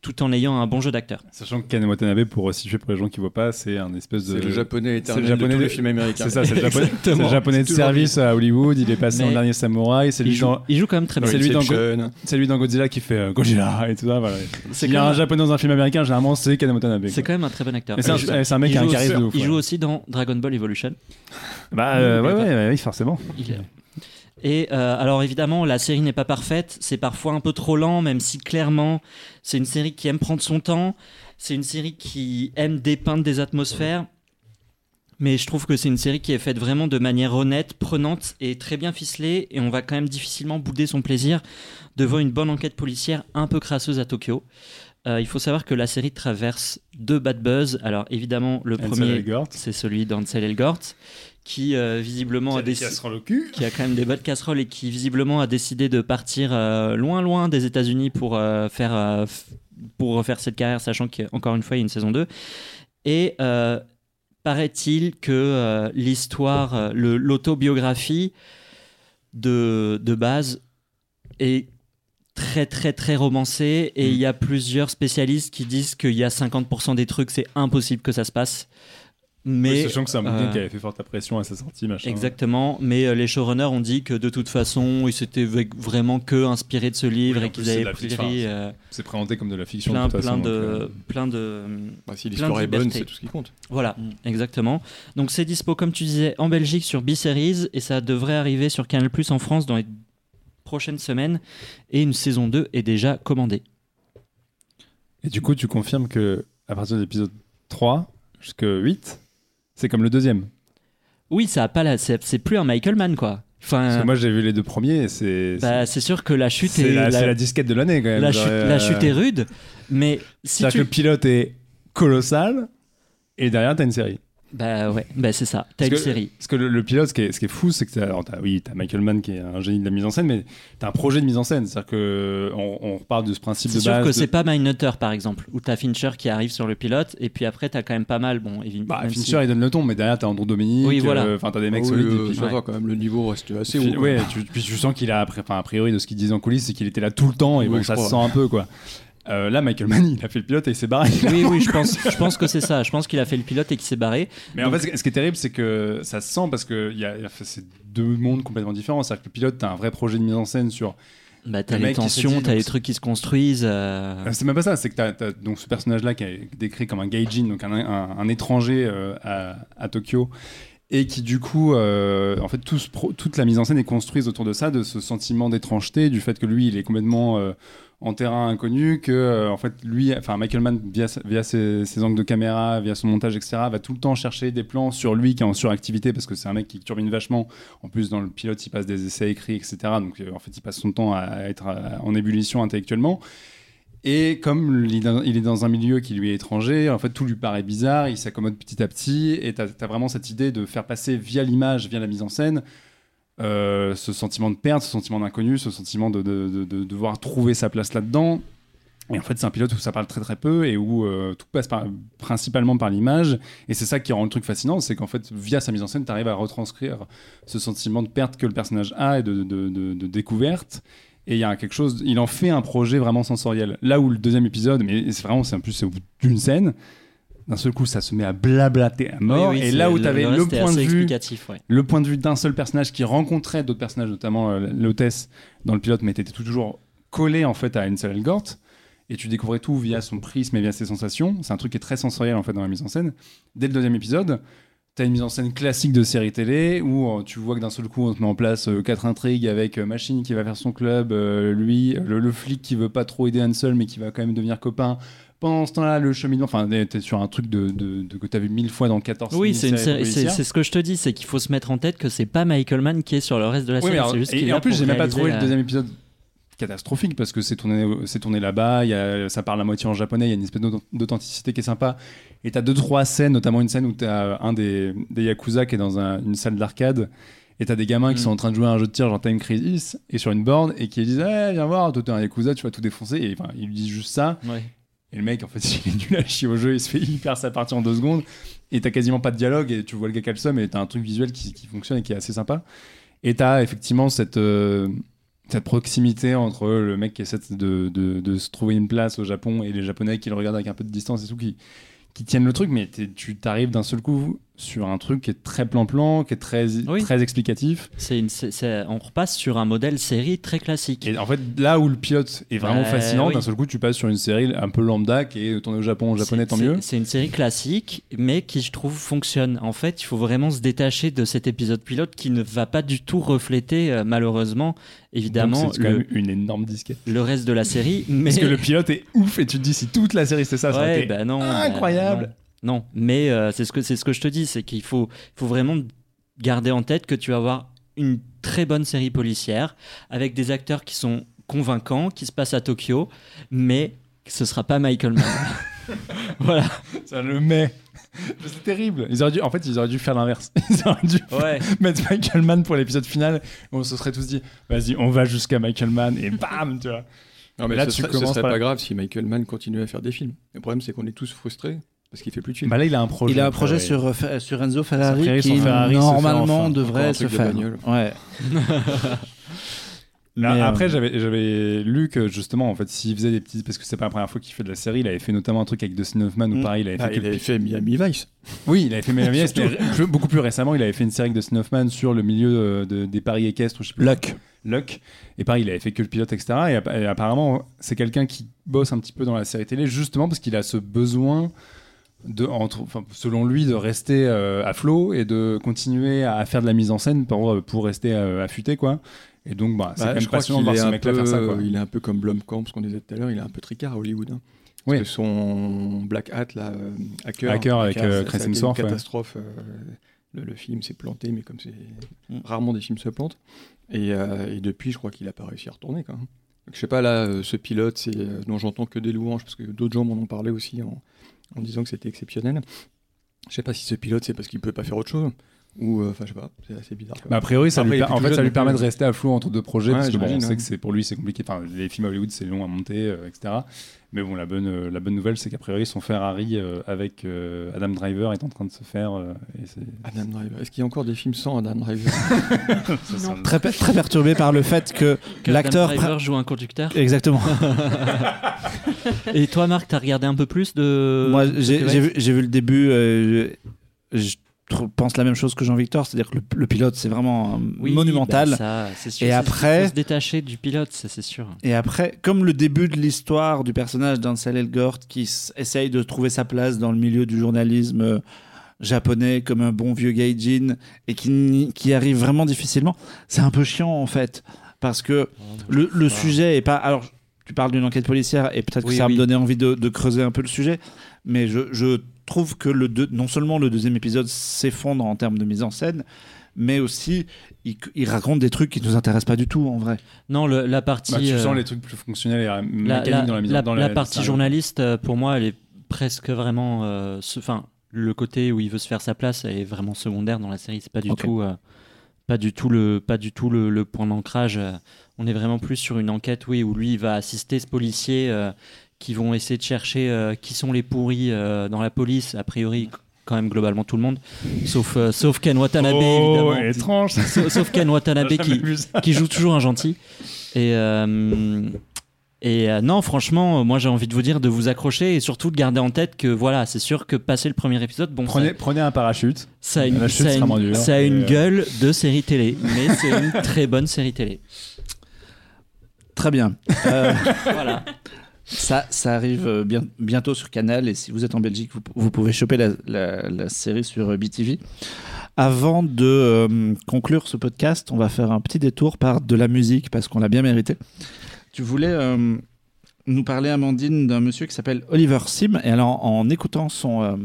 tout en ayant un bon jeu d'acteur. Sachant que Ken Watanabe, pour situer pour les gens qui ne voient pas, c'est un espèce de. C'est le japonais éternel le japonais de tous les films américains. C'est ça, c'est le japonais, le japonais de service à Hollywood. Il est passé en dernier samouraï. Il, joue, dans... il joue quand même très bien. C'est lui, dans... lui dans Godzilla qui fait euh, Godzilla et tout ça. Voilà. Il y a un japonais dans un film américain, généralement, c'est Ken Watanabe. C'est quand même un très bon acteur. C'est un, mec qui a un charisme de ouf. Il joue aussi dans Dragon Ball Evolution. Bah, euh, ouais, ouais, oui, forcément. Et euh, alors évidemment, la série n'est pas parfaite, c'est parfois un peu trop lent, même si clairement, c'est une série qui aime prendre son temps, c'est une série qui aime dépeindre des atmosphères, mais je trouve que c'est une série qui est faite vraiment de manière honnête, prenante et très bien ficelée, et on va quand même difficilement bouder son plaisir devant une bonne enquête policière un peu crasseuse à Tokyo. Euh, il faut savoir que la série traverse deux bad buzz. Alors évidemment, le premier, c'est celui d'Ansel Elgort, qui euh, visiblement qui a, décidé, qui a quand même des bonnes casseroles et qui visiblement a décidé de partir euh, loin loin des États-Unis pour faire pour refaire cette carrière, sachant qu'encore une fois, il y a une saison 2. Et euh, paraît-il que euh, l'histoire, euh, l'autobiographie de, de base est très très très romancée et il y a plusieurs spécialistes qui disent qu'il y a 50% des trucs, c'est impossible que ça se passe. Mais Oui, sachant que c'est un bouquin euh, qui avait fait forte impression à sa sortie, machin. Exactement, mais euh, les showrunners ont dit que de toute façon, ils s'étaient vraiment que inspirés de ce livre Oui, et qu'ils avaient pris fiction, euh, C'est présenté comme de la fiction plein, de toute plein, façon. de, donc, euh, plein de. Bah, si l'histoire est bonne, c'est tout ce qui compte. Voilà, Mm. exactement. Donc c'est dispo, comme tu disais, en Belgique sur B-Series et ça devrait arriver sur Canal Plus en France dans les prochaines semaines. Et une saison 2 est déjà commandée. Et du coup, tu confirmes que à partir de l'épisode 3 jusqu'à 8, c'est comme le deuxième. Oui, ça a pas la, c'est plus un Michael Mann quoi. Parce Enfin, que moi, j'ai vu les deux premiers c'est. bah, c'est sûr que la chute est la, la, c'est la disquette de l'année quand même. la genre, chute, euh, la chute est rude, mais si C'est-à-dire tu que le pilote est colossal et derrière, t'as une série. Bah ouais, bah c'est ça. T'as une que- série. Parce que le, le pilote, ce qui est, ce qui est fou, c'est que t'as, alors oui, t'as Michael Mann qui est un génie de la mise en scène, mais t'as un projet de mise en scène. C'est-à-dire que on, on repart de ce principe C'est de sûr base. que de- c'est pas Mindhunter par exemple, où t'as Fincher qui arrive sur le pilote, et puis après t'as quand même pas mal, bon, évidemment. Bah, Fincher, si- il donne le ton, mais derrière, t'as Andrew Dominique. Oui, voilà. euh, Enfin, t'as des mecs oui, solides. euh, et puis- ouais. quand même, le niveau reste assez haut. ouais, tu, puis tu sens qu'il a, après- enfin, a priori, de ce qu'ils disent en coulisses, c'est qu'il était là tout le temps, et Oui, bon, ça se sent un peu, quoi. Euh, là, Michael Mann, il a fait le pilote et il s'est barré. Oui, oui, je pense, je pense que c'est ça. Je pense qu'il a fait le pilote et qu'il s'est barré. Mais en fait, ce- qui est terrible, c'est que ça se sent parce que y a, c'est deux mondes complètement différents. C'est-à-dire que le pilote, t'as un vrai projet de mise en scène sur. Bah, t'as Le les tensions, t'as les trucs qui se construisent. euh, Euh, C'est même pas ça, c'est que t'as, t'as donc ce personnage-là qui est décrit comme un gaijin, donc un, un- un étranger euh, à, à Tokyo, et qui du coup, euh, en fait, tout ce pro- toute la mise en scène est construite autour de ça, de ce sentiment d'étrangeté, du fait que lui, il est complètement en terrain inconnu, que euh, en fait, lui, enfin Michael Mann, via, ses, angles de caméra, via son montage, etc., va tout le temps chercher des plans sur lui qui est en suractivité, parce que c'est un mec qui turbine vachement. En plus, dans le pilote, il passe des essais écrits, etc. Donc, euh, en fait, il passe son temps à être en ébullition intellectuellement. Et comme il est dans- il est dans un milieu qui lui est étranger, en fait, tout lui paraît bizarre, il s'accommode petit à petit, et tu as, vraiment cette idée de faire passer via l'image, via la mise en scène, euh, ce sentiment de perte, ce sentiment d'inconnu, ce sentiment de, de- de- de devoir trouver sa place là-dedans. Et en fait, c'est un pilote où ça parle très très peu et où euh, tout passe principalement par l'image. Et c'est ça qui rend le truc fascinant, c'est qu'en fait, via sa mise en scène, tu arrives à retranscrire ce sentiment de perte que le personnage a et de, découverte. Et il y a quelque chose, il en fait un projet vraiment sensoriel. Là où le deuxième épisode, mais c'est vraiment, c'est en plus c'est au bout d'une scène, d'un seul coup, ça se met à blablater à mort. oui, oui, et là où tu avais le, point de vue ouais. le point de vue d'un seul personnage qui rencontrait d'autres personnages, notamment euh, l'hôtesse dans le pilote, mais était toujours collé en fait à une seule Elgort. Et tu découvrais tout via son prisme et via ses sensations. C'est un truc qui est très sensoriel en fait dans la mise en scène. Dès le deuxième épisode, tu as une mise en scène classique de série télé où euh, tu vois que d'un seul coup on te met en place euh, quatre intrigues avec euh, Machine qui va faire son club, euh, lui, le, le flic qui veut pas trop aider Hansel mais qui va quand même devenir copain. Pendant ce temps-là, le cheminement, enfin, t'es sur un truc de, de- de- que t'as vu mille fois dans 14 Oui, c'est ce que je te dis, c'est qu'il faut se mettre en tête que c'est pas Michael Mann qui est sur le reste de la série. alors- juste et, en plus, j'ai même pas trouvé la- le deuxième épisode catastrophique parce que c'est tourné, c'est tourné là-bas, y a- ça parle à moitié en japonais, il y a une espèce d'auth- d'authenticité qui est sympa. Et t'as deux, trois scènes, notamment une scène où t'as un des, des Yakuza qui est dans un- une salle d'arcade. Et t'as des gamins qui Mm. sont en train de jouer à un jeu de tir genre Time Crisis et sur une borne et qui disent Eh, viens voir, toi t'es un Yakuza, tu vas tout défoncer. Et enfin, ils lui disent juste ça. Ouais. Et le mec, en fait, il est nul à chier au jeu, il se fait il perd sa partie en deux secondes. Et t'as quasiment pas de dialogue et tu vois le gars qui a le seum et t'as un truc visuel qui, qui fonctionne et qui est assez sympa. Et t'as effectivement cette, euh, cette proximité entre le mec qui essaie de, de- de se trouver une place au Japon et les Japonais qui le regardent avec un peu de distance et tout, qui, qui tiennent le truc, mais tu t'arrives d'un seul coup sur un truc qui est très plan-plan, qui est très, Oui. très explicatif. C'est une- c'est- c'est- on repasse sur un modèle série très classique. Et en fait, là où le pilote est vraiment Bah, fascinant, oui. d'un seul coup, tu passes sur une série un peu lambda qui est tournée au Japon, en japonais, C'est- tant c'est- mieux. C'est une série classique, mais qui, je trouve, fonctionne. En fait, il faut vraiment se détacher de cet épisode pilote qui ne va pas du tout refléter, euh, malheureusement, évidemment, Donc, c'est quand le, même une énorme disquette. le reste de la série. Mais... Parce que le pilote est ouf et tu te dis si toute la série c'était ça, ça aurait Ouais, été bah non, bah incroyable. non. Non, mais euh, c'est ce que c'est ce que je te dis, c'est qu'il faut, faut vraiment garder en tête que tu vas avoir une très bonne série policière avec des acteurs qui sont convaincants, qui se passent à Tokyo, mais ce sera pas Michael Mann. voilà. Ça le met. C'est terrible. Ils auraient dû, en fait, ils auraient dû faire l'inverse. Ils auraient dû Ouais. mettre Michael Mann pour l'épisode final. On se serait tous dit, vas-y, on va jusqu'à Michael Mann et bam, tu vois. Non, mais Là, ce tu serait, ce commences serait par- pas grave si Michael Mann continuait à faire des films. Le problème, c'est qu'on est tous frustrés parce qu'il fait plus de films. Bah là, il a un projet. Il a un projet Ouais. sur, euh, Fa- sur Enzo Ferrari Ferrari, qui Ferrari fait normalement enfin. Devrait se faire. bagnole. Ouais. Là, euh, après, j'avais, lu que justement, en fait, s'il faisait des petits. Parce que c'est pas la première fois qu'il fait de la série, il avait fait notamment un truc avec Dustin Hoffman où Mm. pareil, il avait fait. Ah, que il avait fait Miami Vice. Oui, il avait fait Miami Vice, mais beaucoup plus récemment, il avait fait une série avec Dustin Hoffman sur le milieu euh, de- des paris équestres. ou Je sais plus. Luck. Luck. Et pareil, il avait fait que le pilote, etc. Et apparemment, c'est quelqu'un qui bosse un petit peu dans la série télé, justement parce qu'il a ce besoin. De, entre, enfin, selon lui, de rester euh, à flot et de continuer à faire de la mise en scène pour, pour rester euh, affûté, quoi. Et donc, bah, c'est Bah, quand même je crois passionnant de qu'il voir est, ce un mec-là peu, faire ça, quoi. il est un peu comme Blomkamp, ce qu'on disait tout à l'heure, il est un peu tricard à Hollywood. hein. Parce Oui. que son Black Hat, là, euh, Hacker, Hacker avec, Hacker, euh, Chris Hemsworth, une ouais. catastrophe. euh, le, le film s'est planté, mais comme c'est Mm. rarement des films se plantent. Et, euh, et depuis, je crois qu'il a pas réussi à retourner. Quand même. Donc, je sais pas, là, euh, ce pilote, c'est euh, dont j'entends que des louanges, parce que d'autres gens m'en ont parlé aussi en, en disant que c'était exceptionnel. Je sais pas si ce pilote, c'est parce qu'il peut pas faire autre chose. Ou, euh, enfin, je sais pas, c'est assez bizarre. quoi. Bah, a priori, ça Après, lui, en fait, ça permet de plus. rester à flot entre deux projets, Ouais, parce que bon, on sait ouais. que c'est pour lui, c'est compliqué. Enfin, les films Hollywood, c'est long à monter, euh, etc. Mais bon, la bonne, euh, la bonne nouvelle, c'est qu'a priori, son Ferrari euh, avec euh, Adam Driver est en train de se faire. euh, et c'est- Adam Driver. Est-ce qu'il y a encore des films sans Adam Driver? Très, très perturbé par le fait que, Que l'acteur. Adam Driver joue un conducteur. Exactement. Et toi, Marc, t'as regardé un peu plus de. Moi, j'ai vu, j'ai vu le début. euh, je, je tr- pense la même chose que Jean-Victor, c'est-à-dire que le, le pilote, c'est vraiment euh, Oui, monumental. bah, ça, c'est sûr, Et après- faut se détacher du pilote, ça c'est sûr. Et après, comme le début de l'histoire du personnage d'Ansel Elgort qui essaye de trouver sa place dans le milieu du journalisme euh, japonais comme un bon vieux gaijin et qui, qui arrive vraiment difficilement, c'est un peu chiant en fait. Parce que le, le sujet est pas. Alors, tu parles d'une enquête policière et peut-être que Oui, ça va oui. me donner envie de, de creuser un peu le sujet, mais je, je trouve que le deux- non seulement le deuxième épisode s'effondre en termes de mise en scène, mais aussi il, il raconte des trucs qui nous intéressent pas du tout en vrai. Non, le- la partie. Bah, tu euh, sens les trucs plus fonctionnels et euh, la, mécaniques la- dans la mise la- dans la partie journaliste, euh, pour moi, elle est presque vraiment. euh, Enfin, le côté où il veut se faire sa place est vraiment secondaire dans la série. C'est pas du tout. euh, pas du tout le pas du tout le, le point d'ancrage euh, on est vraiment plus sur une enquête oui où lui il va assister ce policier euh, qui vont essayer de chercher euh, qui sont les pourris euh, dans la police a priori quand même globalement tout le monde sauf euh, sauf Ken Watanabe Oh, évidemment étrange. Sauf- sauf Ken Watanabe qui, qui joue toujours un gentil. Et, euh, et euh, non, franchement, moi j'ai envie de vous dire de vous accrocher et surtout de garder en tête que voilà, c'est sûr que passer le premier épisode, bon, Prenez, ça, prenez un parachute. ça a une, ça a une, ça a une euh, gueule de série télé, mais c'est une très bonne série télé. Très bien. Euh, Voilà. Ça, ça arrive euh, bien, bientôt sur Canal et si vous êtes en Belgique, vous, pouvez choper la, série sur euh, BTV. Avant de euh, conclure ce podcast, on va faire un petit détour par de la musique parce qu'on l'a bien mérité. Tu voulais nous parler, Amandine, d'un monsieur qui s'appelle Oliver Sim. Et alors, en écoutant son,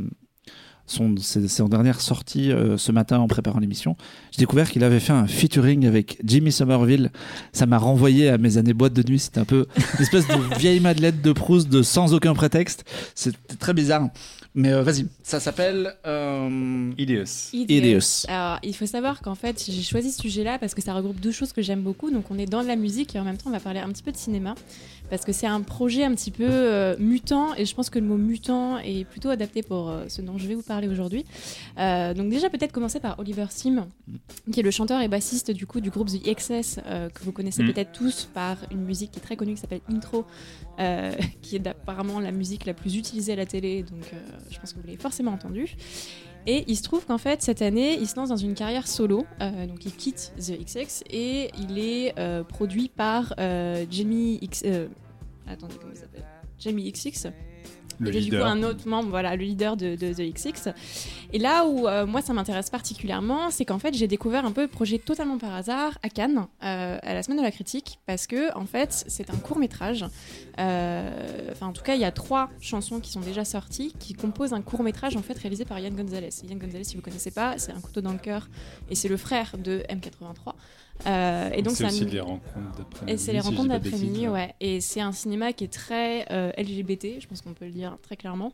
son, ses, ses dernières sorties euh, ce matin en préparant l'émission, j'ai découvert qu'il avait fait un featuring avec Jimmy Somerville. Ça m'a renvoyé à mes années boîte de nuit. C'était un peu une espèce de vieille Madeleine de Proust de sans aucun prétexte. C'était très bizarre. Mais euh, vas-y, ça s'appelle. euh, Idios. Idios. Alors, il faut savoir qu'en fait, j'ai choisi ce sujet-là parce que ça regroupe deux choses que j'aime beaucoup. Donc, on est dans de la musique et en même temps, on va parler un petit peu de cinéma. Parce que c'est un projet un petit peu euh, mutant et je pense que le mot mutant est plutôt adapté pour euh, ce dont je vais vous parler aujourd'hui. Euh, donc, déjà, peut-être commencer par Oliver Sim, qui est le chanteur et bassiste du coup du groupe The Excess, euh, que vous connaissez Mm. peut-être tous par une musique qui est très connue qui s'appelle Intro, qui est apparemment la musique la plus utilisée à la télé. Donc, je pense que vous l'avez forcément entendu. Et il se trouve qu'en fait, cette année, il se lance dans une carrière solo. Euh, donc, il quitte The XX et il est euh, produit par euh, Jamie X. attendez, comment il s'appelle? Jamie XX. Le il est du coup leader. un autre membre, voilà, le leader de, de The XX. Et là où euh, moi ça m'intéresse particulièrement, c'est qu'en fait j'ai découvert un peu le projet totalement par hasard à Cannes, euh, à la semaine de la critique, parce que en fait c'est un court métrage. Enfin en tout cas il y a trois chansons qui sont déjà sorties, qui composent un court métrage en fait réalisé par Yann Gonzalez. Yann Gonzalez si vous connaissez pas, c'est un couteau dans le cœur et c'est le frère de M83. Euh, et donc c'est aussi les rencontres d'après-midi. et c'est les rencontres d'après-midi, ouais. Et c'est un cinéma qui est très euh, LGBT, je pense qu'on peut le dire très clairement.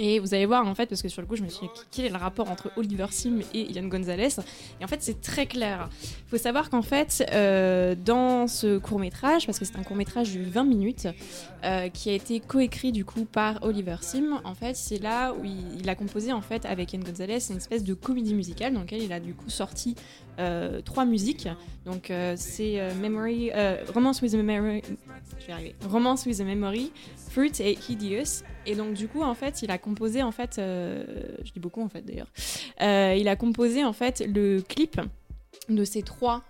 Et vous allez voir en fait, parce que sur le coup, je me suis dit quel est le rapport entre Oliver Sim et Ian Gonzalez? Et en fait, c'est très clair. Il faut savoir qu'en fait, euh, dans ce court métrage, parce que c'est un court métrage de 20 minutes, euh, qui a été coécrit du coup par Oliver Sim, en fait, c'est là où il, il, a composé en fait avec Ian Gonzalez une espèce de comédie musicale dans laquelle il a du coup sorti euh, trois musiques. Donc euh, c'est euh, Memory, Romance with a Memory. Romance with a Memory, Fruit et Hideous. Et donc du coup en fait il a composé en fait, je dis beaucoup en fait d'ailleurs, il a composé en fait le clip de ces trois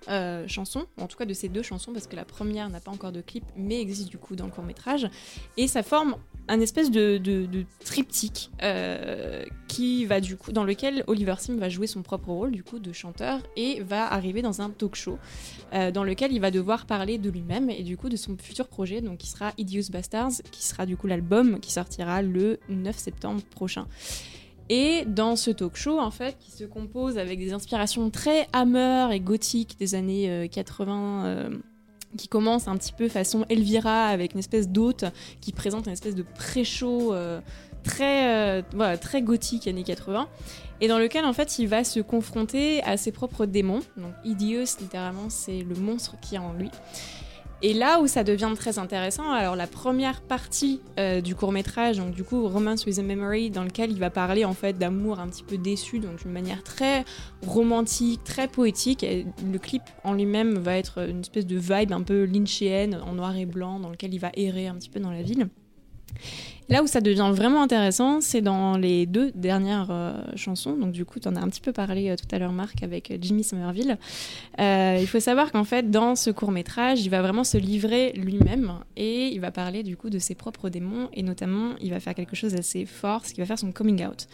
chansons, en tout cas de ces deux chansons, parce que la première n'a pas encore de clip, mais existe du coup dans le court métrage, et ça forme un espèce de, triptyque euh, qui va du coup dans lequel Oliver Sim va jouer son propre rôle du coup de chanteur et va arriver dans un talk show euh, dans lequel il va devoir parler de lui-même et du coup de son futur projet donc qui sera Idious Bastards qui sera du coup l'album qui sortira le 9 septembre prochain. Et dans ce talk show, en fait, qui se compose avec des inspirations très hammer et gothiques des années 80, euh, euh, qui commence un petit peu façon Elvira, avec une espèce d'hôte qui présente une espèce de pré-show euh, très, voilà, très gothique années 80, et dans lequel, en fait, il va se confronter à ses propres démons. Donc, Idios, littéralement, c'est le monstre qui est en lui. Et là où ça devient très intéressant, alors la première partie euh, du court métrage, donc du coup Romance with a Memory, dans lequel il va parler en fait d'amour un petit peu déçu, donc d'une manière très romantique, très poétique. Et le clip en lui-même va être une espèce de vibe un peu lynchéenne, en noir et blanc, dans lequel il va errer un petit peu dans la ville. Là où ça devient vraiment intéressant, c'est dans les deux dernières euh, chansons. Donc du coup, tu en as un petit peu parlé euh, tout à l'heure, Marc, avec euh, Jimmy Somerville. il faut savoir qu'en fait, dans ce court métrage, il va vraiment se livrer lui-même et il va parler du coup de ses propres démons et notamment, il va faire quelque chose d'assez fort, ce qui va faire son coming out.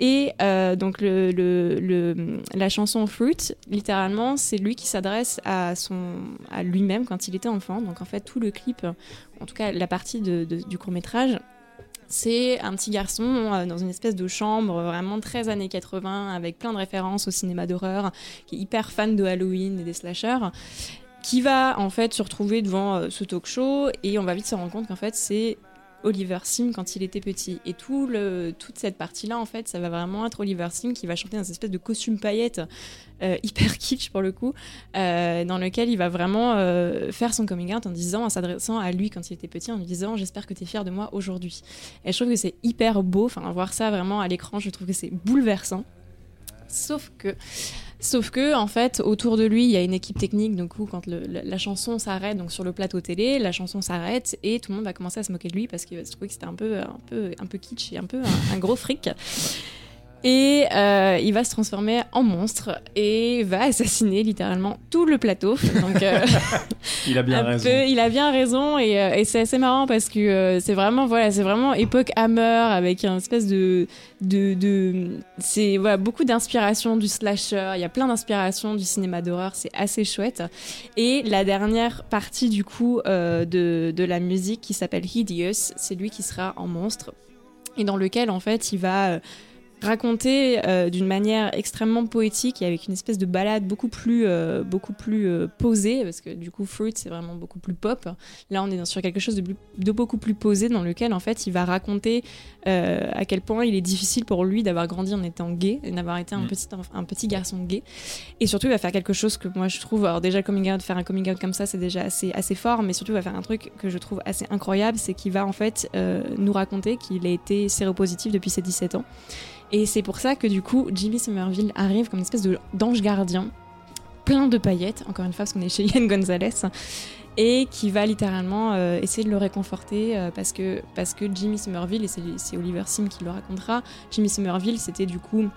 Et donc la chanson Fruit, littéralement, c'est lui qui s'adresse à, lui-même quand il était enfant. Donc en fait, tout le clip, en tout cas la partie du court métrage, c'est un petit garçon euh, dans une espèce de chambre vraiment très années 80 avec plein de références au cinéma d'horreur, qui est hyper fan de Halloween et des slashers qui va en fait se retrouver devant euh, ce talk show et on va vite se rendre compte qu'en fait c'est Oliver Sim quand il était petit. Et tout le, toute cette partie-là, en fait, ça va vraiment être Oliver Sim qui va chanter dans une espèce de costume paillette euh, hyper kitsch pour le coup, euh, dans lequel il va vraiment euh, faire son coming out en disant, en s'adressant à lui quand il était petit, en lui disant J'espère que tu es fier de moi aujourd'hui. Et je trouve que c'est hyper beau, enfin, voir ça vraiment à l'écran, je trouve que c'est bouleversant. Sauf que Sauf que, en fait, autour de lui, il y a une équipe technique. Donc, quand la, chanson s'arrête, donc sur le plateau télé, la chanson s'arrête et tout le monde va commencer à se moquer de lui parce qu'il se trouver que c'était un peu, un peu, un peu kitsch et un peu un gros fric. Et euh, il va se transformer en monstre et va assassiner littéralement tout le plateau. Donc, euh, il a bien raison. il a bien raison et, euh, et c'est assez marrant parce que c'est vraiment voilà, c'est vraiment époque Hammer avec un espèce de de, de c'est voilà, beaucoup d'inspiration du slasher. Il y a plein d'inspiration du cinéma d'horreur. C'est assez chouette. Et la dernière partie du coup de de la musique qui s'appelle Hideous, c'est lui qui sera en monstre et dans lequel en fait il va raconté euh, d'une manière extrêmement poétique et avec une espèce de balade beaucoup plus, euh, beaucoup plus euh, posée, parce que du coup Fruit c'est vraiment beaucoup plus pop. Là on est sur quelque chose de, de, beaucoup plus posé dans lequel en fait il va raconter à quel point il est difficile pour lui d'avoir grandi en étant gay d'avoir été un, mm. petit, un petit garçon gay. Et surtout il va faire quelque chose que moi je trouve, alors déjà coming out, faire un coming out comme ça c'est déjà assez, assez fort, mais surtout il va faire un truc que je trouve assez incroyable, c'est qu'il va en fait nous raconter qu'il a été séropositif depuis ses 17 ans. Et c'est pour ça que du coup, Jimmy Somerville arrive comme une espèce d'ange gardien, plein de paillettes, encore une fois, parce qu'on est chez Ian Gonzalez, et qui va littéralement euh, essayer de le réconforter euh, parce, que, parce que Jimmy Somerville, et c'est Oliver Sim qui le racontera, Jimmy Somerville, c'était du coup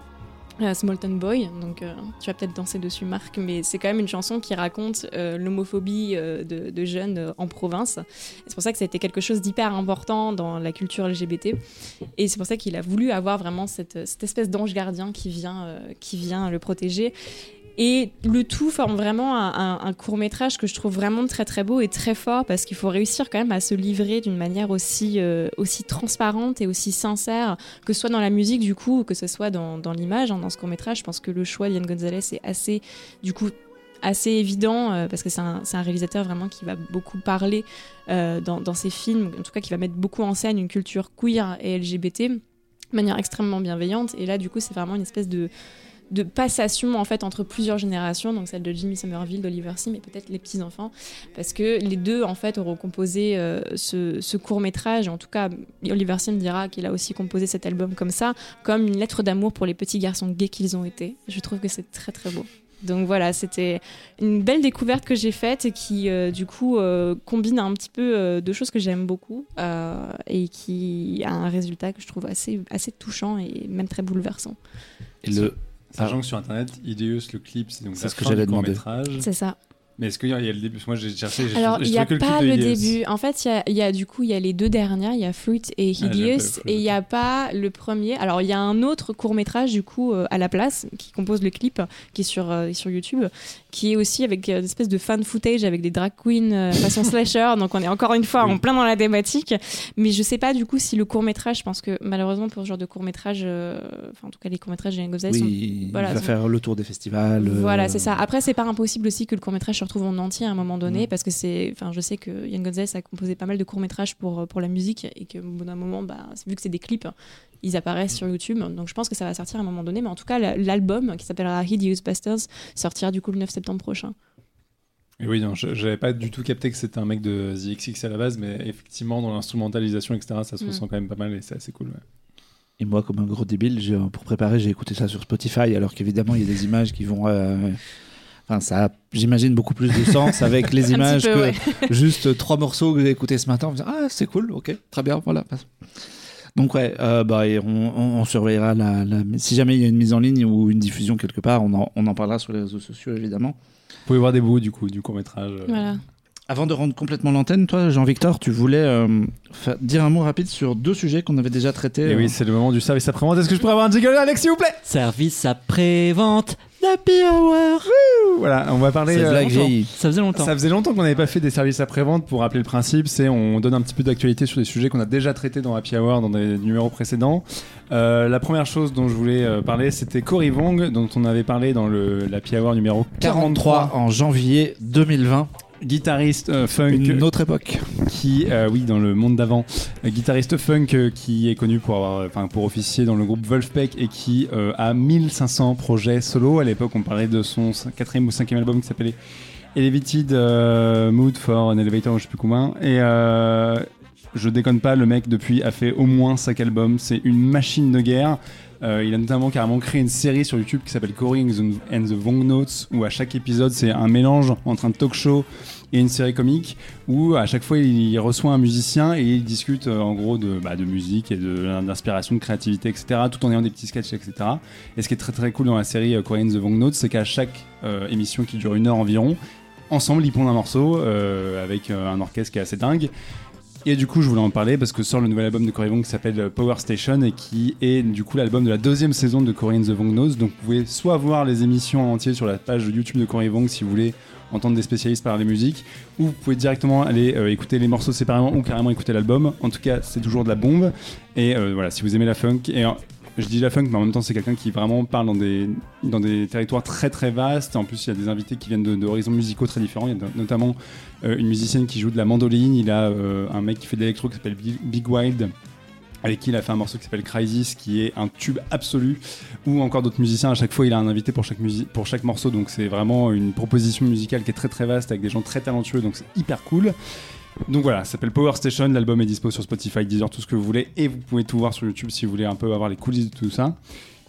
Smolton Boy, donc euh, tu vas peut-être danser dessus Marc, mais c'est quand même une chanson qui raconte euh, l'homophobie euh, de, jeunes en province. C'est pour ça que ça a été quelque chose d'hyper important dans la culture LGBT, et c'est pour ça qu'il a voulu avoir vraiment cette, cette espèce d'ange gardien qui vient, qui vient le protéger. Et le tout forme vraiment un, court métrage que je trouve vraiment très très beau et très fort parce qu'il faut réussir quand même à se livrer d'une manière aussi, euh, aussi transparente et aussi sincère, que ce soit dans la musique du coup ou que ce soit dans, l'image. Hein, dans ce court métrage, je pense que le choix d'Ian Gonzalez est assez du coup assez évident euh, parce que c'est un, un, réalisateur vraiment qui va beaucoup parler euh, dans, dans ses films, en tout cas qui va mettre beaucoup en scène une culture queer et LGBT de manière extrêmement bienveillante. Et là, du coup, c'est vraiment une espèce de, de passation en fait entre plusieurs générations, donc celle de Jimmy Somerville, d'Oliver Sim et peut-être les petits enfants, parce que les deux en fait auront composé euh, ce, court métrage. En tout cas, Oliver Sim dira qu'il a aussi composé cet album comme ça, comme une lettre d'amour pour les petits garçons gays qu'ils ont été. Je trouve que c'est très très beau. Donc voilà, c'était une belle découverte que j'ai faite et qui, euh, du coup, euh, combine un petit peu de choses que j'aime beaucoup et qui a un résultat que je trouve assez, assez touchant et même très bouleversant. Sachant que sur internet, Ideus, le clip, c'est donc c'est ce que j'allais demander. C'est ça. Mais est-ce qu'il y, a le début? Moi, j'ai cherché. Alors, il n'y a pas le, début. En fait, il y a, du coup, il y a les deux dernières. Il y a Fruit et ah, Hideous. et il n'y a pas le premier. Alors, il y a un autre court métrage, du coup, euh, à la place, qui compose le clip, qui est sur, euh, sur YouTube, qui est aussi avec euh, une espèce de fan footage avec des drag queens façon slasher. Donc, on est encore une fois en plein dans la thématique. Mais je sais pas, du coup, si le court métrage, je pense que malheureusement, pour ce genre de court métrage, enfin, en tout cas, les courts métrages de Yann oui, il va faire le tour des festivals. Voilà, c'est ça. Après, c'est pas impossible aussi que le court métrage trouve en entier à un moment donné, mm. parce que c'est, enfin, je sais que Yann Gonzalez a composé pas mal de courts métrages pour pour la musique et que bout d'un moment, bah, vu que c'est des clips, ils apparaissent sur YouTube. Donc je pense que ça va sortir à un moment donné, mais en tout cas, l'album qui s'appellera Hideous Bastards sortira du coup le 9 septembre prochain. Et oui, non, j'avais pas du tout capté que c'était un mec de The XX à la base, mais effectivement, dans l'instrumentalisation, etc., ça se mm. ressent quand même pas mal et c'est assez cool. Et moi, comme un gros débile, pour préparer, j'ai écouté ça sur Spotify, alors qu'évidemment, il y a des images qui vont. Euh, enfin, ça a, j'imagine, beaucoup plus de sens avec les images que juste trois morceaux que j'ai écoutés ce matin. ah, c'est cool, ok, très bien, voilà. Donc, ouais, euh, bah, on, surveillera la, si jamais il y a une mise en ligne ou une diffusion quelque part, on en, on en parlera sur les réseaux sociaux, évidemment. Vous pouvez voir des bouts du coup du court métrage. Voilà. Avant de rendre complètement l'antenne, toi, Jean-Victor, tu voulais euh, dire un mot rapide sur deux sujets qu'on avait déjà traités. Et oui, euh. c'est le moment du service après-vente. Est-ce que je pourrais avoir un jingle, Alex, s'il vous plaît? Service après-vente d'Happy Hour. voilà, on va parler. Euh, ça faisait longtemps. Ça faisait longtemps qu'on n'avait pas fait des services après-vente. Pour rappeler le principe, c'est on donne un petit peu d'actualité sur des sujets qu'on a déjà traités dans Happy Hour dans des numéros précédents. la première chose dont je voulais parler, c'était Cory Vong, dont on avait parlé dans le l'Happy Hour numéro 43 en janvier 2020 guitariste euh, funk. Une autre époque. Qui, euh, oui, dans le monde d'avant, euh, guitariste funk qui est connu pour avoir, enfin, pour officier dans le groupe Wolfpack et qui a 1500 projets solo. À l'époque, on parlait de son quatrième ou cinquième album qui s'appelait Elevated Mood for an Elevator, je sais plus combien. Et je déconne pas, le mec depuis a fait au moins 5 albums. C'est une machine de guerre. il a notamment carrément créé une série sur YouTube qui s'appelle Coring and the Vong Notes, où à chaque épisode c'est un mélange entre un talk show et une série comique où à chaque fois il reçoit un musicien et il discute euh, en gros de, bah, de musique et d'inspiration, de, créativité, etc. tout en ayant des petits sketchs, etc. Et ce qui est très très cool dans la série euh, Korean The Vong Notes, c'est qu'à chaque euh, émission qui dure une heure environ, ensemble ils pondent un morceau avec un orchestre qui est assez dingue. Et du coup, je voulais en parler parce que sort le nouvel album de Cory Vong qui s'appelle Power Station et qui est du coup l'album de la deuxième saison de Korean The Vong Notes. Donc, vous pouvez soit voir les émissions en entier sur la page YouTube de Cory Vong si vous voulez entendre des spécialistes parler musique, ou vous pouvez directement aller euh, écouter les morceaux séparément ou carrément écouter l'album. En tout cas, c'est toujours de la bombe. Et euh, voilà, si vous aimez la funk, euh, je dis la funk, mais en même temps, c'est quelqu'un qui vraiment parle dans des, dans des territoires très très vastes. En plus, il y a des invités qui viennent d'horizons musicaux très différents. Il y a notamment une musicienne qui joue de la mandoline. Il a un mec qui fait de l'électro qui s'appelle Big Wild avec qui il a fait un morceau qui s'appelle Crisis, qui est un tube absolu, ou encore d'autres musiciens. À chaque fois, il a un invité pour chaque, pour chaque morceau, donc c'est vraiment une proposition musicale qui est très très vaste, avec des gens très talentueux, donc c'est hyper cool. Donc voilà, ça s'appelle Power Station, l'album est dispo sur Spotify, Deezer, tout ce que vous voulez, et vous pouvez tout voir sur YouTube si vous voulez un peu avoir les coulisses de tout ça.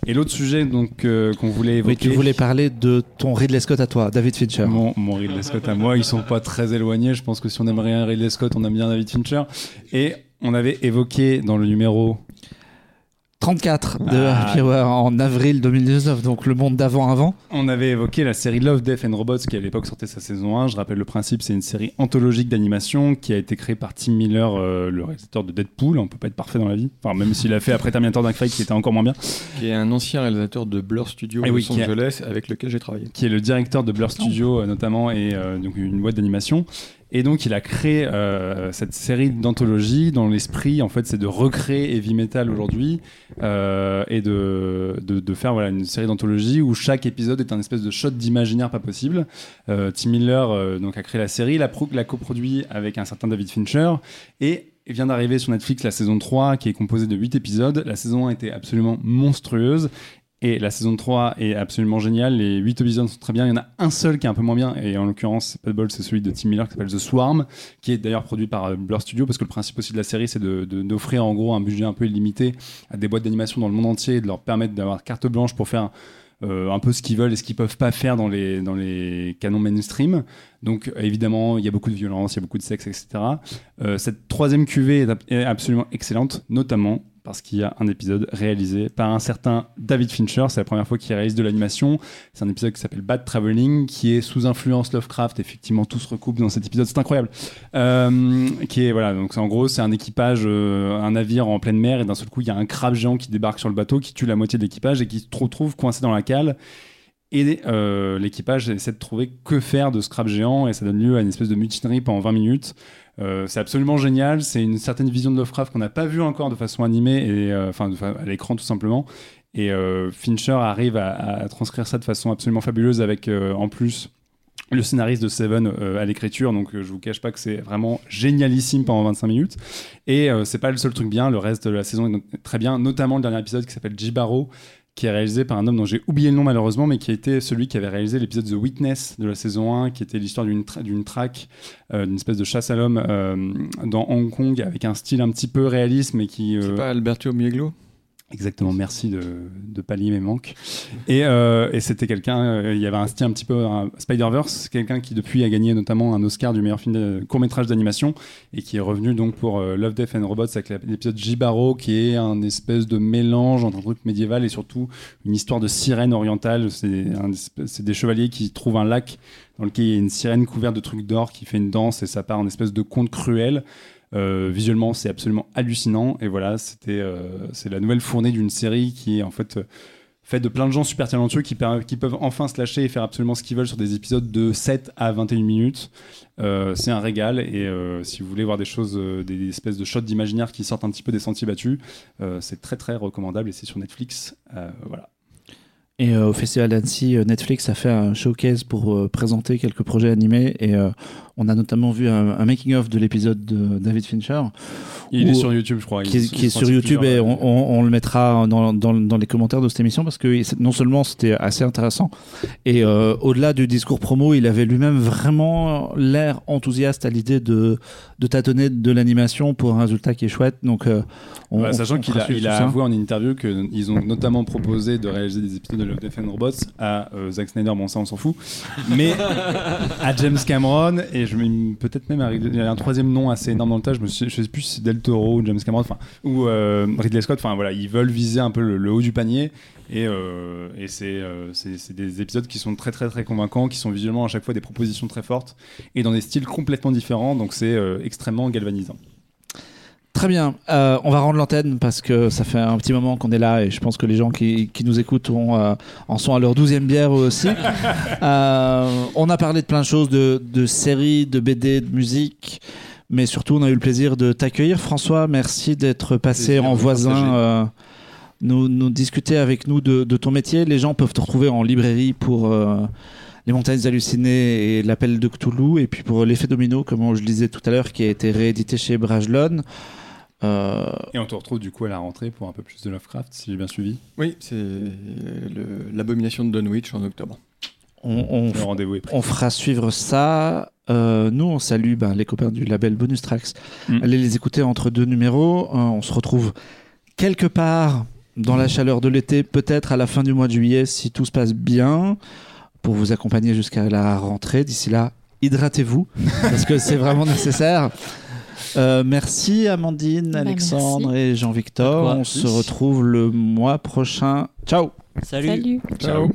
Et l'autre sujet donc euh, qu'on voulait évoquer. Oui, tu voulais parler de ton Ridley Scott à toi, David Fincher. Mon, mon Ridley Scott à moi, ils sont pas très éloignés. Je pense que si on aimerait un Ridley Scott, on aime bien David Fincher. Et on avait évoqué dans le numéro 34 de ah. Happy Hour en avril 2019, donc le monde d'avant avant. On avait évoqué la série Love, Death and Robots qui à l'époque sortait sa saison 1. Je rappelle le principe, c'est une série anthologique d'animation qui a été créée par Tim Miller, euh, le réalisateur de Deadpool. On peut pas être parfait dans la vie, enfin même s'il a fait après Terminator Dark Fate qui était encore moins bien. Qui est un ancien réalisateur de Blur Studio de eh Los Angeles avec lequel j'ai travaillé. Qui est le directeur de Blur Studio euh, notamment et euh, donc une boîte d'animation. Et donc, il a créé euh, cette série d'anthologies dont l'esprit, en fait, c'est de recréer heavy metal aujourd'hui euh, et de, de, faire voilà, une série d'anthologies où chaque épisode est un espèce de shot d'imaginaire pas possible. Euh, Tim Miller donc, a créé la série, l'a, l'a coproduit avec un certain David Fincher et vient d'arriver sur Netflix la saison 3 qui est composée de 8 épisodes. La saison 1 était absolument monstrueuse et la saison 3 est absolument géniale. Les 8 épisodes sont très bien. Il y en a un seul qui est un peu moins bien. Et en l'occurrence, pas de bol, c'est celui de Tim Miller qui s'appelle The Swarm, qui est d'ailleurs produit par euh, Blur Studio. Parce que le principe aussi de la série, c'est d'offrir de, d'offrir en gros un budget un peu illimité à des boîtes d'animation dans le monde entier et de leur permettre d'avoir carte blanche pour faire euh, un peu ce qu'ils veulent et ce qu'ils peuvent pas faire dans les, dans les canons mainstream. Donc évidemment, il y a beaucoup de violence, il y a beaucoup de sexe, etc. Euh, cette troisième cuvée est absolument excellente, notamment parce qu'il y a un épisode réalisé par un certain David Fincher. C'est la première fois qu'il réalise de l'animation. C'est un épisode qui s'appelle Bad Traveling, qui est sous influence Lovecraft. Effectivement, tout se recoupe dans cet épisode. C'est incroyable. Euh, qui est voilà. Donc en gros, c'est un équipage, euh, un navire en pleine mer, et d'un seul coup, il y a un crabe géant qui débarque sur le bateau, qui tue la moitié de l'équipage et qui se retrouve coincé dans la cale. Et euh, l'équipage essaie de trouver que faire de ce crabe géant et ça donne lieu à une espèce de mutinerie pendant 20 minutes. Euh, c'est absolument génial. C'est une certaine vision de Lovecraft qu'on n'a pas vue encore de façon animée et euh, enfin à l'écran tout simplement. Et euh, Fincher arrive à, transcrire ça de façon absolument fabuleuse avec euh, en plus le scénariste de Seven euh, à l'écriture, donc je vous cache pas que c'est vraiment génialissime pendant 25 minutes. Et c'est pas le seul truc bien, le reste de la saison est très bien, notamment le dernier épisode qui s'appelle Jibaro, qui est réalisé par un homme dont j'ai oublié le nom malheureusement, mais qui a été celui qui avait réalisé l'épisode The Witness de la saison 1, qui était l'histoire d'une tra d'une traque, euh, d'une espèce de chasse à l'homme euh, dans Hong Kong, avec un style un petit peu réaliste, mais qui... Euh... C'est pas Alberto Mieglo? Exactement, merci de, de, pallier mes manques. Et, euh, et c'était quelqu'un, euh, il y avait un style un petit peu Spider-Verse, quelqu'un qui depuis a gagné notamment un Oscar du meilleur film court-métrage d'animation et qui est revenu donc pour euh, Love, Death and Robots avec l'épisode Jibaro qui est un espèce de mélange entre un truc médiéval et surtout une histoire de sirène orientale. C'est des chevaliers qui trouvent un lac dans lequel il y a une sirène couverte de trucs d'or qui fait une danse et ça part en espèce de conte cruel. Euh, visuellement, c'est absolument hallucinant. Et voilà, c'était euh, c'est la nouvelle fournée d'une série qui est en fait euh, faite de plein de gens super talentueux qui, peuvent enfin se lâcher et faire absolument ce qu'ils veulent sur des épisodes de 7 à 21 minutes. C'est un régal. Et si vous voulez voir des choses, euh, des, espèces de shots d'imaginaire qui sortent un petit peu des sentiers battus, c'est très très recommandable et c'est sur Netflix. voilà. Et au Festival d'Annecy, Netflix a fait un showcase pour présenter quelques projets animés et on a notamment vu un, un making-of de l'épisode de David Fincher. Il est sur YouTube, je crois. Qui, est, qui est sur YouTube et on, on, on, le mettra dans, dans, dans, les commentaires de cette émission parce que non seulement c'était assez intéressant et euh, au-delà du discours promo, il avait lui-même vraiment l'air enthousiaste à l'idée de, de tâtonner de l'animation pour un résultat qui est chouette. Donc, euh, on, bah, sachant qu'il a, il a avoué en interview qu'ils ont notamment proposé de réaliser des épisodes de Love, Death and Robots à euh, Zack Snyder, bon ça on s'en fout, mais à James Cameron et je peut-être même il y a un troisième nom assez énorme dans le tas. Je me suis, je sais plus si c'est Del Toro ou James Cameron, ou euh, Ridley Scott. Enfin voilà, ils veulent viser un peu le, haut du panier et, euh, et c'est euh, des épisodes qui sont très très très convaincants, qui sont visuellement à chaque fois des propositions très fortes et dans des styles complètement différents. Donc c'est euh, extrêmement galvanisant. Très bien. Euh, on va rendre l'antenne parce que ça fait un petit moment qu'on est là et je pense que les gens qui, qui nous écoutent ont, euh, en sont à leur douzième bière aussi. euh, on a parlé de plein de choses, de, de, séries, de BD, de musique, mais surtout on a eu le plaisir de t'accueillir. François, merci d'être passé en voisin. Euh, nous, nous discuter avec nous de, de, ton métier. Les gens peuvent te retrouver en librairie pour euh, les montagnes hallucinées et l'appel de Cthulhu, et puis pour l'effet domino, comme je le disais tout à l'heure, qui a été réédité chez Brajlon. Euh... Et on te retrouve du coup à la rentrée pour un peu plus de Lovecraft, si j'ai bien suivi. Oui, c'est l'abomination de Dunwich en octobre. On, on, on, fera suivre ça. Euh, nous, on salue ben, les copains du label Bonus Tracks. Mm. Allez les écouter entre deux numéros. Euh, on se retrouve quelque part dans la chaleur de l'été, peut-être à la fin du mois de juillet, si tout se passe bien, pour vous accompagner jusqu'à la rentrée. D'ici là, hydratez-vous, parce que c'est vraiment nécessaire. Euh, merci Amandine, bah, Alexandre merci. et Jean-Victor. On se retrouve le mois prochain. Ciao. Salut. Salut. Ciao.